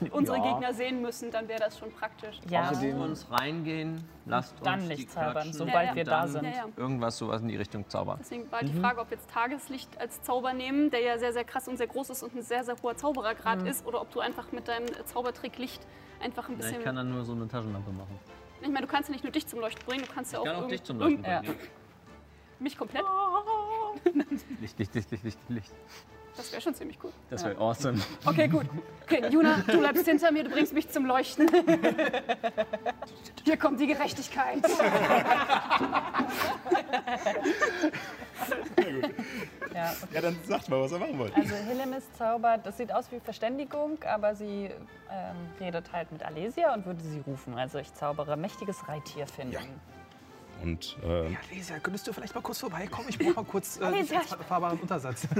[LAUGHS] unsere Ja. Gegner sehen müssen, dann wäre das schon praktisch. Ja, Lasst uns reingehen, lasst uns Dann die Licht zaubern, sobald Ja, ja. wir da dann sind. Ja, ja. Irgendwas sowas in die Richtung zaubern. Deswegen war die Frage, ob wir jetzt Tageslicht als Zauber nehmen, der ja sehr, sehr krass und sehr groß ist und ein sehr, sehr hoher Zauberergrad ist, oder ob du einfach mit deinem Zaubertrick Licht einfach ein Ja, bisschen. ich kann dann nur so eine Taschenlampe machen. ich meine, du kannst ja nicht nur dich zum Leuchten bringen, du kannst ja auch, Ich kann auch dich zum Leuchten bringen. Ja. mich komplett. [LAUGHS] Licht, Licht, Licht, Licht, Licht, Licht. Das wäre schon ziemlich cool. Das wäre awesome. Okay, gut. Okay, Juna, du bleibst hinter mir, du bringst mich zum Leuchten. Hier kommt die Gerechtigkeit. Ja, okay. Ja, dann sagt mal, was ihr machen wollt. Also Hillemis zaubert, das sieht aus wie Verständigung, aber sie ähm, redet halt mit Alesia und würde sie rufen. Also ich zaubere mächtiges Reittier finden. Ja. Und äh, Ja, Lisa, könntest du vielleicht mal kurz vorbeikommen? Ich brauche mal kurz äh, [LAUGHS] Alesia, einen fahrbaren Untersatz. [LAUGHS]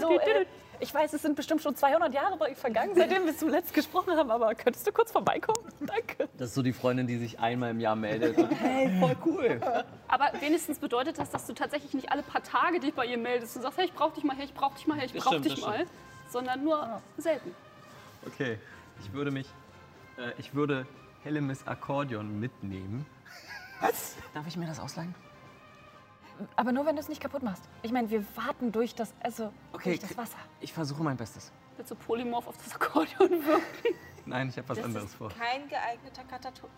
So, äh, ich weiß, es sind bestimmt schon 200 Jahre bei- vergangen, seitdem wir zuletzt gesprochen haben, aber könntest du kurz vorbeikommen? [LAUGHS] Danke. Das ist so die Freundin, die sich einmal im Jahr meldet. Und, hey, voll cool. Aber wenigstens bedeutet das, dass du tatsächlich nicht alle paar Tage dich bei ihr meldest und sagst, hey, ich brauch dich mal, hey, ich brauch dich mal, hey, ich Das brauch stimmt, dich mal. Sondern nur selten. Okay, ich würde mich, äh, ich würde Hellemis Akkordeon mitnehmen. Was? Darf ich mir das ausleihen? Aber nur, wenn du es nicht kaputt machst. Ich meine, wir warten durch das, also Okay, durch das Wasser. Ich versuche mein Bestes. Willst du Polymorph auf das Akkordeon wirken? [LAUGHS] Nein, ich habe was Das anderes ist vor. kein geeigneter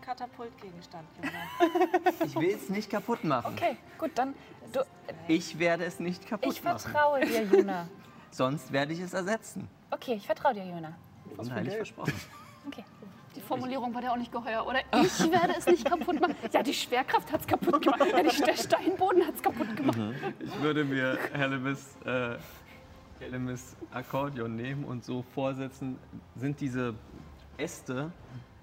Katapultgegenstand, Juna. [LAUGHS] Ich will es nicht kaputt machen. Okay, gut, dann, du, Ich werde es nicht kaputt ich machen. vertraue dir, Juna. [LAUGHS] Sonst werde ich es ersetzen. Okay, ich vertraue dir, Juna. Unheilig versprochen. Okay. Die Formulierung war dir auch nicht geheuer, oder? Ich werde es nicht kaputt machen. Ja, die Schwerkraft hat es kaputt gemacht. Ja, der Steinboden hat es kaputt gemacht. Ich würde mir Hellemis, äh, Hellemis Akkordeon nehmen und so vorsetzen, sind diese Äste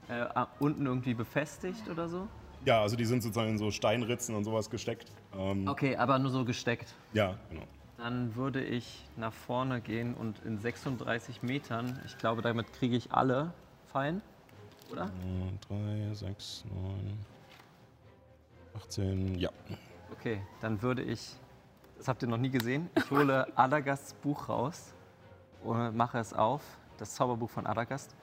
äh, unten irgendwie befestigt oder so? Ja, also die sind sozusagen in so Steinritzen und sowas gesteckt. Ähm, Okay, aber nur so gesteckt. Ja, genau. Dann würde ich nach vorne gehen und in 36 Metern, ich glaube, damit kriege ich alle Fallen, oder? 3, 6, 9, 18, ja. Okay, dann würde ich, das habt ihr noch nie gesehen, ich hole [LAUGHS] Adagasts Buch raus und mache es auf, das Zauberbuch von Adagast,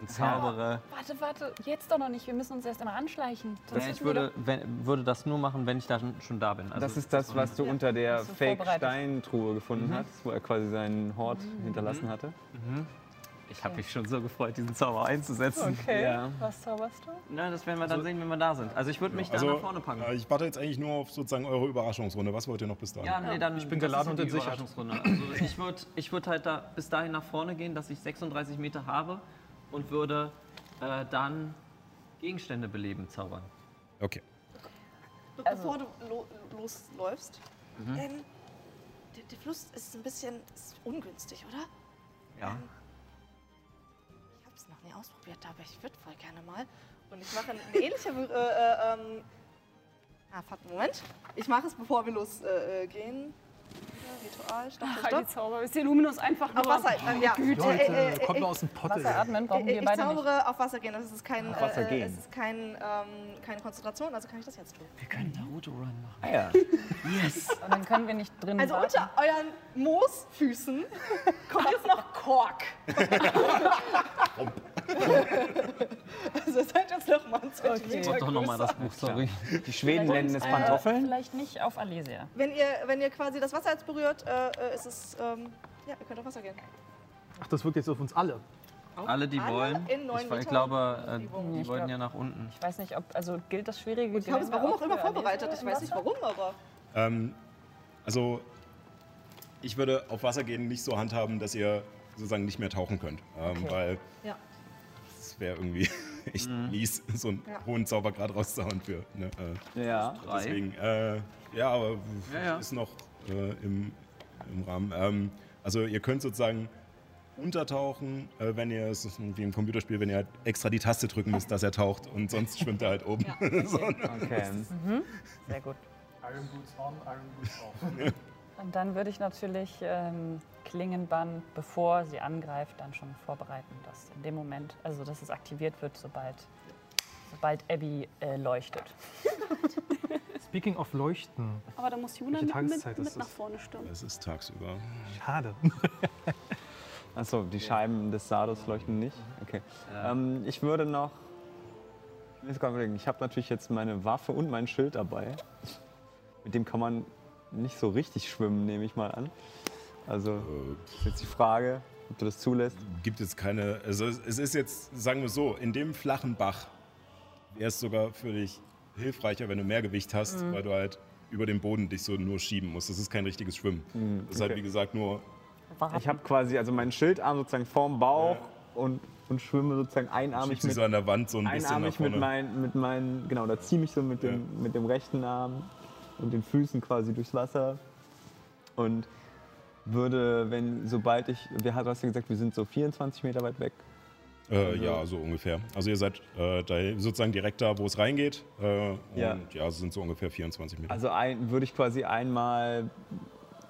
und zaubere. Warte, warte, jetzt doch noch nicht. Wir müssen uns erst einmal anschleichen. Sonst Ja, ich würde, wenn, würde das nur machen, wenn ich da schon- schon da bin. Also, das ist das, was du unter der. Fake-Steintruhe gefunden Mhm. hast, wo er quasi seinen Hort hinterlassen hatte. Ich habe mich schon so gefreut, diesen Zauber einzusetzen. Okay, Ja. was zauberst du? Na, das werden wir dann sehen, wenn wir da sind. Also ich würde mich da Also, nach vorne packen. äh, ich warte jetzt eigentlich nur auf sozusagen eure Überraschungsrunde. Was wollt ihr noch bis dahin? Ja, nee, dann Ich bin geladen und die entsichert. Überraschungsrunde. Also ich würde ich würd halt da bis dahin nach vorne gehen, dass ich 36 Meter habe und würde äh, dann Gegenstände beleben zaubern. Okay. Bevor du lo losläufst, Mhm. ähm, der, der Fluss ist ein bisschen ist ungünstig, oder? Ja. Ähm, nie ausprobiert, aber ich würde voll gerne mal. Und ich mache eine ähnliche. Äh, äh, ähm, ah, warte, Moment. Ich mache es, bevor wir losgehen. Äh, gehen. Ritual, stopp, Ach, stopp, die. Zauber ist hier Luminus einfach Auf nur. Wasser, äh, ja. Güte. Leute, äh, äh, kommt mal aus dem Potte. Wasser atmen brauchen wir ich beide nicht. zaubere auf Wasser gehen. Das ist kein, Auf Wasser gehen. es ist kein, ähm, keine Konzentration, also kann ich das jetzt tun. Wir können Naruto-Run machen. Ah ja. Yes! [LAUGHS] Und dann können wir nicht drin Also warten. unter euren Moosfüßen [LAUGHS] kommt jetzt noch Kork. [LAUGHS] also seid jetzt noch mal ein Zentimeter Mach doch nochmal größer. das Buch, sorry. Die Schweden nennen es Äh, Pantoffeln. vielleicht nicht auf Alesia. Wenn ihr, wenn ihr quasi das Wasser jetzt berührt, äh, äh, ist es, ähm, ja, ihr könnt auf Wasser gehen. Ach, das wirkt jetzt auf uns alle. Alle, die Alle wollen. in neun Ich, ich Metern glaube, äh, Umgebung. die Ich wollten glaub- ja nach unten. Ich weiß nicht, ob, also gilt das schwierige Ich habe es warum auch immer vorbereitet. Ich weiß nicht warum, aber. Ähm, also, ich würde auf Wasser gehen nicht so handhaben, dass ihr sozusagen nicht mehr tauchen könnt. Ähm, Okay. Weil Ja. Es wäre irgendwie [LAUGHS] echt mies, so einen Ja. hohen Zauber gerade rauszuhauen für. Ne, äh, Ja. Drei. deswegen, äh, ja, aber Ja, ja. ist noch äh, im, im Rahmen. Ähm, also, ihr könnt sozusagen untertauchen, äh, wenn ihr, es ist wie im Computerspiel, wenn ihr halt extra die Taste drücken müsst, dass er taucht und sonst schwimmt er halt [LAUGHS] oben. [LAUGHS] so, ne? Okay. Sehr gut. Iron Boots on, Iron Boots off. Und dann würde ich natürlich ähm, Klingenbann, bevor sie angreift, dann schon vorbereiten, dass in dem Moment, also dass es aktiviert wird, sobald, sobald Abby äh, leuchtet. Speaking of Leuchten. Aber da muss Juna mit, mit, mit nach vorne stürmen. Es ist tagsüber. Schade. [LAUGHS] Achso, die Scheiben des Sardos leuchten nicht. Okay. Ähm, ich würde noch. Ich habe natürlich jetzt meine Waffe und mein Schild dabei. Mit dem kann man nicht so richtig schwimmen, nehme ich mal an. Also, ist jetzt die Frage, ob du das zulässt. gibt es keine. Also es ist jetzt, sagen wir so, in dem flachen Bach wäre es sogar für dich hilfreicher, wenn du mehr Gewicht hast, Mhm. weil du halt über den Boden dich so nur schieben musst. Das ist kein richtiges Schwimmen. Das ist halt, okay. wie gesagt, nur. Ich habe quasi also meinen Schildarm sozusagen vorm Bauch und, und schwimme sozusagen einarmig mit, so an der Wand so ein bisschen nach einarmig mit vorne. meinen, mit meinen, genau, da ziehe ich so mit dem, mit dem rechten Arm und den Füßen quasi durchs Wasser und würde, wenn, sobald ich, du hast ja gesagt, wir sind so 24 Meter weit weg. Äh, ja, so ungefähr. Also ihr seid äh, da sozusagen direkt da, wo es reingeht. Äh, und Ja. ja. es sind so ungefähr 24 Meter. Also ein, würde ich quasi einmal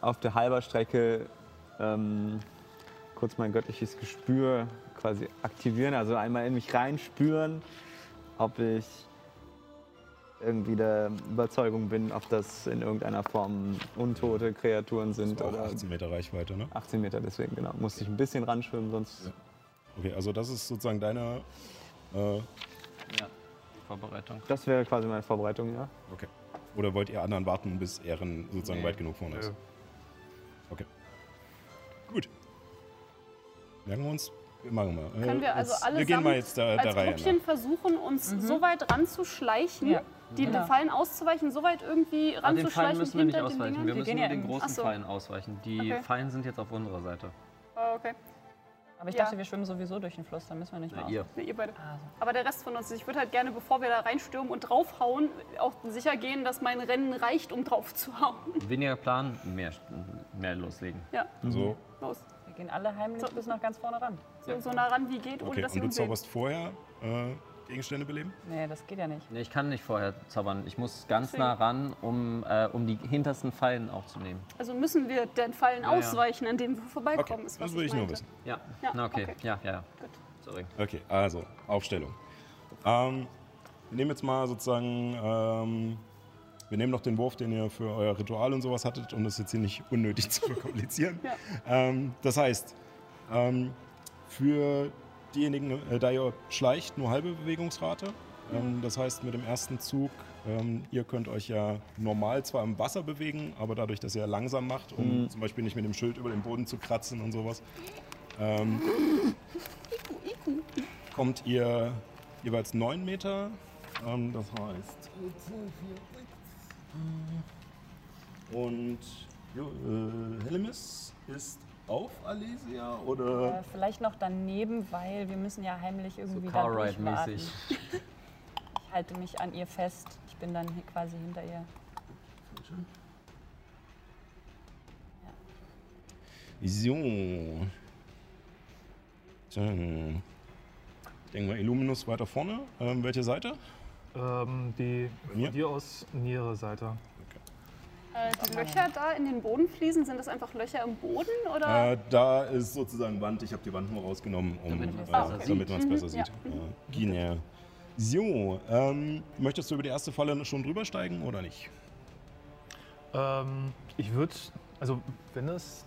auf der halber Strecke ähm, kurz mein göttliches Gespür quasi aktivieren, also einmal in mich reinspüren, ob ich irgendwie der Überzeugung bin, ob das in irgendeiner Form untote Kreaturen sind auch oder 18 Meter Reichweite, ne? 18 Meter, deswegen genau. Musste ich ein bisschen ranschwimmen, sonst Okay, also das ist sozusagen deine. Äh, Ja, Vorbereitung. das wäre quasi meine Vorbereitung, ja. okay. Oder wollt ihr anderen warten, bis Ehren sozusagen Nee. weit genug vorne ist? Nö. Okay. Gut. Merken wir uns? Wir machen mal. Äh, Können wir also jetzt- alle Wir gehen mal jetzt der als Gruppchen nach. versuchen, uns so weit ranzuschleichen, Ja. Die Genau. Fallen auszuweichen, so weit irgendwie An den ranzuschleichen Fallen müssen wir nicht hinter den ausweichen. Dingern? Wir müssen gehen nur ja den in- großen so. Fallen ausweichen. Die Okay. Fallen sind jetzt auf unserer Seite. Ah, okay. Aber ich Ja. dachte, wir schwimmen sowieso durch den Fluss, dann müssen wir nicht mehr ihr. Nee, ihr beide. Also. Aber der Rest von uns, ich würde halt gerne, bevor wir da reinstürmen und draufhauen, auch sicher gehen, dass mein Rennen reicht, um drauf zu hauen. Weniger Plan, mehr, mehr loslegen. Ja, So, los. Wir gehen alle heimlich So. bis nach ganz vorne ran. So, so nah ran wie geht, ohne okay. dass Und ihr du zauberst vorher äh, Gegenstände beleben? Nee, das geht ja nicht. Nee, ich kann nicht vorher zaubern. Ich muss ganz Deswegen. nah ran, um, äh, um die hintersten Fallen aufzunehmen. Also müssen wir den Fallen Ja, ja. ausweichen, an denen wir vorbeikommen, Okay, ist was das will ich nur meinte. wissen. Ja, Ja, na okay. okay. Ja, ja, ja. Sorry. Okay, also Aufstellung. Ähm, wir nehmen jetzt mal sozusagen, ähm, wir nehmen noch den Wurf, den ihr für euer Ritual und sowas hattet, um das jetzt hier nicht unnötig zu [LAUGHS] verkomplizieren. Ja. Ähm, das heißt, ähm, für diejenigen, äh, da ihr schleicht, nur halbe Bewegungsrate. Ähm, das heißt, mit dem ersten Zug, ähm, ihr könnt euch ja normal zwar im Wasser bewegen, aber dadurch, dass ihr langsam macht, um Mhm. zum Beispiel nicht mit dem Schild über den Boden zu kratzen und sowas, ähm, kommt ihr jeweils 9 Meter. Ähm, das heißt. Und jo, äh, Hellemis ist auf Alesia oder? Äh, vielleicht noch daneben, weil wir müssen ja heimlich irgendwie da Car-Ride-mäßig. durchwarten. Ich halte mich an ihr fest. Ich bin dann hier quasi hinter ihr. So. Dann. Ich denke mal, Illuminus weiter vorne. Ähm, welche Seite? Ähm, die von dir aus nähere Seite. Äh, die Löcher da in den Bodenfliesen, sind das einfach Löcher im Boden oder? Äh, da ist sozusagen Wand. Ich habe die Wand nur rausgenommen, um, Damit man's äh, besser sieht. man es Mhm, besser ja. sieht. Äh. So, ähm, möchtest du über die erste Falle schon drüber steigen oder nicht? Ähm, ich würde, also wenn es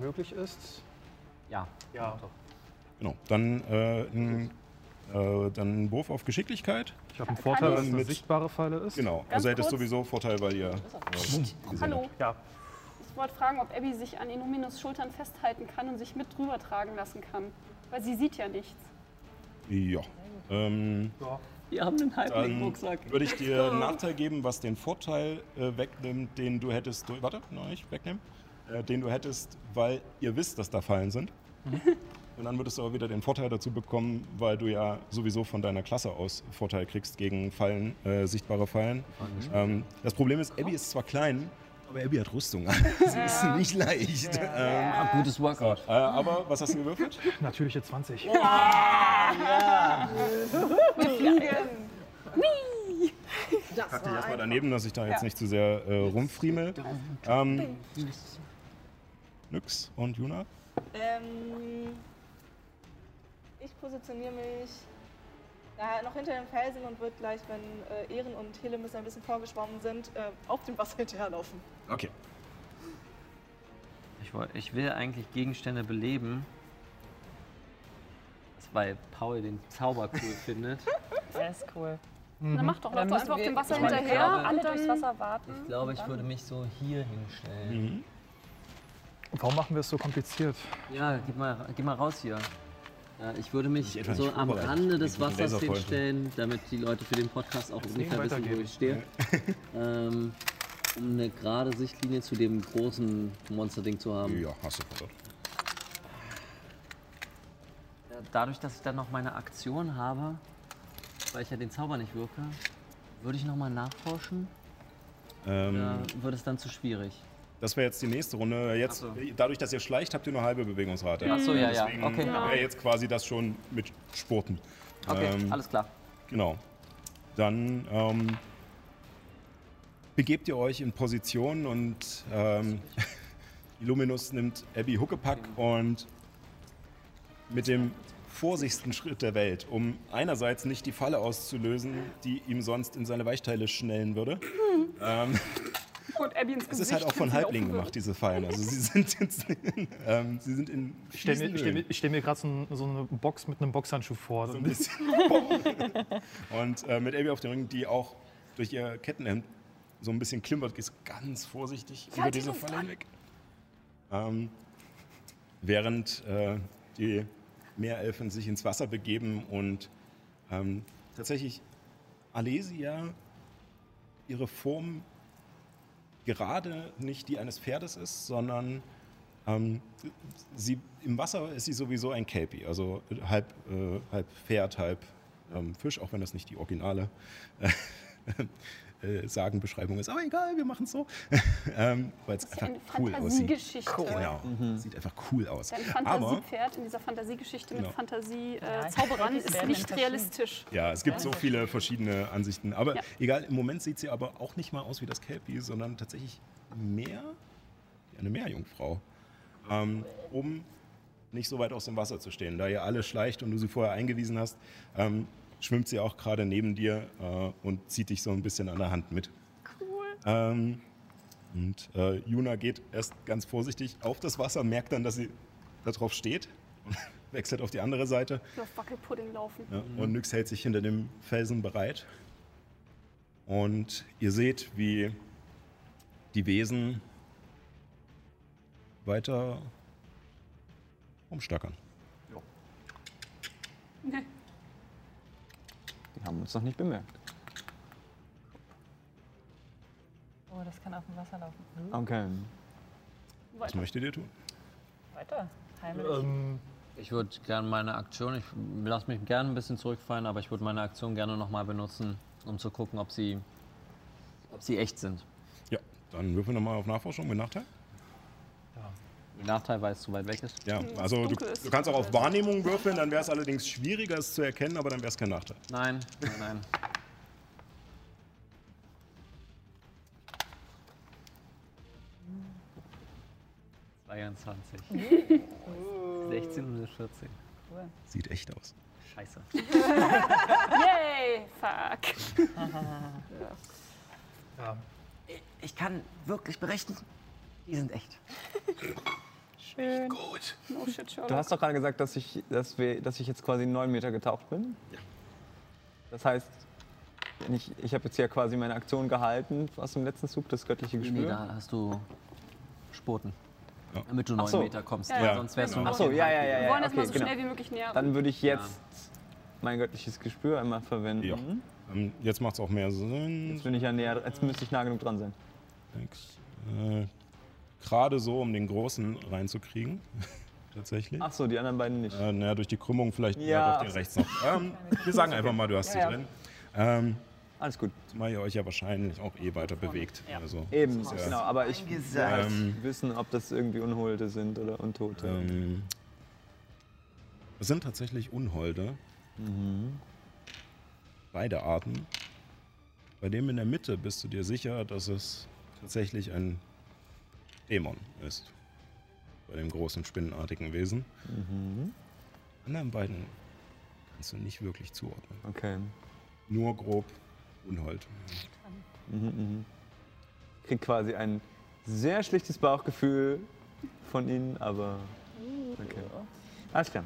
möglich ist, Ja. ja, Genau. Dann, äh, ein, äh, dann ein Wurf auf Geschicklichkeit. Ich habe einen Vorteil, dass es eine Mit- sichtbare Falle ist. Genau. Ganz also hättest sowieso Vorteil, weil ihr. Äh, gesehen Hallo. Ja, ich wollte fragen, ob Abby sich an Illuminus Schultern festhalten kann und sich mit drüber tragen lassen kann. Weil sie sieht ja nichts. Ja. Ähm, ja. Wir haben einen dann Halbling-Rucksack. würde ich dir einen [LAUGHS] Nachteil geben, was den Vorteil äh, wegnimmt, den du hättest. Du, warte, noch nicht wegnehmen. Äh, den du hättest, weil ihr wisst, dass da Fallen sind. Und dann würdest du aber wieder den Vorteil dazu bekommen, weil du ja sowieso von deiner Klasse aus Vorteil kriegst gegen Fallen, äh, sichtbare Fallen. Ähm, das Problem ist, Abby ist zwar klein, aber Abby hat Rüstung. [LAUGHS] Sie ist nicht leicht. Ähm, Ah, gutes Workout. äh, aber was hast du gewürfelt? [LAUGHS] Natürliche 20. Pack dich erstmal daneben, dass ich da jetzt nicht zu sehr äh, rumfriemel. Ähm, Nyx und Juna? Ähm, ich positioniere mich ja, noch hinter dem Felsen und würde gleich, wenn äh, Ehren und Helemis ein bisschen vorgeschwommen sind, äh, auf dem Wasser [LAUGHS] hinterherlaufen. Okay. Ich, woll- ich will eigentlich Gegenstände beleben. Weil Paul den Zauber cool [LAUGHS] findet. Der ist cool. Na mach doch, Dann lauf doch müssen einfach auf dem Wasser ich meine, hinterher. glaube, Alle durchs Wasser warten. Ich glaube, ich würde mich so hier hinstellen. Mhm. Warum machen wir es so kompliziert? Ja, geh mal, geh mal raus hier. Ja, ich würde mich Ich so am. Rande des Wassers hinstellen, damit die Leute für den Podcast auch ungefähr wissen, wo ich stehe. [LAUGHS] ähm, um eine gerade Sichtlinie zu dem großen Monsterding zu haben. Ja, hast du verstanden. Dadurch, dass ich dann noch meine Aktion habe, weil ich ja den Zauber nicht wirke, würde ich nochmal nachforschen. Ähm, Oder wird es dann zu schwierig? Das wäre jetzt die nächste Runde. Jetzt, so. Dadurch, dass ihr schleicht, habt ihr nur halbe Bewegungsrate. Ach so, ja, ja. Deswegen Okay. wäre jetzt quasi das schon mit Spurten. Okay, Ähm, alles klar. Genau. Dann ähm, begebt ihr euch in Position und ähm, [LAUGHS] Illuminus nimmt Abby Huckepack und mit dem vorsichtigsten Schritt der Welt, um einerseits nicht die Falle auszulösen, die ihm sonst in seine Weichteile schnellen würde. ähm, Und Abby ins es Gesicht. ist halt auch von Halblingen gemacht, diese Fallen. Also sie [LAUGHS] sind jetzt ähm, sie sind in Ich stelle mir, ich stell mir, ich stell mir gerade so, so eine Box mit einem Boxhandschuh vor. so ein [LAUGHS] bisschen. [LAUGHS] und äh, mit Abby auf dem Ring, die auch durch ihr Kettenhemd so ein bisschen klimpert, ist ganz vorsichtig über diese Falle hinweg. Ähm, während äh, die Meerelfen sich ins Wasser begeben und ähm, tatsächlich Alesia ihre Form gerade nicht die eines Pferdes ist, sondern ähm, sie, im Wasser ist sie sowieso ein Kelpie, also halb, äh, halb Pferd, halb ähm, Fisch, auch wenn das nicht die originale [LAUGHS] äh, Sagenbeschreibung ist. Aber egal, wir machen es so. [LAUGHS] ähm, Weil es einfach eine cool aussieht. Fantasiegeschichte. Genau, sieht einfach cool aus. Dein Aber Fantasiepferd in dieser Fantasiegeschichte Genau. mit Fantasie-Zauberern Ja, äh, ist nicht realistisch. Ja, es gibt so viele verschiedene Ansichten. Aber Ja. egal, im Moment sieht sie aber auch nicht mal aus wie das Kelpie, sondern tatsächlich mehr wie eine Meerjungfrau. Ähm, um nicht so weit aus dem Wasser zu stehen. Da ihr alle schleicht und du sie vorher eingewiesen hast, ähm, schwimmt sie auch gerade neben dir äh, und zieht dich so ein bisschen an der Hand mit. Cool. Ähm, und äh, Juna geht erst ganz vorsichtig auf das Wasser, merkt dann, dass sie da drauf steht und [LAUGHS] wechselt auf die andere Seite. Ich will auf Wackelpudding laufen. Ja, und Nyx hält sich hinter dem Felsen bereit. Und ihr seht, wie die Wesen weiter umstackern. Nee. [LAUGHS] Die haben uns noch nicht bemerkt. Oh, das kann auf dem Wasser laufen. Okay. Was möchtet ihr tun? Weiter. Heimlich. Ähm, Ich würde gerne meine Aktion, ich lasse mich gerne ein bisschen zurückfallen, aber ich würde meine Aktion gerne nochmal benutzen, um zu gucken, ob sie, ob sie echt sind. Ja, dann würfeln wir nochmal auf Nachforschung mit Nachteil. Nachteil, weil es zu weit weg ist. Ja, also du, du kannst auch auf Wahrnehmung würfeln, dann wäre es allerdings schwieriger, es zu erkennen, aber dann wäre es kein Nachteil. Nein, nein, nein. Zweiundzwanzig. [LAUGHS] 16 und 14. Sieht echt aus. Scheiße. [LAUGHS] Yay! Fuck. [LAUGHS] ja. Ich kann wirklich berichten, die sind echt. Schön. Gut. No shit, Sherlock. Du hast doch gerade gesagt, dass ich, dass wir, dass ich jetzt quasi neun Meter getaucht bin. Ja. Das heißt, ich, ich habe jetzt ja quasi meine Aktion gehalten aus dem letzten Zug, das göttliche Nee, Gespür. da hast du Spoten. Ja. Damit du neun so. Meter kommst. Ja, ja. Sonst wärst du Genau. nach Ach so, dem ja, ja, ja, Wir ja. wollen das mal so genau. schnell wie möglich näher. Dann würde ich jetzt mein göttliches Gespür einmal verwenden. Ja. Ähm, jetzt macht es auch mehr Sinn. Jetzt bin ich ja näher, jetzt müsste ich nah genug dran sein. Sechs, Äh, Gerade so, um den großen reinzukriegen. [LAUGHS] Tatsächlich. Ach so, die anderen beiden nicht. Äh, naja, durch die Krümmung vielleicht Ja. ja. auf den rechts noch. Ähm, wir sagen einfach mal, du hast sie Ja, ja. drin. Ähm, Alles gut. zumal ihr euch ja wahrscheinlich auch eh weiter bewegt. Also, Eben, ja- genau. Aber ich will Ähm, wissen, ob das irgendwie Unholte sind oder Untote. Ähm, es sind tatsächlich Unholde. Beide Arten. Bei dem in der Mitte bist du dir sicher, dass es tatsächlich ein Dämon ist. Bei dem großen spinnenartigen Wesen. Anderen beiden kannst du nicht wirklich zuordnen. Okay. Nur grob Unhold. Mhm, mhm. Ich krieg quasi ein sehr schlichtes Bauchgefühl von ihnen, aber. Okay. Alles klar.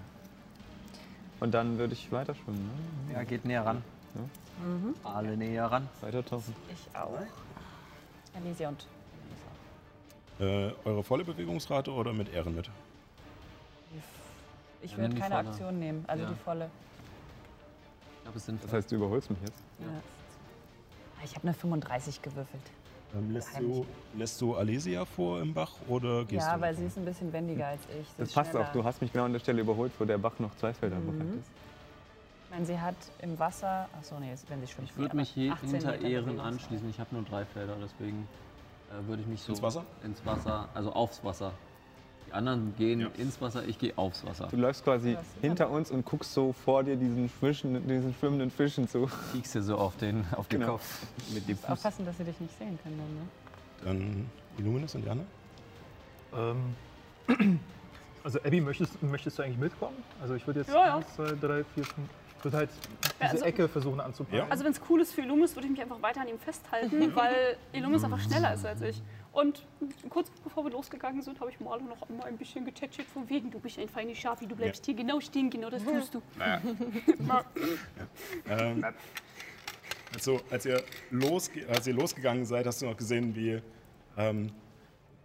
Und dann würde ich weiter schwimmen, ne? Ja, geht näher ran. Alle näher ran. Weiter tauchen. Ich auch. Elysia und Äh, eure volle Bewegungsrate oder mit Ehren mit? ich Ja, würde keine volle. Aktion nehmen, also Ja. die volle. Ich glaube, es sind Das heißt, du überholst mich jetzt. Ja. Ich habe eine 35 gewürfelt. Ähm, lässt, du, lässt du Alesia vor im Bach oder gehst Ja, du? weil sie ist ein bisschen wendiger als ich. Sie Das passt schneller. auch. Du hast mich genau an der Stelle überholt, wo der Bach noch zwei Felder Mhm. bereit ist. Ich meine, sie hat im Wasser. Achso, nee, wenn sie schwimmt. Ich würde mich 18 hinter Meter Ehren anschließen. Ich habe nur drei Felder, deswegen würde ich mich so Ins Wasser? ins Wasser, also aufs Wasser. Die anderen gehen Ja. ins Wasser, ich gehe aufs Wasser. Du läufst quasi hinter uns und guckst so vor dir diesen, Fischen, diesen schwimmenden Fischen zu. [LAUGHS] Kriegst dir so auf den, auf den Genau. Kopf mit dem Fuß. Aufpassen, dass sie dich nicht sehen können. Dann, ne? Dann Illuminus und Jana? Ähm, [CLEARS THROAT] also Abby, möchtest, möchtest du eigentlich mitkommen? Also ich würde jetzt Ja, ja. 1, 2, 3, 4, 5, ich würde halt diese also- Ecke versuchen anzupacken. Ja. Also wenn es cool ist für Illumis, würde ich mich einfach weiter an ihm festhalten, [LAUGHS] weil Illumis einfach schneller ist als ich. Und kurz bevor wir losgegangen sind, habe ich Marlo noch einmal ein bisschen getätschelt von wegen, du bist ein feines Schafi, du bleibst hier genau stehen, genau das tust du. [LAUGHS] Ähm, also, als, ihr losge als ihr losgegangen seid, hast du noch gesehen, wie ähm,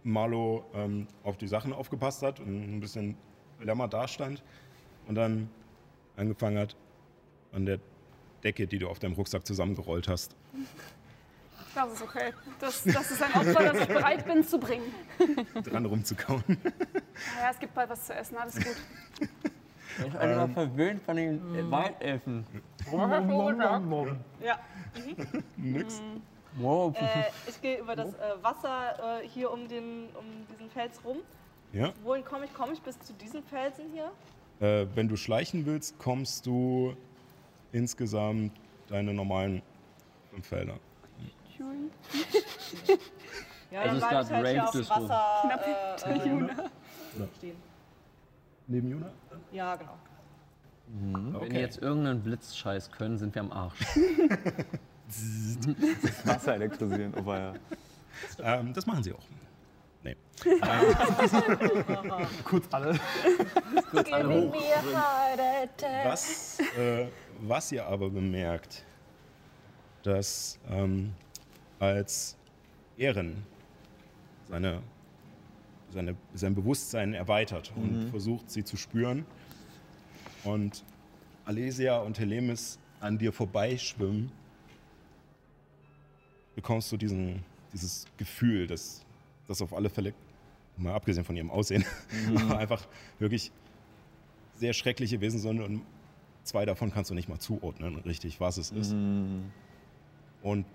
Marlo ähm, auf die Sachen aufgepasst hat und ein bisschen lämmer dastand und dann angefangen hat, an der Decke, die du auf deinem Rucksack zusammengerollt hast, Das ist okay. Das, das ist ein Opfer, das ich bereit bin zu bringen. dran rumzukauen. Naja, es gibt bald was zu essen, alles gut. Ich bin immer verwöhnt von den äh, Waldelfen. Ja. Nix. Wow. Äh, ich gehe über das äh, Wasser äh, hier um, den, um diesen Fels rum. Ja. Wohin komme ich? Komme ich bis zu diesem Felsen hier? Äh, wenn du schleichen willst, kommst du insgesamt deine normalen fünf Felder. Ja, Es ist ich halt hier Range auf dem Disco. Wasser Knappe äh, äh, Juna. stehen. Neben Juna? Ja, genau. Wenn Okay. die jetzt irgendeinen Blitzscheiß können, sind wir am Arsch. [LAUGHS] Wasser elektrisieren. Oh, ja. Ähm, das machen sie auch. Nee. [LAUGHS] Kurz alle. Giving me a heart attack. Was, äh, was ihr aber bemerkt, dass ähm, als Ehren seine, seine, sein Bewusstsein erweitert und versucht, sie zu spüren und Alesia und Helemis an dir vorbeischwimmen, bekommst du diesen, dieses Gefühl, dass das auf alle Fälle, mal abgesehen von ihrem Aussehen, [LAUGHS] einfach wirklich sehr schreckliche Wesen sind und zwei davon kannst du nicht mal zuordnen, richtig, was es ist. Und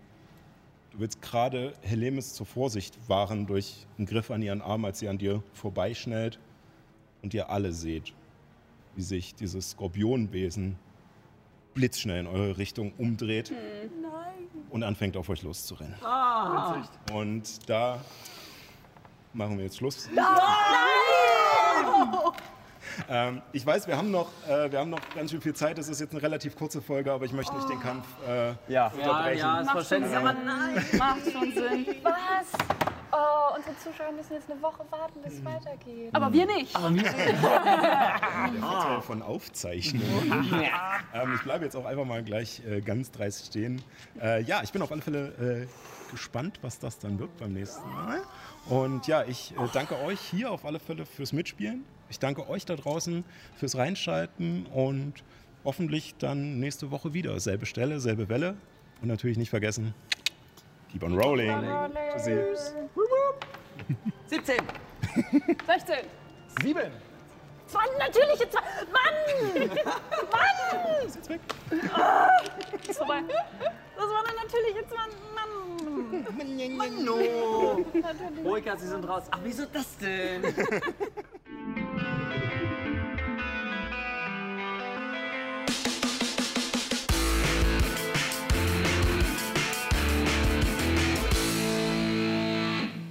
du willst gerade Helemis zur Vorsicht wahren durch einen Griff an ihren Arm, als sie an dir vorbeischnellt und ihr alle seht, wie sich dieses Skorpionwesen blitzschnell in eure Richtung umdreht und anfängt auf euch loszurennen. Und da machen wir jetzt Schluss. Ähm, ich weiß, wir haben, noch, äh, wir haben noch ganz schön viel Zeit. Es ist jetzt eine relativ kurze Folge, aber ich möchte nicht den Kampf äh, Ja. Ja, ja, ist verständlich. Aber nein. [LAUGHS] Macht schon Sinn. Was? Oh, unsere Zuschauer müssen jetzt eine Woche warten, bis es weitergeht. Aber wir nicht. der Vorteil [LAUGHS] von Aufzeichnung. [LAUGHS] ähm, ich bleibe jetzt auch einfach mal gleich äh, ganz dreist stehen. Äh, ja, ich bin auf alle Fälle äh, gespannt, was das dann wird beim nächsten Mal. Und ja, ich äh, danke euch hier auf alle Fälle fürs Mitspielen. Ich danke euch da draußen fürs Reinschalten und hoffentlich dann nächste Woche wieder. Selbe Stelle, selbe Welle. Und natürlich nicht vergessen, keep on rolling. Tschüssi. 17. 16. [LAUGHS] Sieben. Zwei natürliche zwei. Mann! Mann! Ist jetzt weg. Ist vorbei. Das war eine natürliche zwei. Mann! No. Ruhiger, sie sind raus. Ach, wieso das denn? [LAUGHS]